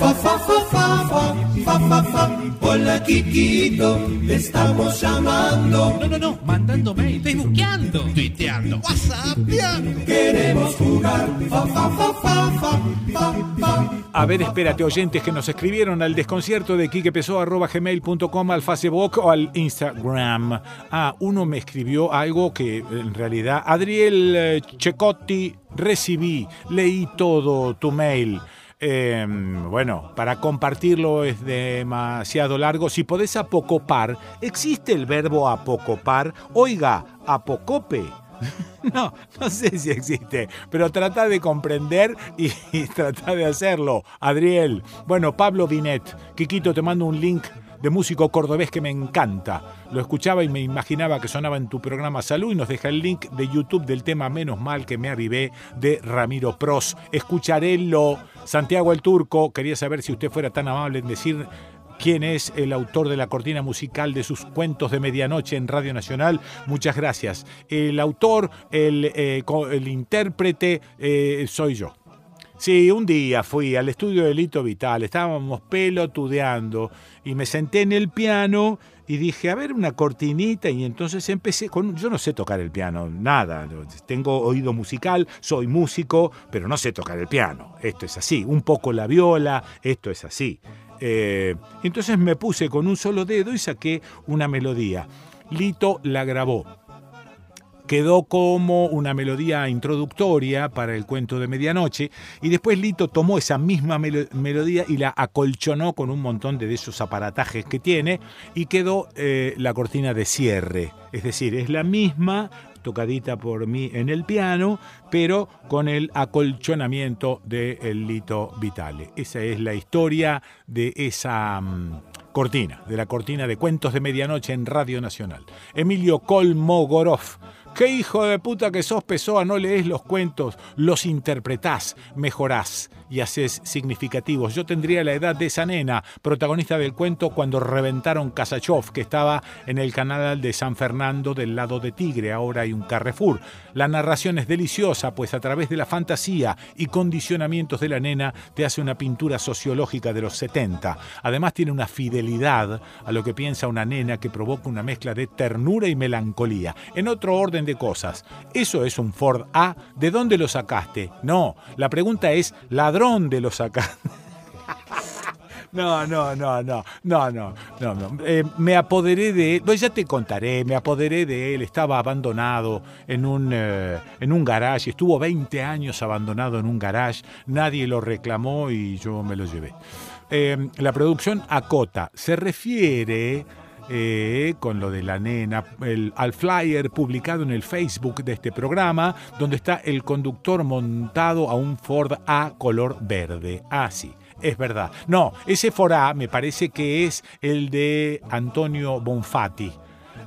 Fa, fa, fa, fa, fa, fa, fa, fa. Hola, Kikito, te estamos llamando. No, no, no, mandando mail, facebookeando, tuiteando, whatsappeando. Queremos jugar. Fa, fa, fa, fa, fa, fa, fa. A ver, espérate, oyentes que nos escribieron al desconcierto de quiquepeso.gmail.com, al Facebook o al Instagram. Ah, uno me escribió algo que en realidad, Adriel eh, Checotti, recibí, leí todo tu mail. Eh, bueno, para compartirlo es demasiado largo. Si podés apocopar, ¿existe el verbo apocopar? Oiga, apocope. No, no sé si existe, pero trata de comprender y, y trata de hacerlo. Adriel, bueno, Pablo Binet, Quiquito, te mando un link de músico cordobés que me encanta. Lo escuchaba y me imaginaba que sonaba en tu programa Salud y nos deja el link de YouTube del tema Menos mal que me arribé de Ramiro Pros. Escucharélo. Santiago el Turco, quería saber si usted fuera tan amable en decir quién es el autor de la cortina musical de sus cuentos de medianoche en Radio Nacional. Muchas gracias. El autor, el, eh, el intérprete, eh, soy yo. Sí, un día fui al estudio de Lito Vital, estábamos pelotudeando y me senté en el piano y dije, a ver, una cortinita y entonces empecé con, yo no sé tocar el piano, nada, tengo oído musical, soy músico, pero no sé tocar el piano, esto es así, un poco la viola, esto es así. Eh, entonces me puse con un solo dedo y saqué una melodía. Lito la grabó quedó como una melodía introductoria para el cuento de medianoche y después Lito tomó esa misma melo- melodía y la acolchonó con un montón de esos aparatajes que tiene y quedó eh, la cortina de cierre. Es decir, es la misma tocadita por mí en el piano, pero con el acolchonamiento de Lito Vitale. Esa es la historia de esa mm, cortina, de la cortina de cuentos de medianoche en Radio Nacional. Emilio Kolmogorov. ¿Qué hijo de puta que sos, Pessoa? No lees los cuentos, los interpretás, mejorás y haces significativos. Yo tendría la edad de esa nena, protagonista del cuento cuando reventaron Kasachov, que estaba en el canal de San Fernando del lado de Tigre, ahora hay un Carrefour. La narración es deliciosa, pues a través de la fantasía y condicionamientos de la nena te hace una pintura sociológica de los 70. Además tiene una fidelidad a lo que piensa una nena que provoca una mezcla de ternura y melancolía. En otro orden de cosas, ¿eso es un Ford A? ¿De dónde lo sacaste? No, la pregunta es, ¿ladrón de lo sacaste? No, no, no, no, no, no, no. Eh, me apoderé de él, pues ya te contaré, me apoderé de él, estaba abandonado en un, eh, en un garage, estuvo 20 años abandonado en un garage, nadie lo reclamó y yo me lo llevé. Eh, la producción acota, se refiere eh, con lo de la nena, el- al flyer publicado en el Facebook de este programa, donde está el conductor montado a un Ford A color verde. Ah, sí. Es verdad. No, ese Ford A me parece que es el de Antonio Bonfatti.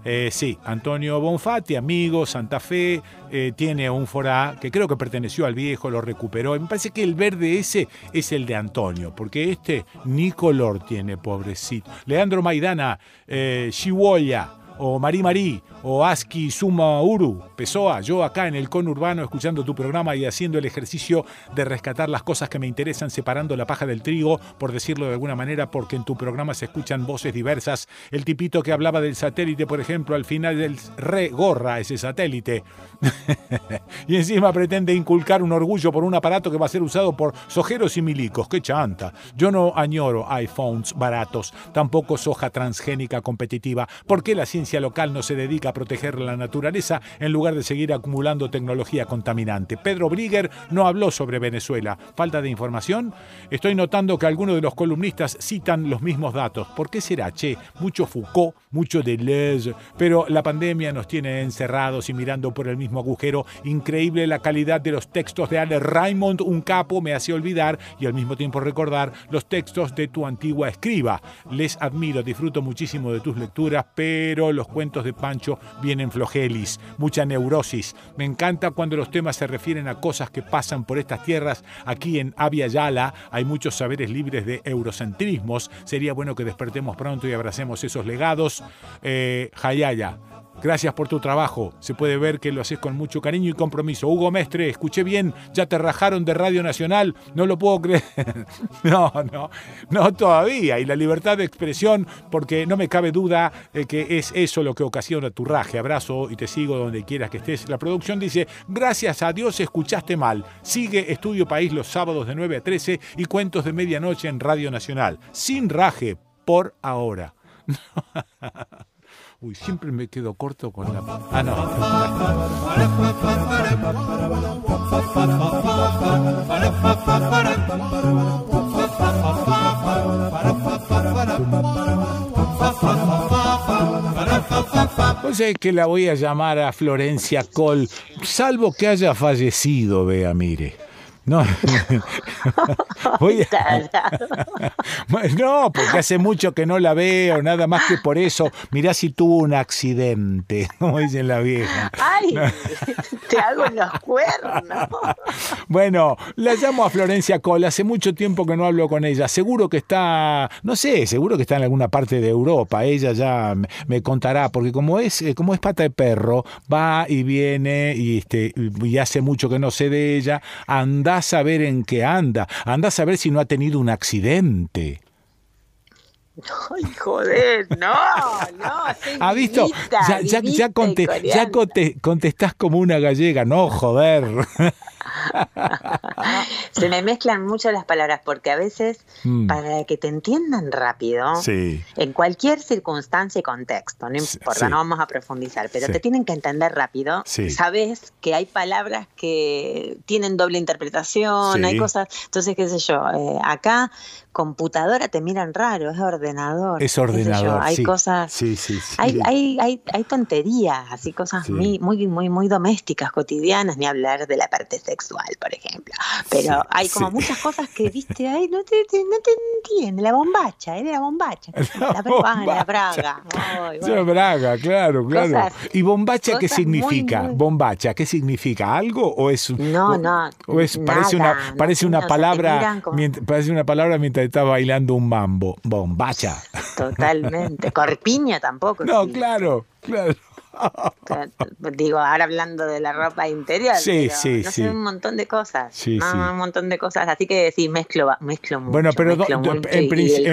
Eh, sí, Antonio Bonfatti, amigo, Santa Fe, eh, tiene un Ford A que creo que perteneció al viejo, lo recuperó. Me parece que el verde ese es el de Antonio, porque este ni color tiene, pobrecito. Leandro Maidana, eh, Chihuahua, o Marí Marí, o Aski Suma Uru, Pessoa, yo acá en el conurbano escuchando tu programa y haciendo el ejercicio de rescatar las cosas que me interesan, separando la paja del trigo, por decirlo de alguna manera, porque en tu programa se escuchan voces diversas. El tipito que hablaba del satélite, por ejemplo, al final del re gorra ese satélite. y encima pretende inculcar un orgullo por un aparato que va a ser usado por sojeros y milicos. ¡Qué chanta! Yo no añoro iPhones baratos, tampoco soja transgénica competitiva. ¿Por qué la ciencia local no se dedica a proteger la naturaleza en lugar de seguir acumulando tecnología contaminante. Pedro Brigger no habló sobre Venezuela. ¿Falta de información? Estoy notando que algunos de los columnistas citan los mismos datos. ¿Por qué será? Che, mucho Foucault, mucho Deleuze, pero la pandemia nos tiene encerrados y mirando por el mismo agujero. Increíble la calidad de los textos de Ale Raymond, un capo, me hace olvidar y al mismo tiempo recordar los textos de tu antigua escriba. Les admiro, disfruto muchísimo de tus lecturas, pero los cuentos de Pancho vienen flojelis, mucha neurosis. Me encanta cuando los temas se refieren a cosas que pasan por estas tierras. Aquí en Avia Yala hay muchos saberes libres de eurocentrismos. Sería bueno que despertemos pronto y abracemos esos legados. Eh, Hayaya. Gracias por tu trabajo. Se puede ver que lo haces con mucho cariño y compromiso. Hugo Mestre, escuché bien, ya te rajaron de Radio Nacional. No lo puedo creer. No, no, no todavía. Y la libertad de expresión, porque no me cabe duda de que es eso lo que ocasiona tu raje. Abrazo y te sigo donde quieras que estés. La producción dice, gracias a Dios escuchaste mal. Sigue Estudio País los sábados de 9 a 13 y cuentos de medianoche en Radio Nacional. Sin raje, por ahora. Uy, siempre me quedo corto con la... Ah, no. Pues es que la voy a llamar a Florencia Col, salvo que haya fallecido, vea, mire. No, Voy a- no, porque hace mucho que no la veo, nada más que por eso. Mirá si tuvo un accidente, como dice la vieja. ¡Ay! Te hago los cuernos. Bueno, la llamo a Florencia Cole, hace mucho tiempo que no hablo con ella. Seguro que está, no sé, seguro que está en alguna parte de Europa. Ella ya me, contará, porque como es, eh, como es pata de perro, va y viene y, este, y hace mucho que no sé de ella. Anda a saber en qué anda. Anda a saber si no ha tenido un accidente. Ay, joder, no, no. ¿Ha visto? Ya, ya, ya, ya contestás como una gallega. No, joder. Se me mezclan mucho las palabras porque a veces, Mm. para que te entiendan rápido, Sí. en cualquier circunstancia y contexto, no importa, sí. no vamos a profundizar, pero Sí. te tienen que entender rápido. Sabes que hay palabras que tienen doble interpretación, hay cosas, entonces, qué sé yo, eh, acá computadora te miran raro, es ordenador. Es ordenador. hay cosas hay, hay, hay, hay tonterías, así cosas muy, muy, muy, muy domésticas, cotidianas, ni hablar de la parte sexual, por ejemplo. Pero Sí, hay como sí. muchas cosas que, viste, ay, no te, te- no te entiende. La bombacha, era la bombacha. La, bra- ah, la braga. Ay, Eso bueno. es Braga, claro, claro. Cosas- ¿Y bombacha qué muy, significa? muy- Bombacha, ¿qué significa? ¿Algo o es No, no, o es parece una parece una palabra miran como- mient- parece una palabra mientras estás bailando un mambo, bombacha. Totalmente. Corpiña tampoco. No, claro, claro. Digo, ahora hablando de la ropa interior. Sí, pero sí, no sí. sé, un montón de cosas. Sí, no, sí. un montón de cosas. Así que sí, mezclo, va- mezclo mucho. Bueno, pero do- mezclo do- mucho en, y- en me principio,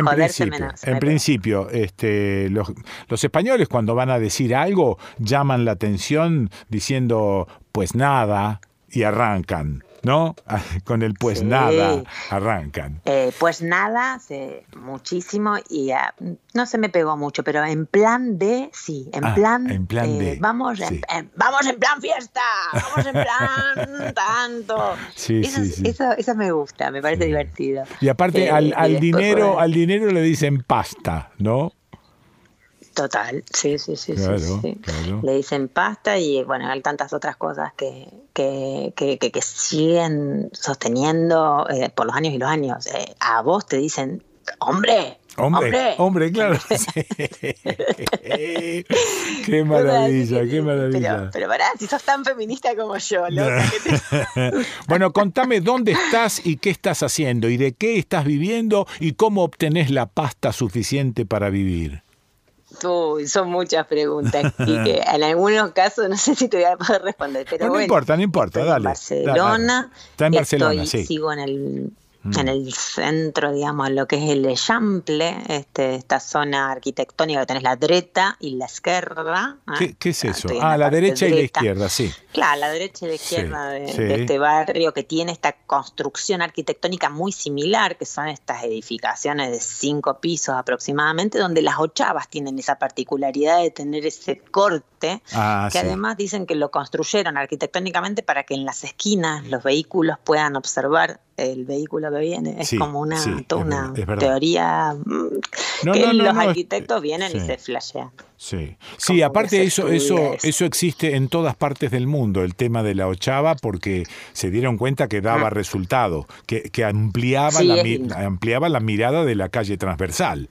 en me- principio, este, los, los españoles cuando van a decir algo llaman la atención diciendo pues nada y arrancan, ¿no? Con el pues Sí. nada arrancan. Eh, pues nada, sé muchísimo y ah, no se me pegó mucho, pero en plan de, sí, en Ah, plan, en plan eh, de, vamos, en- sí. en- vamos en plan fiesta, vamos en plan tanto. Sí, eso, sí, sí. Eso, eso me gusta, me parece divertido. Y aparte al, al dinero, al dinero le dicen pasta, ¿no? Total, sí, sí, sí, sí, Claro, sí. claro. Le dicen pasta y bueno, hay tantas otras cosas que, que, que, que- que siguen sosteniendo eh, por los años y los años. Eh, a vos te dicen, hombre, Hombre, hombre, claro. sí. qué maravilla, qué Pero, maravilla. pero pará, si sos tan feminista como yo, loca, te- bueno, contame dónde estás y qué estás haciendo y de qué estás viviendo y cómo obtenés la pasta suficiente para vivir. Uy, son muchas preguntas y que en algunos casos no sé si te voy a poder responder, pero No, no bueno. importa, no importa, dale. En Barcelona, dale, dale. Está en Barcelona, estoy- sí. Sigo en el Mm. en el centro, digamos, lo que es el Eixample, este, esta zona arquitectónica que tenés la derecha y la izquierda. ¿eh? ¿Qué, qué es eso? estoy en Ah, la derecha y la izquierda, sí. Claro, la derecha y la izquierda de, sí. de este barrio que tiene esta construcción arquitectónica muy similar, que son estas edificaciones de cinco pisos aproximadamente, donde las ochavas tienen esa particularidad de tener ese corte, Ah, que sí. además dicen que lo construyeron arquitectónicamente para que en las esquinas los vehículos puedan observar el vehículo que viene. Es Sí, como una, sí, toda es una es teoría No, que no, no, los arquitectos vienen y se flashean. Sí, sí aparte eso, eso, eso. eso existe en todas partes del mundo, el tema de la ochava, porque se dieron cuenta que daba Ah. resultado, que, que ampliaba, la, ampliaba la mirada de la calle transversal.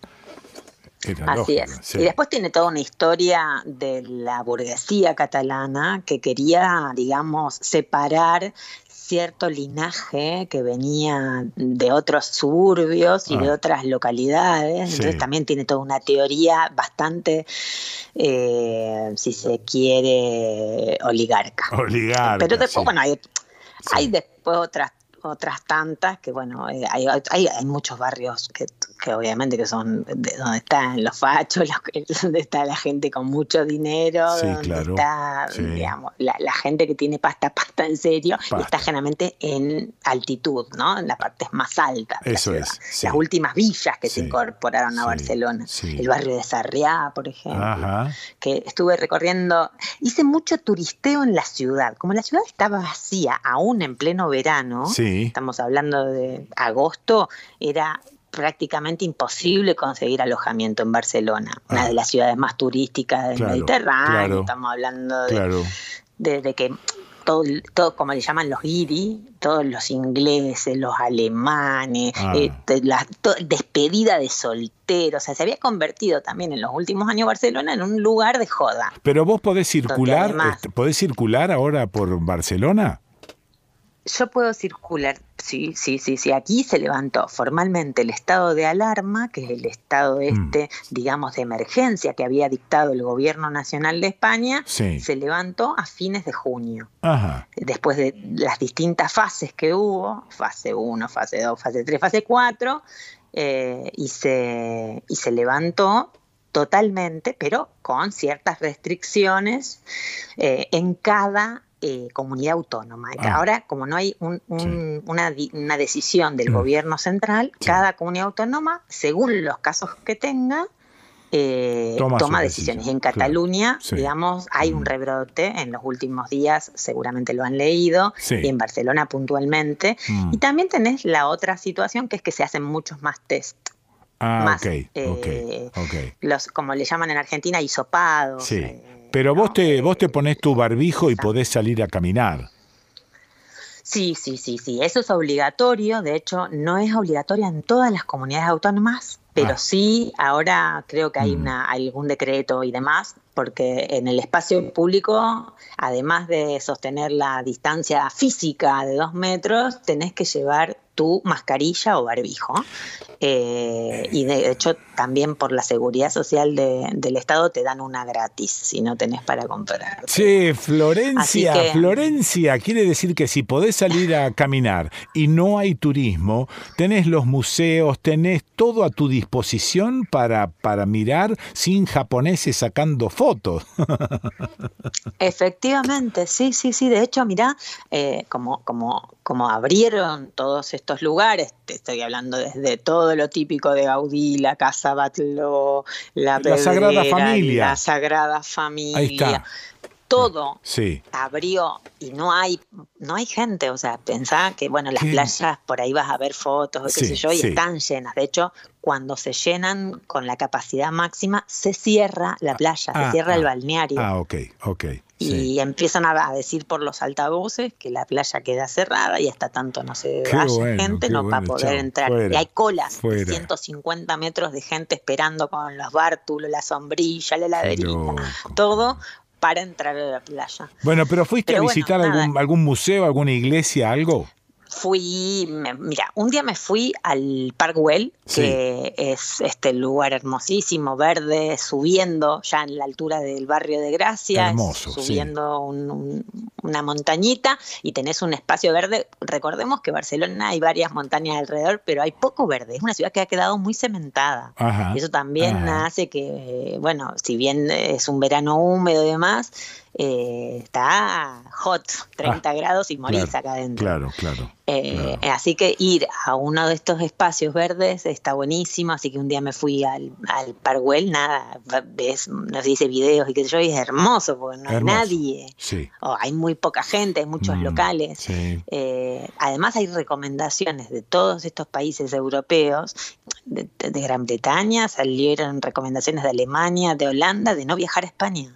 Era Así lógico, es. sí. Y después tiene toda una historia de la burguesía catalana que quería, digamos, separar cierto linaje que venía de otros suburbios y de Ah. otras localidades. Sí. Entonces también tiene toda una teoría bastante, eh, si se quiere, oligarca. Oligarca, Pero después, sí. bueno, hay, hay después otras otras tantas que bueno eh, hay, hay, hay muchos barrios que, que obviamente que son de donde están los fachos los que- donde está la gente con mucho dinero Sí, donde claro, está sí. digamos la, la gente que tiene pasta pasta en serio y está generalmente en altitud no en las partes más altas la Eso es, sí. las últimas villas que se incorporaron a Barcelona el barrio de Sarriá por ejemplo Ajá. que estuve recorriendo, hice mucho turisteo en la ciudad. Como la ciudad estaba vacía, aún en pleno verano, Sí. Estamos hablando de agosto, era prácticamente imposible conseguir alojamiento en Barcelona, una Ah. de las ciudades más turísticas del Claro, Mediterráneo. claro. Estamos hablando de, Claro. de- de que todo, todo, como le llaman los guiri, todos los ingleses, los alemanes, Ah. eh, de la to- despedida de solteros, o sea, se había convertido también en los últimos años Barcelona en un lugar de joda. Pero vos podés circular, además- este, podés circular ahora por Barcelona. Yo puedo circular, sí, sí, sí, sí. Aquí se levantó formalmente el estado de alarma, que es el estado este, digamos, de emergencia que había dictado el gobierno nacional de España. Sí. Se levantó a fines de junio. Ajá. Después de las distintas fases que hubo, fase 1, fase 2, fase 3, fase 4, eh, y, se, y se levantó totalmente, pero con ciertas restricciones eh, en cada eh, comunidad autónoma. Ah. Ahora, como no hay un- un- una, di- una decisión del Mm. gobierno central, cada comunidad autónoma, según los casos que tenga, eh, Toma decisiones. decisiones, En. Cataluña, Sí. digamos, hay un rebrote en los últimos días, seguramente lo han leído, Sí. y en Barcelona puntualmente. Mm. Y también tenés la otra situación, que es que se hacen muchos más test. Ah, Más, eh. Los, como le llaman en Argentina, hisopados. Sí. Pero vos te, vos te pones tu barbijo y podés salir a caminar. Sí, sí, sí, sí. Eso es obligatorio. De hecho, no es obligatorio en todas las comunidades autónomas, pero Ah. sí, ahora creo que hay Mm. una, algún decreto y demás, porque en el espacio público, además de sostener la distancia física de dos metros, tenés que llevar tu mascarilla o barbijo. Eh, y de hecho, también por la seguridad social de- del Estado te dan una gratis si no tenés para comprar. Che, Florencia, que- Florencia, quiere decir que si podés salir a caminar y no hay turismo, tenés los museos, tenés todo a tu disposición para, para mirar sin japoneses sacando fotos. Efectivamente, sí, sí, sí. De hecho, mira, como, como, como abrieron todos estos lugares, te estoy hablando desde todo lo típico de Gaudí, la Casa Batlló, la, La Sagrada Familia. la Sagrada Familia, Ahí está. Todo Sí. abrió y no hay no hay gente, o sea, pensá que bueno, las ¿Qué? playas por ahí vas a ver fotos, qué Sí, sé yo, y sí. están llenas. De hecho, cuando se llenan con la capacidad máxima, se cierra la playa, Ah, se cierra el ah. balneario. Ah, ok, ok. Y empiezan a, decir por los altavoces que la playa queda cerrada y hasta tanto no se Qué vaya bueno, gente, qué no va a bueno, poder chao, entrar. fuera, y hay colas de fuera. 150 metros de gente esperando con los bártulos, la sombrilla, la heladerita, todo para entrar a la playa. Bueno, pero fuiste Pero a visitar algún, algún museo, alguna iglesia, algo. Fui, me- mira, un día me fui al Parkwell, que es este lugar hermosísimo, verde, subiendo ya en la altura del barrio de Gracia, sí. subiendo un- un- una montañita y tenés un espacio verde. Recordemos que Barcelona hay varias montañas alrededor, pero hay poco verde. Es una ciudad que ha quedado muy cementada. Ajá, Y eso también ajá. hace que, bueno, si bien es un verano húmedo y demás, eh, está hot, 30 grados y morís Ah, Claro, acá adentro. Claro, claro. Eh, Así que ir a uno de estos espacios verdes está buenísimo. Así que un día me fui al, al Parkwell, nada, ves, no sé, hice videos y qué sé yo, y es hermoso porque no hay nadie. Sí. o hay muy poca gente, hay muchos Mm, locales. Sí. Eh, además hay recomendaciones de todos estos países europeos, de, de Gran Bretaña, salieron recomendaciones de Alemania, de Holanda, de no viajar a España.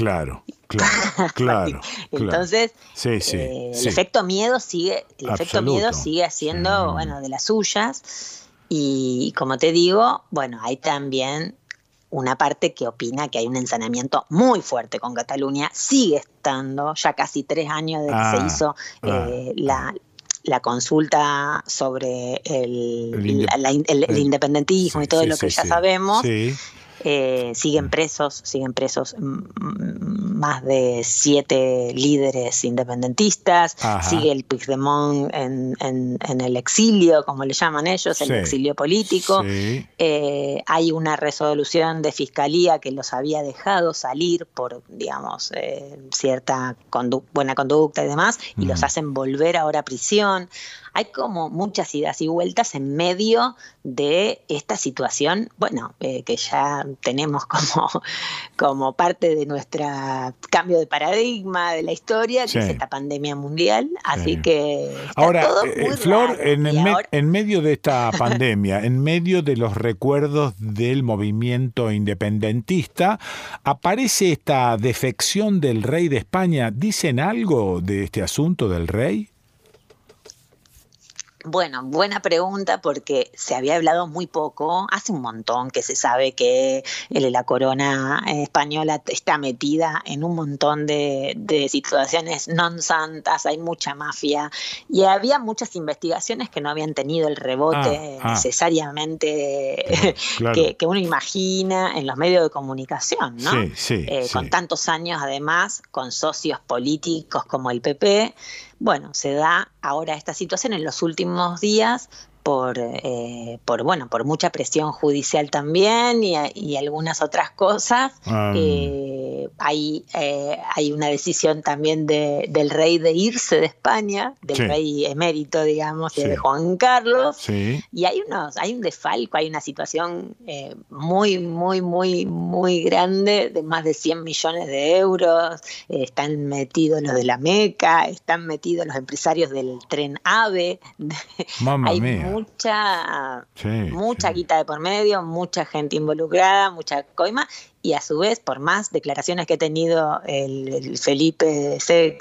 Claro, claro, claro. Entonces, sí, sí, eh, sí. el efecto miedo sigue, el efecto miedo sigue haciendo, bueno, de las suyas. Y como te digo, bueno, hay también una parte que opina que hay un ensanamiento muy fuerte con Cataluña. Sigue estando, ya casi tres años de que Ah, se hizo eh, la, la consulta sobre el, El inde- la- la- el- el el- independentismo y todo Sí, lo sí, que ya sí. sabemos. Eh, siguen presos, siguen presos mm, mm, más de siete líderes independentistas, Ajá. sigue el Puigdemont en, en- en el exilio, como le llaman ellos, el Sí. exilio político. Sí. Eh, hay una resolución de fiscalía que los había dejado salir por, digamos, eh, cierta condu- buena conducta y demás, y los hacen volver ahora a prisión. Hay como muchas idas y vueltas en medio de esta situación, bueno, eh, que ya tenemos como, como parte de nuestro cambio de paradigma de la historia, que Sí. es esta pandemia mundial. Así Sí. que Ahora, todo eh, muy Flor, raro. en, Y en me- ahora- en medio de esta pandemia, en medio de los recuerdos del movimiento independentista, aparece esta defección del rey de España. ¿Dicen algo de este asunto del rey? Bueno, buena pregunta porque se había hablado muy poco, hace un montón que se sabe que el- la corona española está metida en un montón de, de situaciones non santas, hay mucha mafia y había muchas investigaciones que no habían tenido el rebote Ah, ah. necesariamente claro. que, que uno imagina en los medios de comunicación, ¿no? Sí, sí, Eh, sí. Con tantos años además, con socios políticos como el PP, bueno, se da ahora esta situación en los últimos días por, eh, por bueno, por mucha presión judicial también y, y algunas otras cosas. Ah. Eh, hay, eh, hay una decisión también de- del rey de irse de España, del Sí. rey emérito, digamos, Sí. de Juan Carlos. Sí. Y hay unos, hay un desfalco, hay una situación eh, muy, muy, muy, muy grande de más de 100 millones de euros. Están metidos los de la Meca, están metidos los empresarios del tren AVE. Mamma mía. Mucha, Sí, mucha guita de por medio, mucha gente involucrada, mucha coima. Y a su vez, por más declaraciones que ha tenido el, el Felipe VI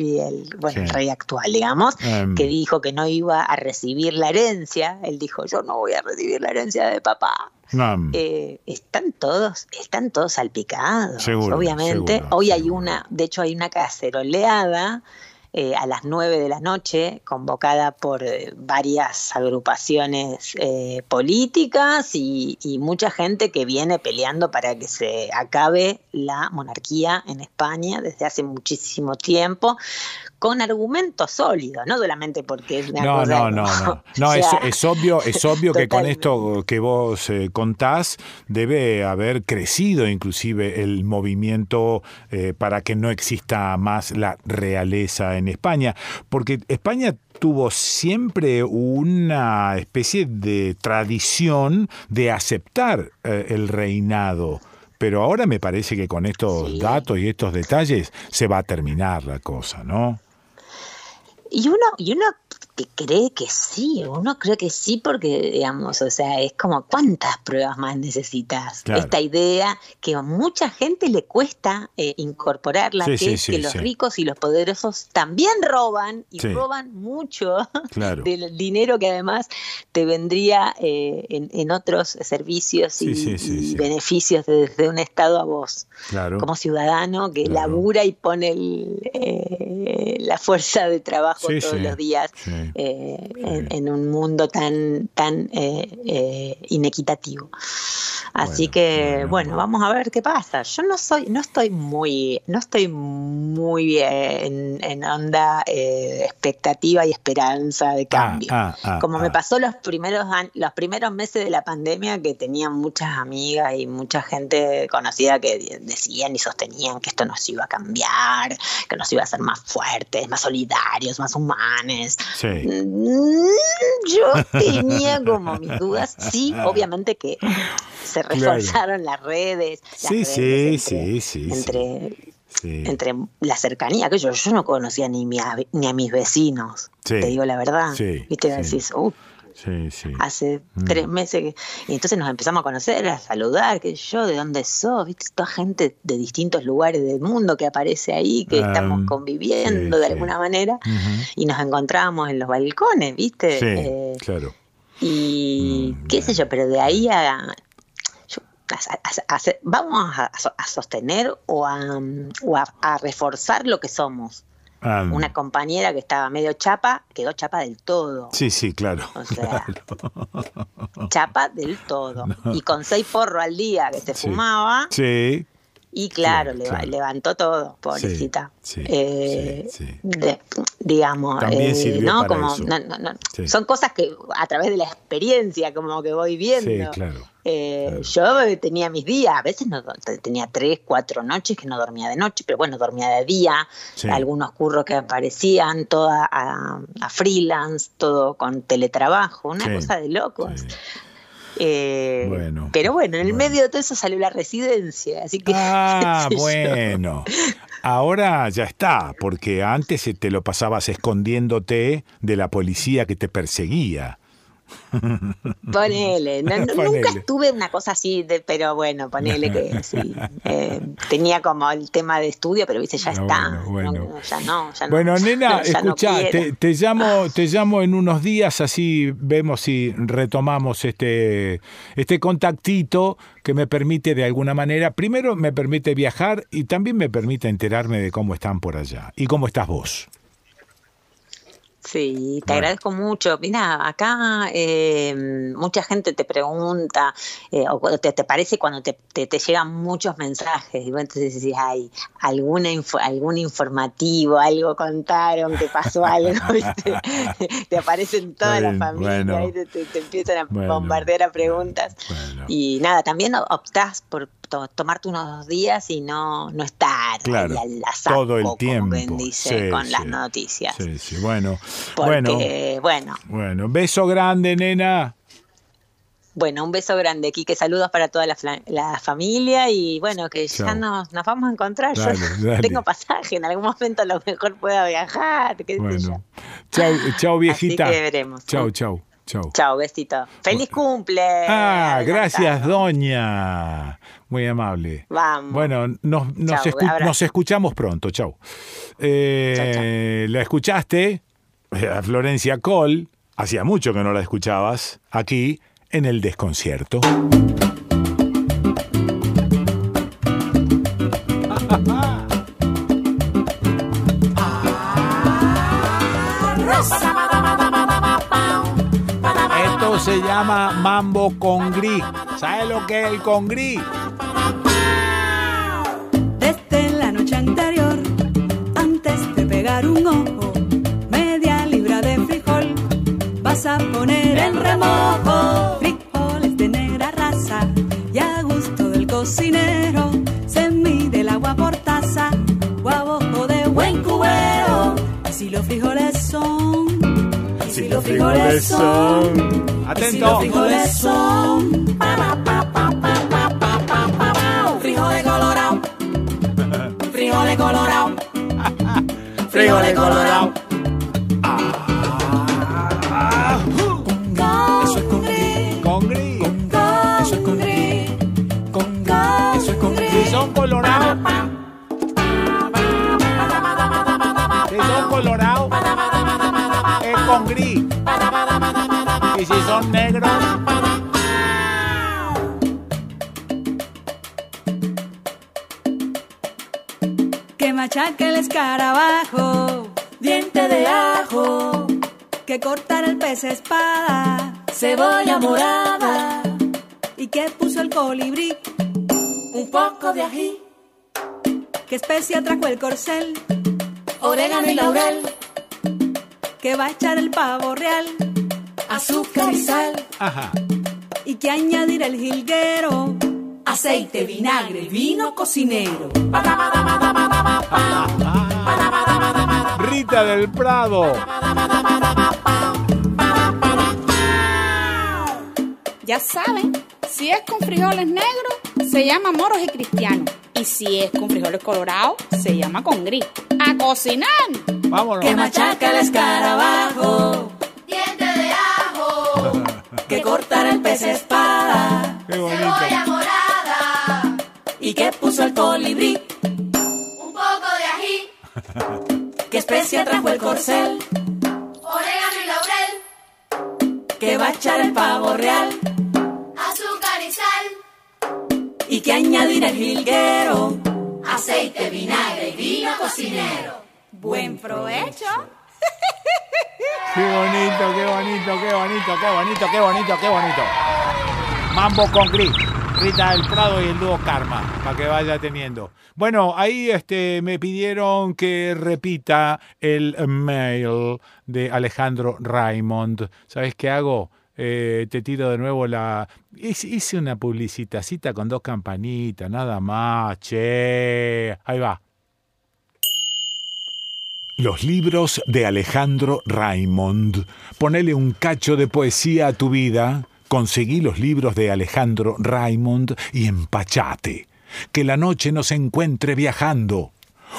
y el, bueno, el rey actual, digamos, Em. que dijo que no iba a recibir la herencia, él dijo, yo no voy a recibir la herencia de papá. Eh, están todos, están todos salpicados, Seguro, obviamente. seguro, Hoy hay una, de hecho hay una caceroleada eh, a las 9 de la noche, convocada por eh, varias agrupaciones eh, políticas y, y mucha gente que viene peleando para que se acabe la monarquía en España desde hace muchísimo tiempo, con argumentos sólidos, no solamente porque es una No, cosa no, no, no. es, sea, es obvio, es obvio que con esto que vos eh, contás debe haber crecido inclusive el movimiento eh, para que no exista más la realeza en España, porque España tuvo siempre una especie de tradición de aceptar eh, el reinado. Pero ahora me parece que con estos datos y estos detalles se va a terminar la cosa, ¿no? Y uno, y uno que cree que sí, uno cree que sí porque, digamos, o sea, es como cuántas pruebas más necesitas. Claro. Esta idea que a mucha gente le cuesta eh, incorporarla, Sí, que sí, es sí, que los ricos y los poderosos también roban y roban mucho Claro. del dinero que además te vendría eh, en, en otros servicios y, y beneficios desde un Estado a vos Claro. como ciudadano que labura y pone el, eh, la fuerza de trabajo todos los días. Sí. eh, en, en un mundo tan, tan eh, eh, inequitativo. Así que, bueno, vamos a ver qué pasa. Yo no soy, no estoy muy, no estoy muy bien en onda eh, expectativa y esperanza de cambio. ah, ah, Como me ah. pasó los primeros los primeros meses de la pandemia que tenía muchas amigas y mucha gente conocida que de- decían y sostenían que esto nos iba a cambiar, que nos iba a hacer más fuertes, más solidarios, más humanes. Sí. Mm, Yo tenía como mis dudas. Sí, obviamente que se Claro. reforzaron las redes. las Sí, redes sí, entre- sí, entre, Sí. entre la cercanía, que yo, yo no conocía ni, mi a- ni a mis vecinos, Sí. te digo la verdad. Sí, Viste, decís, "Uh, Sí, sí. hace Mm. tres meses que... Y entonces nos empezamos a conocer, a saludar, que yo, de dónde sos, viste, toda gente de distintos lugares del mundo que aparece ahí, que estamos conviviendo sí, de sí. alguna manera, y nos encontrábamos en los balcones, viste. Sí, Eh, claro. y qué sé yo, pero de ahí a... yo- a- a- a- a- vamos a, sostener o, a, o a reforzar lo que somos. Ah, Una compañera que estaba medio chapa, quedó chapa del todo. Sí, sí, claro. O sea, claro. chapa del todo. No. Y con seis porros al día que se Sí. fumaba, Sí, y claro, Claro, leva- claro. levantó todo, pobrecita. sí, Eh, de- digamos, También eh, sirvió ¿no? para Como, eso. no, no. Son cosas que a través de la experiencia como que voy viendo. sí, claro. Eh, Yo eh, tenía mis días, a veces no, tenía tres, cuatro noches que no dormía de noche, pero bueno, dormía de día, Sí. algunos curros que aparecían, toda a, a freelance, todo con teletrabajo, una Sí, cosa de locos. Eh, Bueno, pero bueno, en el medio de todo eso salió la residencia, así que... Ah, bueno. Ahora ya está, porque antes te lo pasabas escondiéndote de la policía que te perseguía. Ponele, no- no- Ponele. nunca estuve una cosa así, de, pero bueno, ponele que sí. eh, tenía como el tema de estudio, pero viste, ya No, está. bueno, bueno. no, no, ya no, ya no. Bueno, nena, escucha, te, te llamo, te llamo en unos días, así vemos si retomamos este, este contactito que me permite de alguna manera, primero me permite viajar y también me permite enterarme de cómo están por allá y cómo estás vos. Sí, te agradezco mucho. Mira, acá eh, mucha gente te pregunta, eh, o te, te parece cuando te, te, te llegan muchos mensajes, y vos entonces decís, ay, alguna info- algún informativo, algo contaron, te pasó algo, te aparecen toda la familia bueno. y te, empiezan a bombardear a preguntas. Y nada, también optás por to- tomarte unos días y no, no estar Claro, ahí al todo el como tiempo. bien dice, Sí, con las noticias. Sí, sí, bueno. Bueno, Porque, bueno, bueno, beso grande, nena. bueno, un beso grande, Quique. Saludos para toda la, la familia y bueno, que ya nos, nos vamos a encontrar. Yo Dale, tengo pasaje, en algún momento a lo mejor pueda viajar. qué sé yo. Bueno, chau, chau viejita. Así que veremos. Chau, chau, chau. Chao, besito. Feliz cumple. Ah, gracias, doña. Muy amable. Vamos. Bueno, nos, nos, Chau, escu- abrazo. nos escuchamos pronto. Chau. Eh, ¿La escuchaste? A Florencia Cole. Hacía mucho que no la escuchabas. Aquí, en el desconcierto. Esto se llama mambo con gris. ¿Sabes lo que es el con a poner en remojo. Frijoles de negra raza y a gusto del cocinero, se mide el agua por taza o a bojo de buen cubero. Si los frijoles son, si los frijoles son, Atento. los frijoles son, frijoles colorados. Frijoles colorados. Frijoles colorados. Con gris. Y si son negros. Que machaque el escarabajo. Diente de ajo. Que cortar el pez espada, Cebolla morada, y que puso el colibrí, un poco de ají, que especia trajo el corcel, orégano y laurel, que va a echar el pavo real, azúcar y sal, Ajá. y que añadir el jilguero, aceite, vinagre, vino cocinero. Rita del Prado. Ya saben, si es con frijoles negros, se llama moros y cristianos. Y si es con frijoles colorados, se llama con gris. ¡A cocinar! Vámonos. Que machaca el escarabajo, Diente de ajo, que cortar el pez espada, Qué bonito. cebolla morada, y que puso el colibrí, un poco de ají, que especia trajo el corcel, orégano y laurel, que va a echar el pavo real, azúcar y sal, y que añadir el jilguero. aceite, vinagre y vino cocinero. ¡Buen provecho! Qué bonito, qué bonito, qué bonito, qué bonito, qué bonito, qué bonito. Mambo con gris. Rita del Prado y el dúo Karma, para que vaya teniendo. Bueno, ahí este, me pidieron que repita el mail de Alejandro Raymond. ¿Sabes qué hago? Eh, te tiro de nuevo la... Hice hice una publicitacita con dos campanitas, nada más, che. Ahí va. Los libros de Alejandro Raymond. Ponele un cacho de poesía a tu vida. Conseguí los libros de Alejandro Raymond y empachate. Que la noche nos encuentre viajando.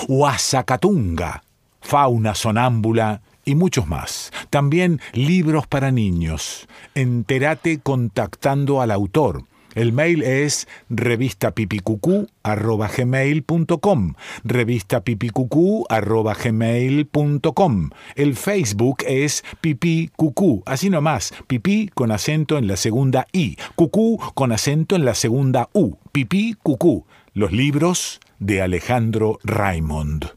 Huasacatunga, fauna sonámbula y muchos más. También libros para niños. Entérate contactando al autor. El mail es revistapipicucú.gmail.com revistapipicucú.gmail.com El Facebook es Pipí Cucú, así nomás, pipí con acento en la segunda I, cucú con acento en la segunda U, Pipí Cucú. Los libros de Alejandro Raymond.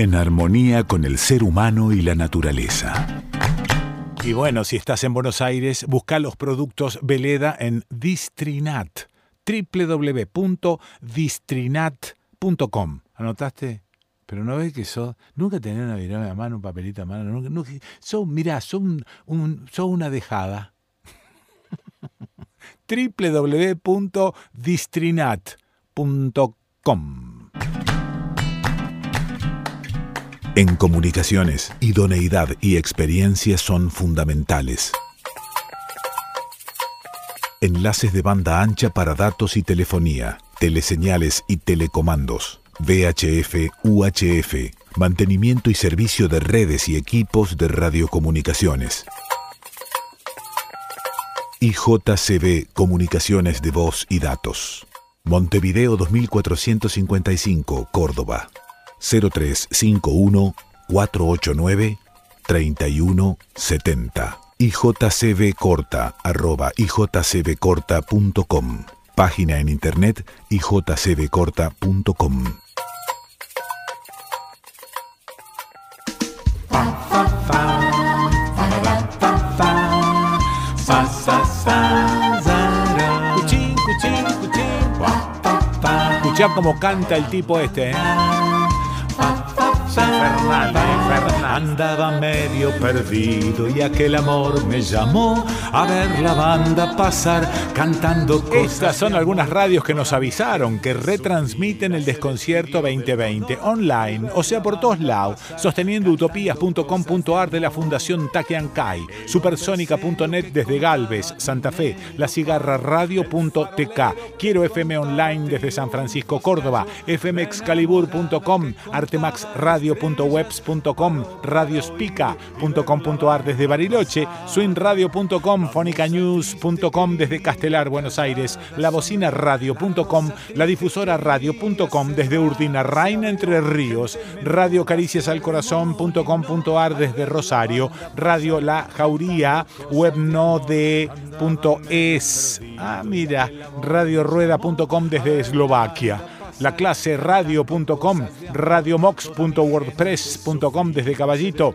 en armonía con el ser humano y la naturaleza. Y bueno, si estás en Buenos Aires, busca los productos Veleda en Distrinat, www.distrinat.com. ¿Anotaste? Pero no ves que sos, nunca tenés una virome a mano, un papelito a mano, nunca, nunca- sos, mirá, sos, un, un- una dejada. www.distrinat.com En comunicaciones, idoneidad y experiencia son fundamentales. Enlaces de banda ancha para datos y telefonía, teleseñales y telecomandos, VHF, UHF, mantenimiento y servicio de redes y equipos de radiocomunicaciones. IJCB Comunicaciones de Voz y Datos. Montevideo 2455, Córdoba. 0351 489 3170. IJCB Corta arroba ijcbcorta.com. Página en internet cuchín. Escuchá cómo canta el tipo este. ¿eh? Infernal. Andaba medio perdido y aquel amor me llamó a ver la banda pasar cantando cosas. Estas son algunas radios que nos avisaron que retransmiten el desconcierto 2020 online, o sea, por todos lados, sosteniendo utopías.com.ar de la Fundación Takeankai, supersónica.net desde Galvez, Santa Fe, la cigarra radio.tk, quiero FM online desde San Francisco, Córdoba, fmexcalibur.com, artemaxradio.webs.com, radiospica.com.ar desde Bariloche, swingradio.com, fonicanews.com desde Castelar, Buenos Aires, labocinaradio.com, la difusora radio.com desde Urdina, Raina, Entre Ríos, Radio Caricias al Corazón.com.ar desde Rosario, Radio La Jauría, webnode.es, ah mira, radiorueda.com desde Eslovaquia la clase radio.com, radiomox.wordpress.com desde Caballito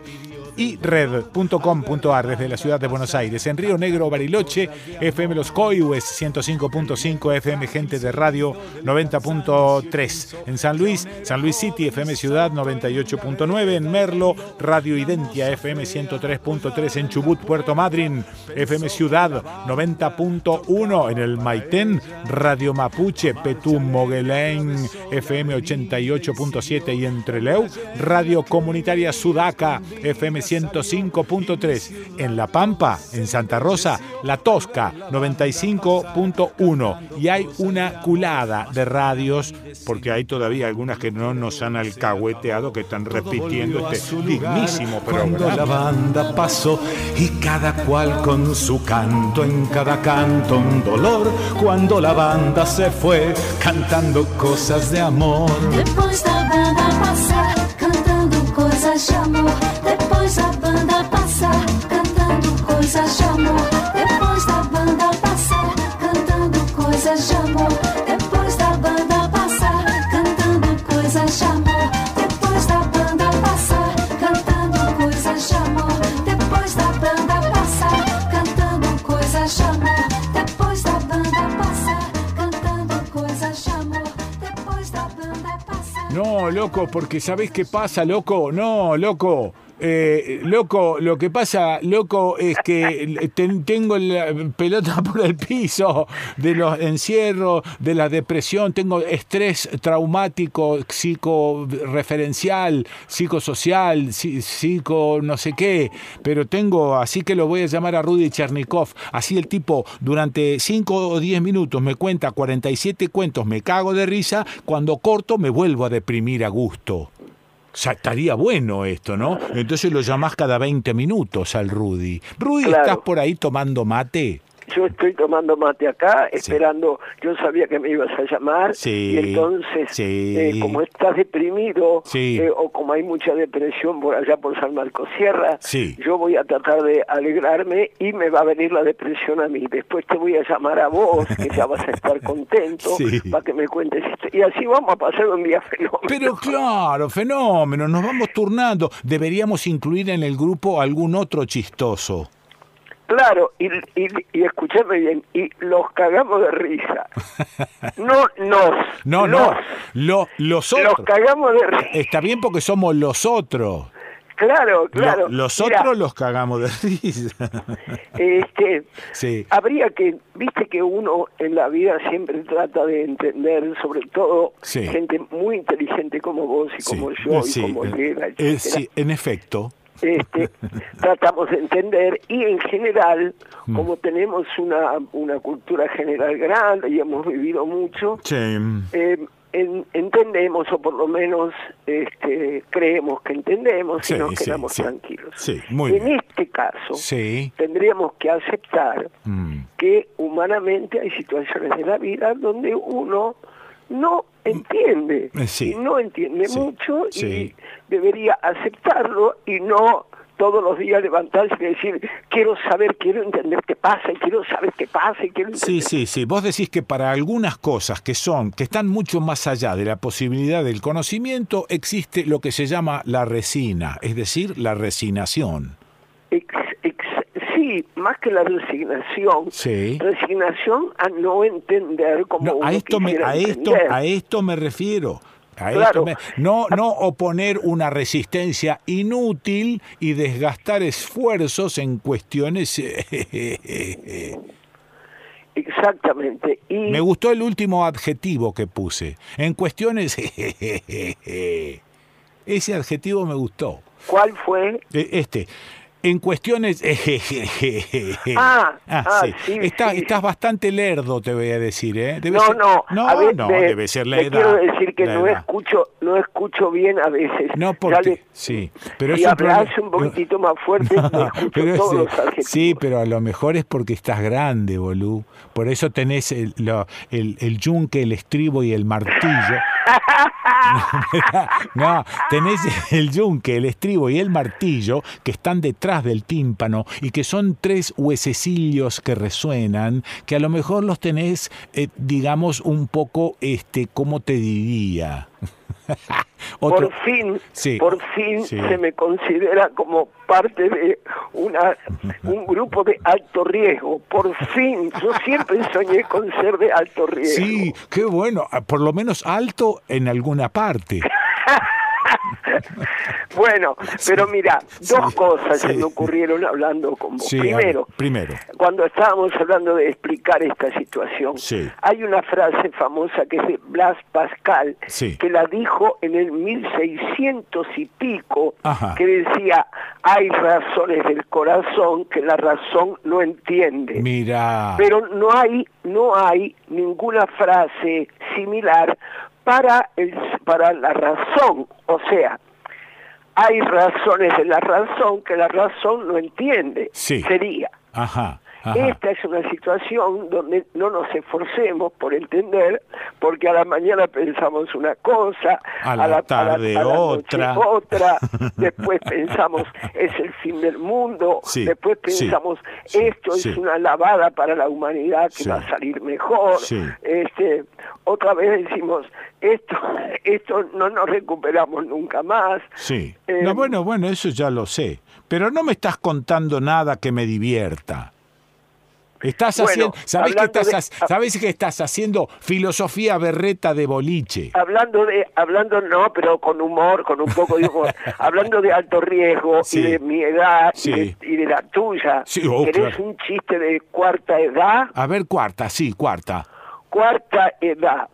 y red.com.ar desde la ciudad de Buenos Aires. En Río Negro, Bariloche, FM Los Coihues 105.5, FM Gente de Radio 90.3. En San Luis, San Luis City, FM Ciudad 98.9. En Merlo, Radio Identia, FM 103.3. En Chubut, Puerto Madryn, FM Ciudad 90.1. En el Maitén, Radio Mapuche, Petú Moguelén, FM 88.7. Y en Treleu, Radio Comunitaria Sudaca, FM 105.3. En La Pampa, en Santa Rosa, La Tosca 95.1. Y hay una culada de radios, porque hay todavía algunas que no nos han alcahueteado, que están repitiendo este dignísimo Cuando la programa. banda pasó y cada cual con su canto, en cada canto un dolor. Cuando la banda se fue cantando cosas de amor. Depois da banda passar, cantando coisas de amor. Depois coisas. Depois da banda passar, cantando coisas de amor. Depois da banda passar, cantando coisas de amor. Depois da banda passar, cantando coisas de amor. Depois da banda passar, cantando coisas de amor. Depois da banda passar, cantando coisas de amor. Depois da banda passar. No, loco, porque ¿sabés qué pasa, loco? No, loco. Eh, loco, lo que pasa, loco, es que ten- tengo la pelota por el piso de los encierros, de la depresión, tengo estrés traumático, psicoreferencial, psicosocial, psi- psico no sé qué, pero tengo, así que lo voy a llamar a Rudy Chernikov, así el tipo durante 5 o 10 minutos me cuenta 47 cuentos, me cago de risa, cuando corto me vuelvo a deprimir a gusto. Estaría bueno esto, ¿no? Entonces lo llamás cada 20 minutos al Rudy. Rudy, Claro. ¿estás por ahí tomando mate? Yo estoy tomando mate acá, esperando, yo sabía que me ibas a llamar, Sí, y entonces, sí. eh, como estás deprimido, eh, o como hay mucha depresión por allá por San Marcos Sierra, yo voy a tratar de alegrarme y me va a venir la depresión a mí. Después te voy a llamar a vos, que ya vas a estar contento, para que me cuentes esto. Y así vamos a pasar un día fenómeno. Pero claro, fenómeno, nos vamos turnando. Deberíamos incluir en el grupo algún otro chistoso. Claro, y, y, y escúchame bien, y los cagamos de risa. No nos. No, los. no, lo- los otros. Los cagamos de risa. Está bien porque somos los otros. Claro, claro. Lo- los Mira, otros los cagamos de risa. Este, Sí. habría que, viste que uno en la vida siempre trata de entender, sobre todo Sí. gente muy inteligente como vos y como yo y como eh, Elena, eh, etcétera. sí, en efecto. Este, tratamos de entender y en general, Mm. como tenemos una, una cultura general grande y hemos vivido mucho, eh, en- entendemos o por lo menos este, creemos que entendemos Sí, y nos quedamos sí. tranquilos. Muy en bien. este caso, tendríamos que aceptar Mm. que humanamente hay situaciones de la vida donde uno no entiende, Eh, sí. y no entiende Sí, mucho sí. y debería aceptarlo y no todos los días levantarse y decir quiero saber, quiero entender qué pasa y quiero saber qué pasa y quiero Sí, sí, sí. Vos decís que para algunas cosas que son, que están mucho más allá de la posibilidad del conocimiento, existe lo que se llama la resina, es decir, la resignación. Más que la resignación, Sí. resignación a no entender como No, uno a esto me, a esto, a esto me refiero. A Claro. esto me- no, no oponer una resistencia inútil y desgastar esfuerzos en cuestiones. Exactamente. Y Me gustó el último adjetivo que puse. En cuestiones. Ese adjetivo me gustó. ¿cuál fue? Eh, Este. En cuestiones. Ah, ah, sí, Está- sí, estás bastante lerdo, te voy a decir, ¿eh? Debe no, ser- no, No, a ver, no, debe ser la edad. quiero decir que no edad. escucho, no escucho bien a veces. No, porque. le- Sí, pero si es un problema- un poquitito más fuerte, me escucho Pero todos los adjetivos. sí, pero a lo mejor es porque estás grande, bolú. Por eso tenés el, lo- el, el yunque, el estribo y el martillo. no, tenés el yunque, el estribo y el martillo que están detrás del tímpano y que son tres huesecillos que resuenan, que a lo mejor los tenés, eh, digamos, un poco, este, ¿cómo te diría? Por fin, Sí, por fin sí. se me considera como parte de una un grupo de alto riesgo. Por fin, yo siempre soñé con ser de alto riesgo. Sí, qué bueno. Por lo menos alto en alguna parte. Bueno, pero mira, dos cosas se me ocurrieron hablando con vos. Primero, primero. cuando estábamos hablando de explicar esta situación, Sí. hay una frase famosa que es de Blas Pascal, Sí. que la dijo en el 1600 y pico, Ajá. que decía, hay razones del corazón que la razón no entiende. Mira. Pero no hay, no hay ninguna frase similar para, el, para la razón. O sea, hay razones de la razón que la razón no entiende. Sí. Sería. Ajá. Ajá. Esta es una situación donde no nos esforcemos por entender, porque a la mañana pensamos una cosa, A la tarde a la noche otra. otra, después pensamos es el fin del mundo, Sí, después sí, pensamos esto sí. es una lavada para la humanidad que va a salir mejor, este, otra vez decimos esto, esto no nos recuperamos nunca más. Sí. Eh, No, bueno, bueno, eso ya lo sé. Pero no me estás contando nada que me divierta. Estás Bueno, haciendo, ¿sabés que estás, de- ha- sabés que estás haciendo filosofía berreta de boliche? Hablando de, hablando no, pero con humor, con un poco de humor, hablando de alto riesgo Sí. y de mi edad y, de, y de la tuya, Sí, oh, ¿querés claro. un chiste de cuarta edad? A ver, cuarta, sí, cuarta. Cuarta edad.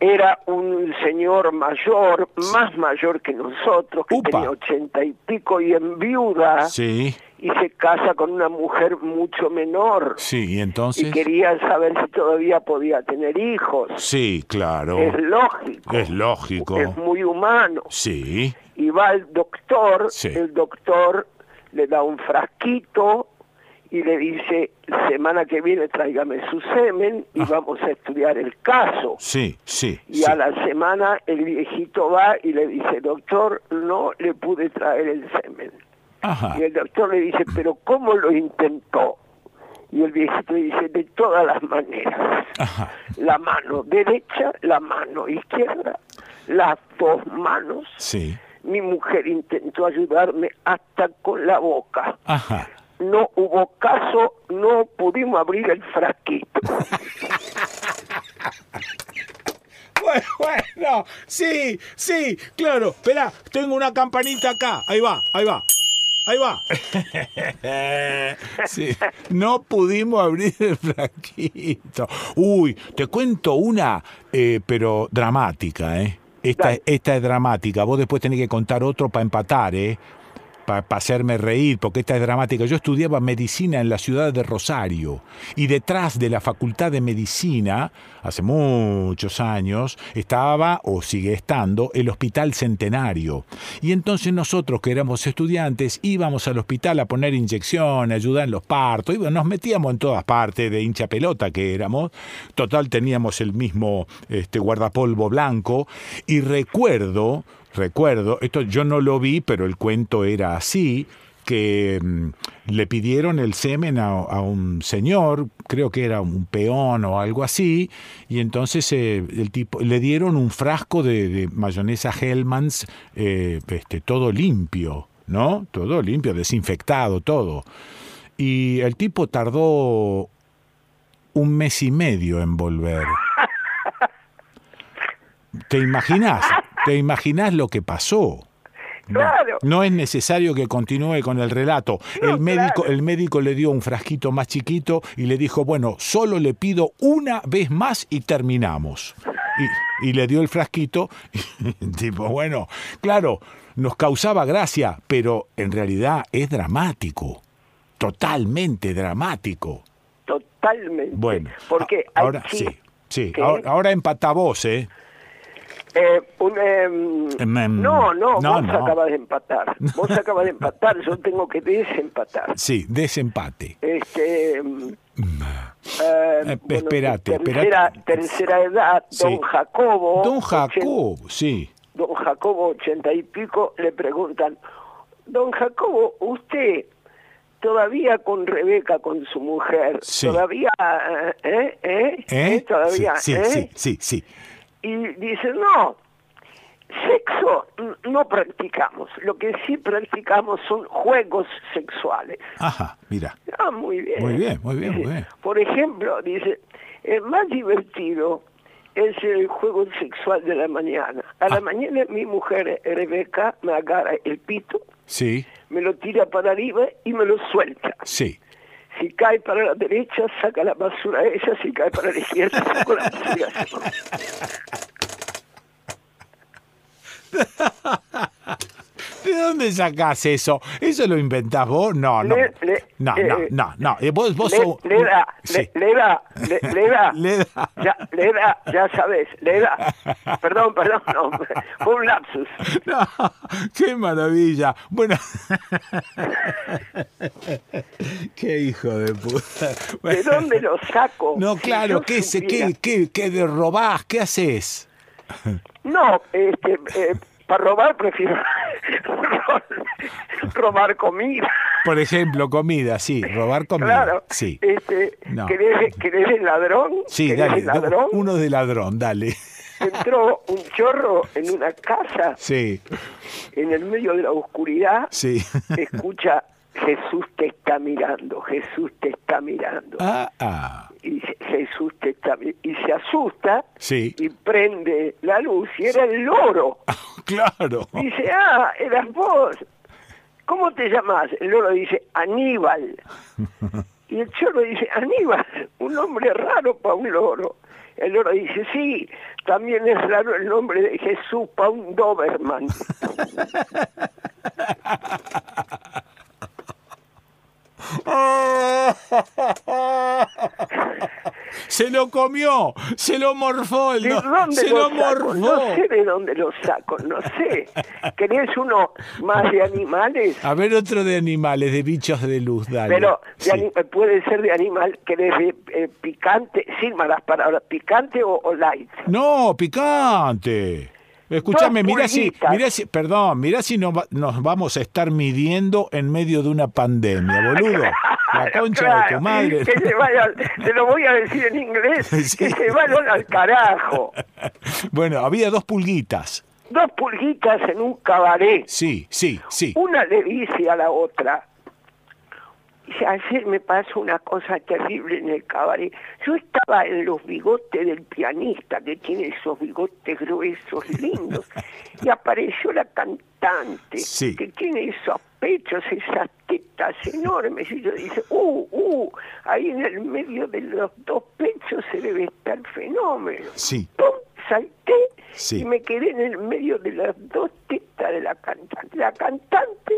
Era un señor mayor, más mayor que nosotros, que Upa. tenía ochenta y pico y en viuda, Sí, y se casa con una mujer mucho menor. sí, y Y entonces. quería saber si todavía podía tener hijos. Sí, claro. Es lógico. Es lógico. es muy humano. Sí, Y va al doctor, Sí. el doctor le da un frasquito y le dice, semana que viene tráigame su semen y vamos a estudiar el caso. sí, sí. Y Ah. sí. a la semana el viejito va y le dice, doctor, no le pude traer el semen. Ajá. Y el doctor le dice, pero ¿cómo lo intentó? Y el viejito dice, de todas las maneras. Ajá. La mano derecha, la mano izquierda, las dos manos. Sí. Mi mujer intentó ayudarme hasta con la boca. Ajá. No hubo caso, no pudimos abrir el frasquito. Bueno, bueno, sí, sí, claro. Espera, tengo una campanita acá. Ahí va, ahí va. Ahí va. Sí, no pudimos abrir el flaquito. Uy, te cuento una, eh, pero dramática, ¿eh? Esta, esta es dramática. Vos después tenés que contar otro para empatar, ¿eh? Para hacerme reír, porque esta es dramática. Yo estudiaba medicina en la ciudad de Rosario y detrás de la Facultad de Medicina, hace muchos años, estaba o sigue estando el Hospital Centenario. Y entonces nosotros que éramos estudiantes íbamos al hospital a poner inyección, ayudar en los partos, iba- nos metíamos en todas partes de hincha pelota que éramos. Total teníamos el mismo este, guardapolvo blanco y recuerdo recuerdo, esto yo no lo vi, pero el cuento era así, que mm, le pidieron el semen a, a un señor, creo que era un peón o algo así, y entonces eh, el tipo le dieron un frasco de, de mayonesa Hellmann's, eh, este, todo limpio, ¿no? Todo limpio, desinfectado, todo. Y el tipo tardó un mes y medio en volver. ¿Te imaginás? ¿Te imaginás lo que pasó? No, Claro. no es necesario que continúe con el relato. el, médico, el médico le dio un frasquito más chiquito y le dijo, bueno, solo le pido una vez más y terminamos. Y, y le dio el frasquito, y, tipo, bueno, claro, nos causaba gracia, pero en realidad es dramático, totalmente dramático. Totalmente. Bueno, Porque ahora sí, sí, ahora, ahora empata vos, ¿eh? Eh, un, em, no, no, no, vos no. acabas de empatar. Vos acabas de empatar, yo tengo que desempatar. Sí, desempate. Este, eh, Eh, bueno, espérate, tercera, espérate. tercera edad, Sí. don Jacobo. Don ochen- Jacob, sí. don Jacobo, ochenta y pico, le preguntan, don Jacobo, usted todavía con Rebeca, con su mujer, Sí. todavía, eh, eh, eh, ¿Eh? eh, todavía, Sí, eh? sí, sí, sí. Y dice, no, sexo no practicamos, lo que sí practicamos son juegos sexuales. Ajá, mira. Ah, muy bien. Muy bien, muy bien, muy bien. Por ejemplo, dice, el más divertido es el juego sexual de la mañana. A Ah. la mañana mi mujer Rebeca me agarra el pito, Sí, me lo tira para arriba y me lo suelta. sí. Si cae para la derecha, saca la basura ella, si cae para la izquierda, saca la basura esa. ¿De dónde sacás eso? ¿Eso lo inventás vos? No, no. Le- le- No, eh, no, no, no. Eh, Vos, vos Le, sos... le da, Sí. le, da, le, da. Ya, le da, ya sabes, le da. Perdón, perdón, no, fue un lapsus. No, qué maravilla. Bueno. qué hijo de puta. ¿De dónde lo saco? No, claro, ¿qué, se, qué, qué, qué de robás? ¿Qué haces? No, este, eh, para robar prefiero robar comida. Por ejemplo, comida, sí, robar comida. Claro. Sí. Este, No. ¿querés, querés el ladrón? Sí, ¿Querés dale. el ladrón? Uno de ladrón, dale. Entró un chorro en una casa Sí, en el medio de la oscuridad. sí. Escucha, Jesús te está mirando, Jesús te está mirando. Ah, ah. Y Jesús te está y se asusta Sí, y prende la luz y era el loro. claro. Dice, ah, eras vos. ¿Cómo te llamas? El loro dice, Aníbal. Y el chorro dice, Aníbal, un nombre raro para un loro. El loro dice, sí, también es raro el nombre de Jesús para un Doberman. Se lo comió, se lo morfó, el ¿De dónde se lo lo morfó. No sé de dónde lo saco, no sé. ¿Querés uno más de animales? A ver otro de animales, de bichos de luz, dale. Pero de Sí. puede ser de animal, ¿querés de eh, picante? Sí, malas palabras, picante o, o light. No, picante. Escúchame, mira si, mira si, perdón, mira si no nos vamos a estar midiendo en medio de una pandemia, boludo. La concha de tu madre. Que se te lo voy a decir en inglés, Sí. que se vayan al carajo. Bueno, había dos pulguitas. Dos pulguitas en un cabaret. Sí, sí, sí. Una le dice a la otra, ayer me pasó una cosa terrible en el cabaret. Yo estaba en los bigotes del pianista, que tiene esos bigotes gruesos, lindos, y apareció la cantante, Sí. que tiene esos pechos, esas tetas enormes, y yo dice, uh, uh, ahí en el medio de los dos pechos se debe estar fenómeno. Sí. ¡Pum! Salté Sí. y me quedé en el medio de las dos tetas de la cantante. La cantante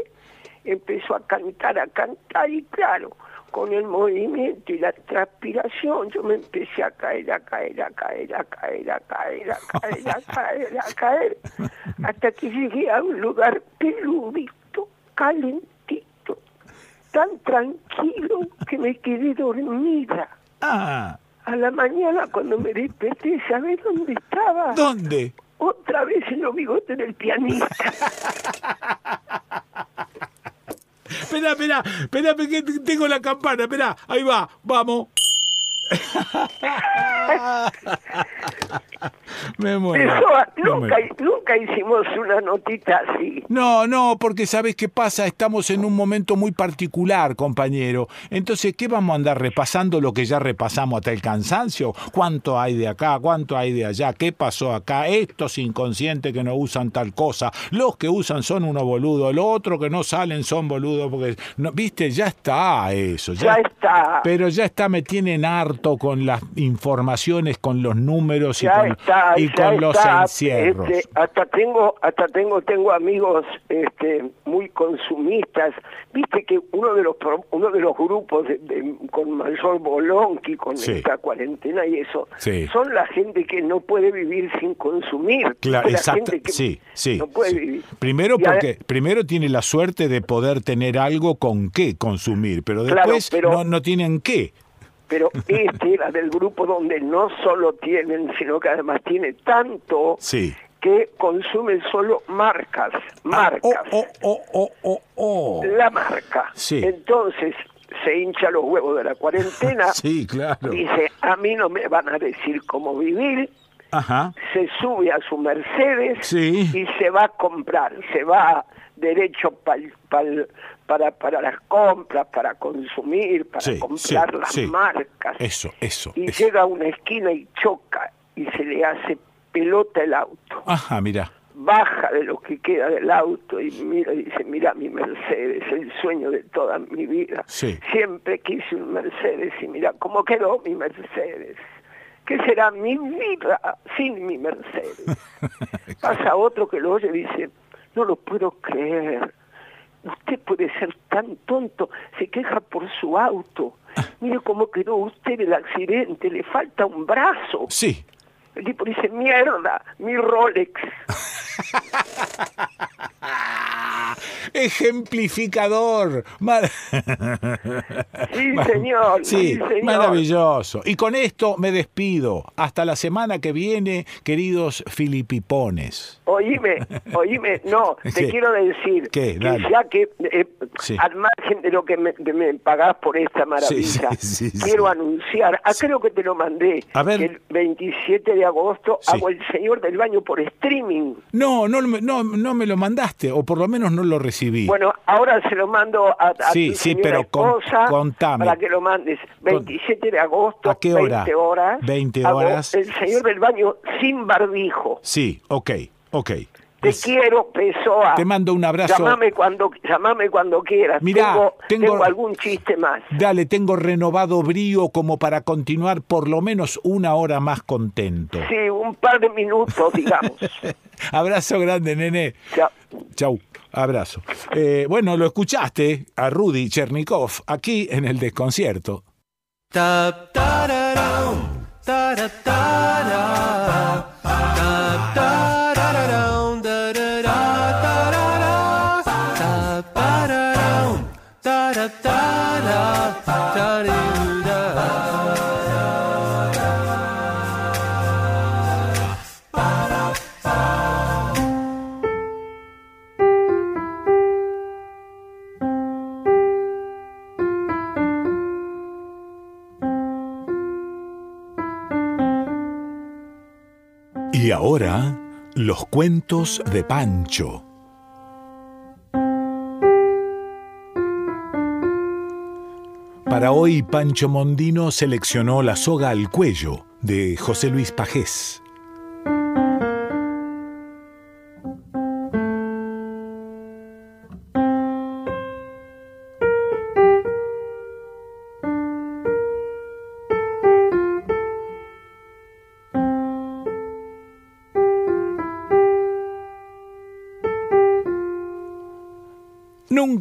empezó a cantar, a cantar y claro, con el movimiento y la transpiración yo me empecé a caer, a caer, a caer, a caer, a caer, a caer, a caer, a caer, hasta que llegué a un lugar peludito, calentito, tan tranquilo que me quedé dormida. Ah, A la mañana cuando me desperté, ¿sabés dónde estaba? ¿dónde? Otra vez en los bigotes del pianista. Espera, espera, espera, que tengo la campana, espera, ahí va, vamos. Me muero. Me nunca hicimos una notita así. No, no, porque ¿sabes qué pasa? Estamos en un momento muy particular, compañero. Entonces, ¿qué vamos a andar repasando lo que ya repasamos hasta el cansancio? ¿Cuánto hay de acá? ¿Cuánto hay de allá? ¿Qué pasó acá? Estos inconscientes que no usan tal cosa. Los que usan son unos boludos. Los otros que no salen son boludos porque... No, Viste, ya está eso. Ya está. Pero ya está, me tienen harto con las informaciones, con los números y Ya con, está, y con los encierros. Este, hasta tengo, hasta tengo, tengo amigos este, muy consumistas. Viste que uno de los uno de los grupos de- de- con mayor bolonqui con Sí. esta cuarentena y eso Sí. son la gente que no puede vivir sin consumir. Claro, la exacto. gente que Sí, sí. no puede sí. vivir. Primero Y a- porque primero tiene la suerte de poder tener algo con qué consumir, pero Claro, después pero- no, no tienen qué. Pero este era del grupo donde no solo tienen, sino que además tiene tanto Sí. que consumen solo marcas, marcas. Oh, oh, oh, oh, oh. La marca. Sí. Entonces se hincha los huevos de la cuarentena. Sí, claro. Dice, a mí no me van a decir cómo vivir. Ajá. Se sube a su Mercedes Sí. y se va a comprar, se va derecho pal- pal- para, para las compras, para consumir, para Sí, comprar sí, las sí. marcas. Eso, eso. y eso. llega a una esquina y choca y se le hace pelota el auto. Ajá, mira. Baja de lo que queda del auto y mira y dice, mira mi Mercedes, el sueño de toda mi vida. Sí. Siempre quise un Mercedes y mira cómo quedó mi Mercedes. ¿Qué será mi vida sin mi Mercedes? Pasa otro que lo oye y dice, no lo puedo creer. Usted puede ser tan tonto, se queja por su auto. Mire cómo quedó usted del accidente, le falta un brazo. Sí. El tipo dice, mierda, mi Rolex. Ejemplificador. Mar- Sí, señor, Sí, sí, señor. maravilloso. Y con esto me despido. Hasta la semana que viene, queridos filipipones. Oíme, oíme, no, te ¿Qué? quiero decir ¿Qué? que ya que, eh, Sí. al margen de lo que me, me pagás por esta maravilla, sí, quiero anunciar, ah, creo que te lo mandé, A ver. que el 27 de agosto hago el Señor del Baño por streaming. No, no, no, no me lo mandaste, o por lo menos no lo recibí. Bueno, ahora se lo mando a, a Sí, tu sí, pero con- contame. para que lo mandes. 27 de agosto, ¿A qué hora? 20 horas. 20 hago horas. El Señor del Baño sin barbijo. Sí, ok, ok. Te quiero, Pessoa. Te mando un abrazo. Llámame cuando, llámame cuando quieras. Mirá, tengo, tengo- tengo algún chiste más. Dale, tengo renovado brío como para continuar por lo menos una hora más contento. Sí, un par de minutos, digamos. Abrazo grande, nene. Chao. Chau, abrazo. Eh, bueno, lo escuchaste a Rudy Chernikov aquí en el desconcierto. Ta Y ahora, los cuentos de Pancho. Para hoy, Pancho Mondino seleccionó La soga al cuello de José Luis Pajés.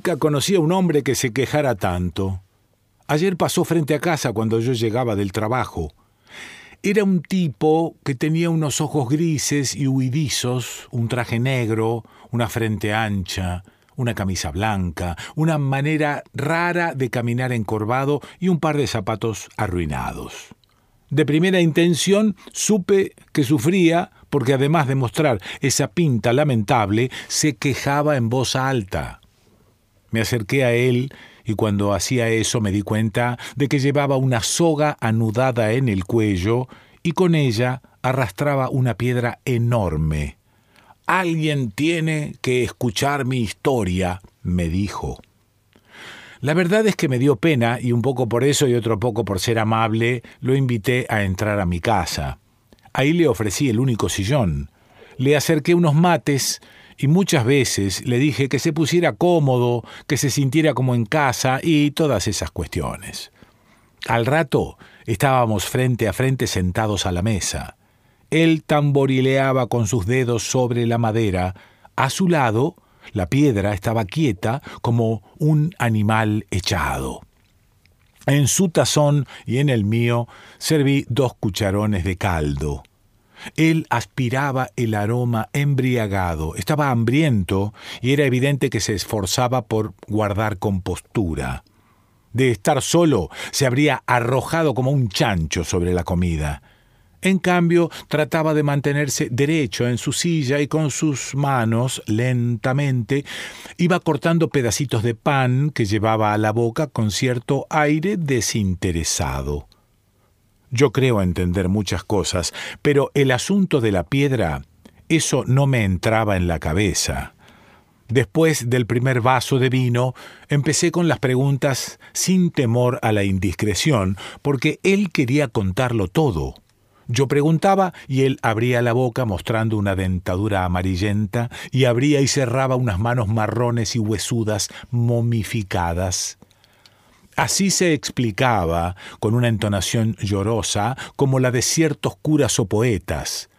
Nunca conocí a un hombre que se quejara tanto. Ayer pasó frente a casa cuando yo llegaba del trabajo. Era un tipo que tenía unos ojos grises y huidizos, un traje negro, una frente ancha, una camisa blanca, una manera rara de caminar encorvado y un par de zapatos arruinados. De primera intención supe que sufría porque además de mostrar esa pinta lamentable, se quejaba en voz alta. Me acerqué a él y cuando hacía eso me di cuenta de que llevaba una soga anudada en el cuello y con ella arrastraba una piedra enorme. Alguien tiene que escuchar mi historia, me dijo. La verdad es que me dio pena y un poco por eso y otro poco por ser amable, lo invité a entrar a mi casa. Ahí le ofrecí el único sillón. Le acerqué unos mates y muchas veces le dije que se pusiera cómodo, que se sintiera como en casa y todas esas cuestiones. Al rato estábamos frente a frente sentados a la mesa. Él tamborileaba con sus dedos sobre la madera. A su lado, la piedra estaba quieta como un animal echado. En su tazón y en el mío serví dos cucharones de caldo. Él aspiraba el aroma embriagado, estaba hambriento y era evidente que se esforzaba por guardar compostura. De estar solo, se habría arrojado como un chancho sobre la comida. En cambio, trataba de mantenerse derecho en su silla y con sus manos, lentamente, iba cortando pedacitos de pan que llevaba a la boca con cierto aire desinteresado. Yo creo entender muchas cosas, pero el asunto de la piedra, eso no me entraba en la cabeza. Después del primer vaso de vino, empecé con las preguntas sin temor a la indiscreción, porque él quería contarlo todo. Yo preguntaba y él abría la boca mostrando una dentadura amarillenta y abría y cerraba unas manos marrones y huesudas momificadas. Así se explicaba, con una entonación llorosa, como la de ciertos curas o poetas.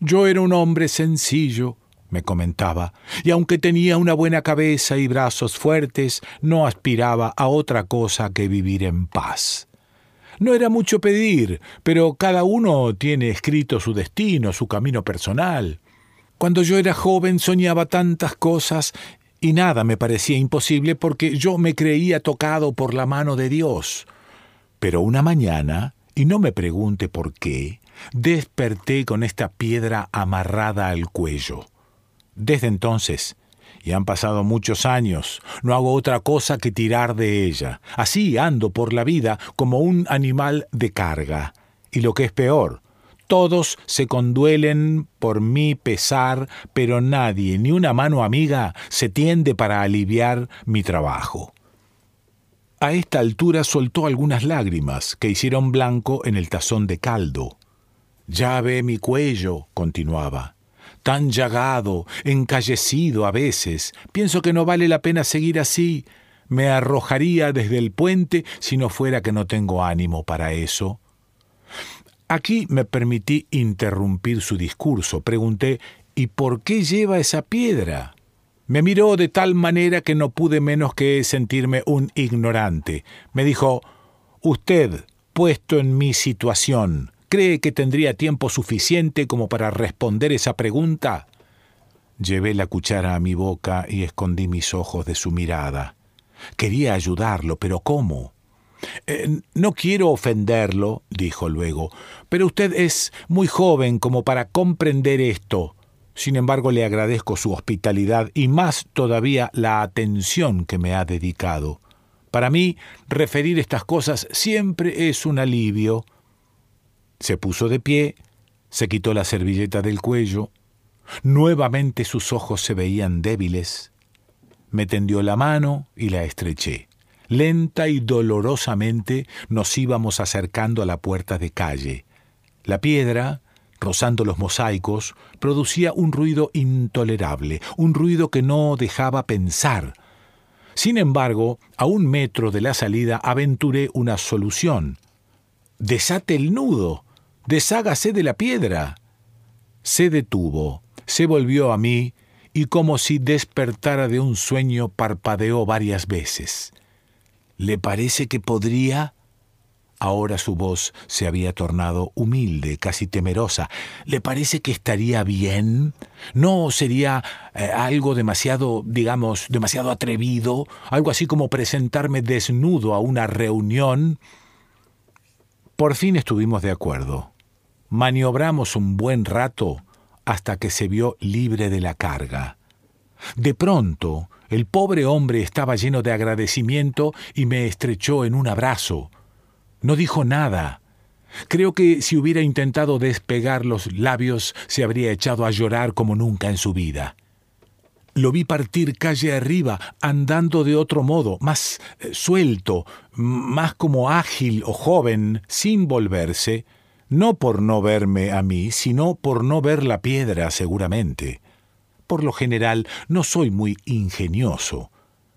Yo era un hombre sencillo, me comentaba, y aunque tenía una buena cabeza y brazos fuertes, no aspiraba a otra cosa que vivir en paz. No era mucho pedir, pero cada uno tiene escrito su destino, su camino personal. Cuando yo era joven soñaba tantas cosas y nada me parecía imposible porque yo me creía tocado por la mano de Dios. Pero una mañana, y no me pregunte por qué, desperté con esta piedra amarrada al cuello. Desde entonces, y han pasado muchos años, no hago otra cosa que tirar de ella. Así ando por la vida como un animal de carga. Y lo que es peor, todos se conduelen por mi pesar, pero nadie, ni una mano amiga, se tiende para aliviar mi trabajo. A esta altura soltó algunas lágrimas que hicieron blanco en el tazón de caldo. Ya ve mi cuello, continuaba, tan llagado, encallecido a veces. Pienso que no vale la pena seguir así. Me arrojaría desde el puente si no fuera que no tengo ánimo para eso. Aquí me permití interrumpir su discurso. Pregunté ¿Y por qué lleva esa piedra? Me miró de tal manera que no pude menos que sentirme un ignorante. Me dijo Usted, puesto en mi situación, ¿cree que tendría tiempo suficiente como para responder esa pregunta? Llevé la cuchara a mi boca y escondí mis ojos de su mirada. Quería ayudarlo, pero ¿cómo? Eh, no quiero ofenderlo, dijo luego, pero usted es muy joven como para comprender esto. Sin embargo, le agradezco su hospitalidad y más todavía la atención que me ha dedicado. Para mí, referir estas cosas siempre es un alivio. Se puso de pie, se quitó la servilleta del cuello, nuevamente sus ojos se veían débiles, me tendió la mano y la estreché. Lenta y dolorosamente nos íbamos acercando a la puerta de calle. La piedra, rozando los mosaicos, producía un ruido intolerable, un ruido que no dejaba pensar. Sin embargo, a un metro de la salida aventuré una solución. Desate el nudo, deshágase de la piedra. Se detuvo, se volvió a mí y como si despertara de un sueño parpadeó varias veces. ¿Le parece que podría? Ahora su voz se había tornado humilde, casi temerosa. ¿Le parece que estaría bien? ¿No sería eh, algo demasiado, digamos, demasiado atrevido? Algo así como presentarme desnudo a una reunión. Por fin estuvimos de acuerdo. Maniobramos un buen rato hasta que se vio libre de la carga. De pronto, el pobre hombre estaba lleno de agradecimiento y me estrechó en un abrazo. No dijo nada. Creo que si hubiera intentado despegar los labios se habría echado a llorar como nunca en su vida. Lo vi partir calle arriba, andando de otro modo, más eh, suelto, más como ágil o joven, sin volverse, no por no verme a mí, sino por no ver la piedra seguramente. Por lo general no soy muy ingenioso,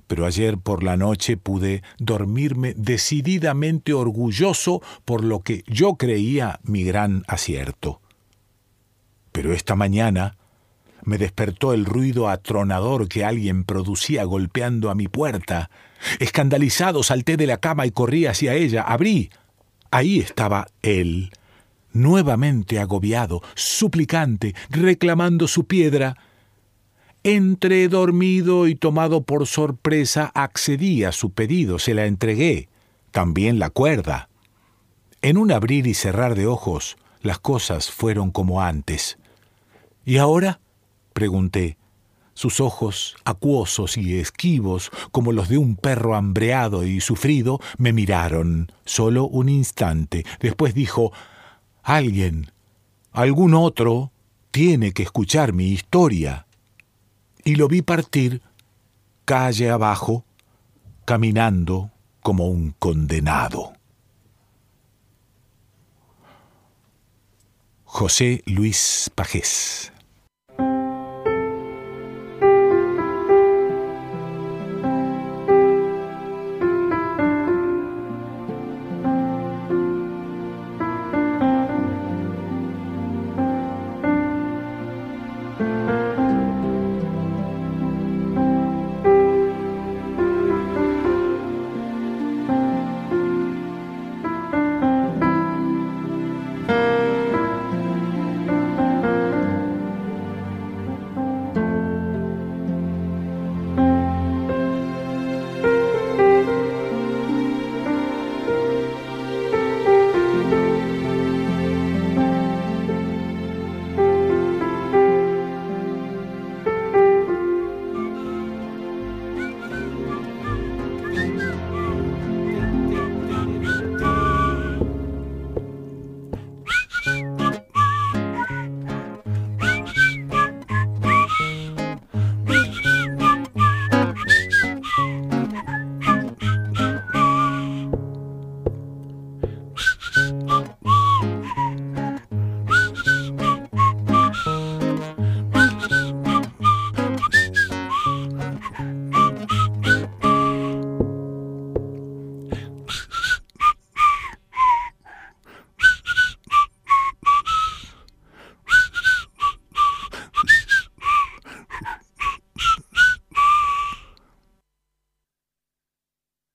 pero ayer por la noche pude dormirme decididamente orgulloso por lo que yo creía mi gran acierto. Pero esta mañana me despertó el ruido atronador que alguien producía golpeando a mi puerta. Escandalizado salté de la cama y corrí hacia ella. Abrí. Ahí estaba él, nuevamente agobiado, suplicante, reclamando su piedra. Entre dormido y tomado por sorpresa, accedí a su pedido, se la entregué, también la cuerda. En un abrir y cerrar de ojos, las cosas fueron como antes. ¿Y ahora? pregunté. Sus ojos, acuosos y esquivos, como los de un perro hambreado y sufrido, me miraron solo un instante. Después dijo Alguien, algún otro, tiene que escuchar mi historia. Y lo vi partir, calle abajo, caminando como un condenado. José Luis Pajés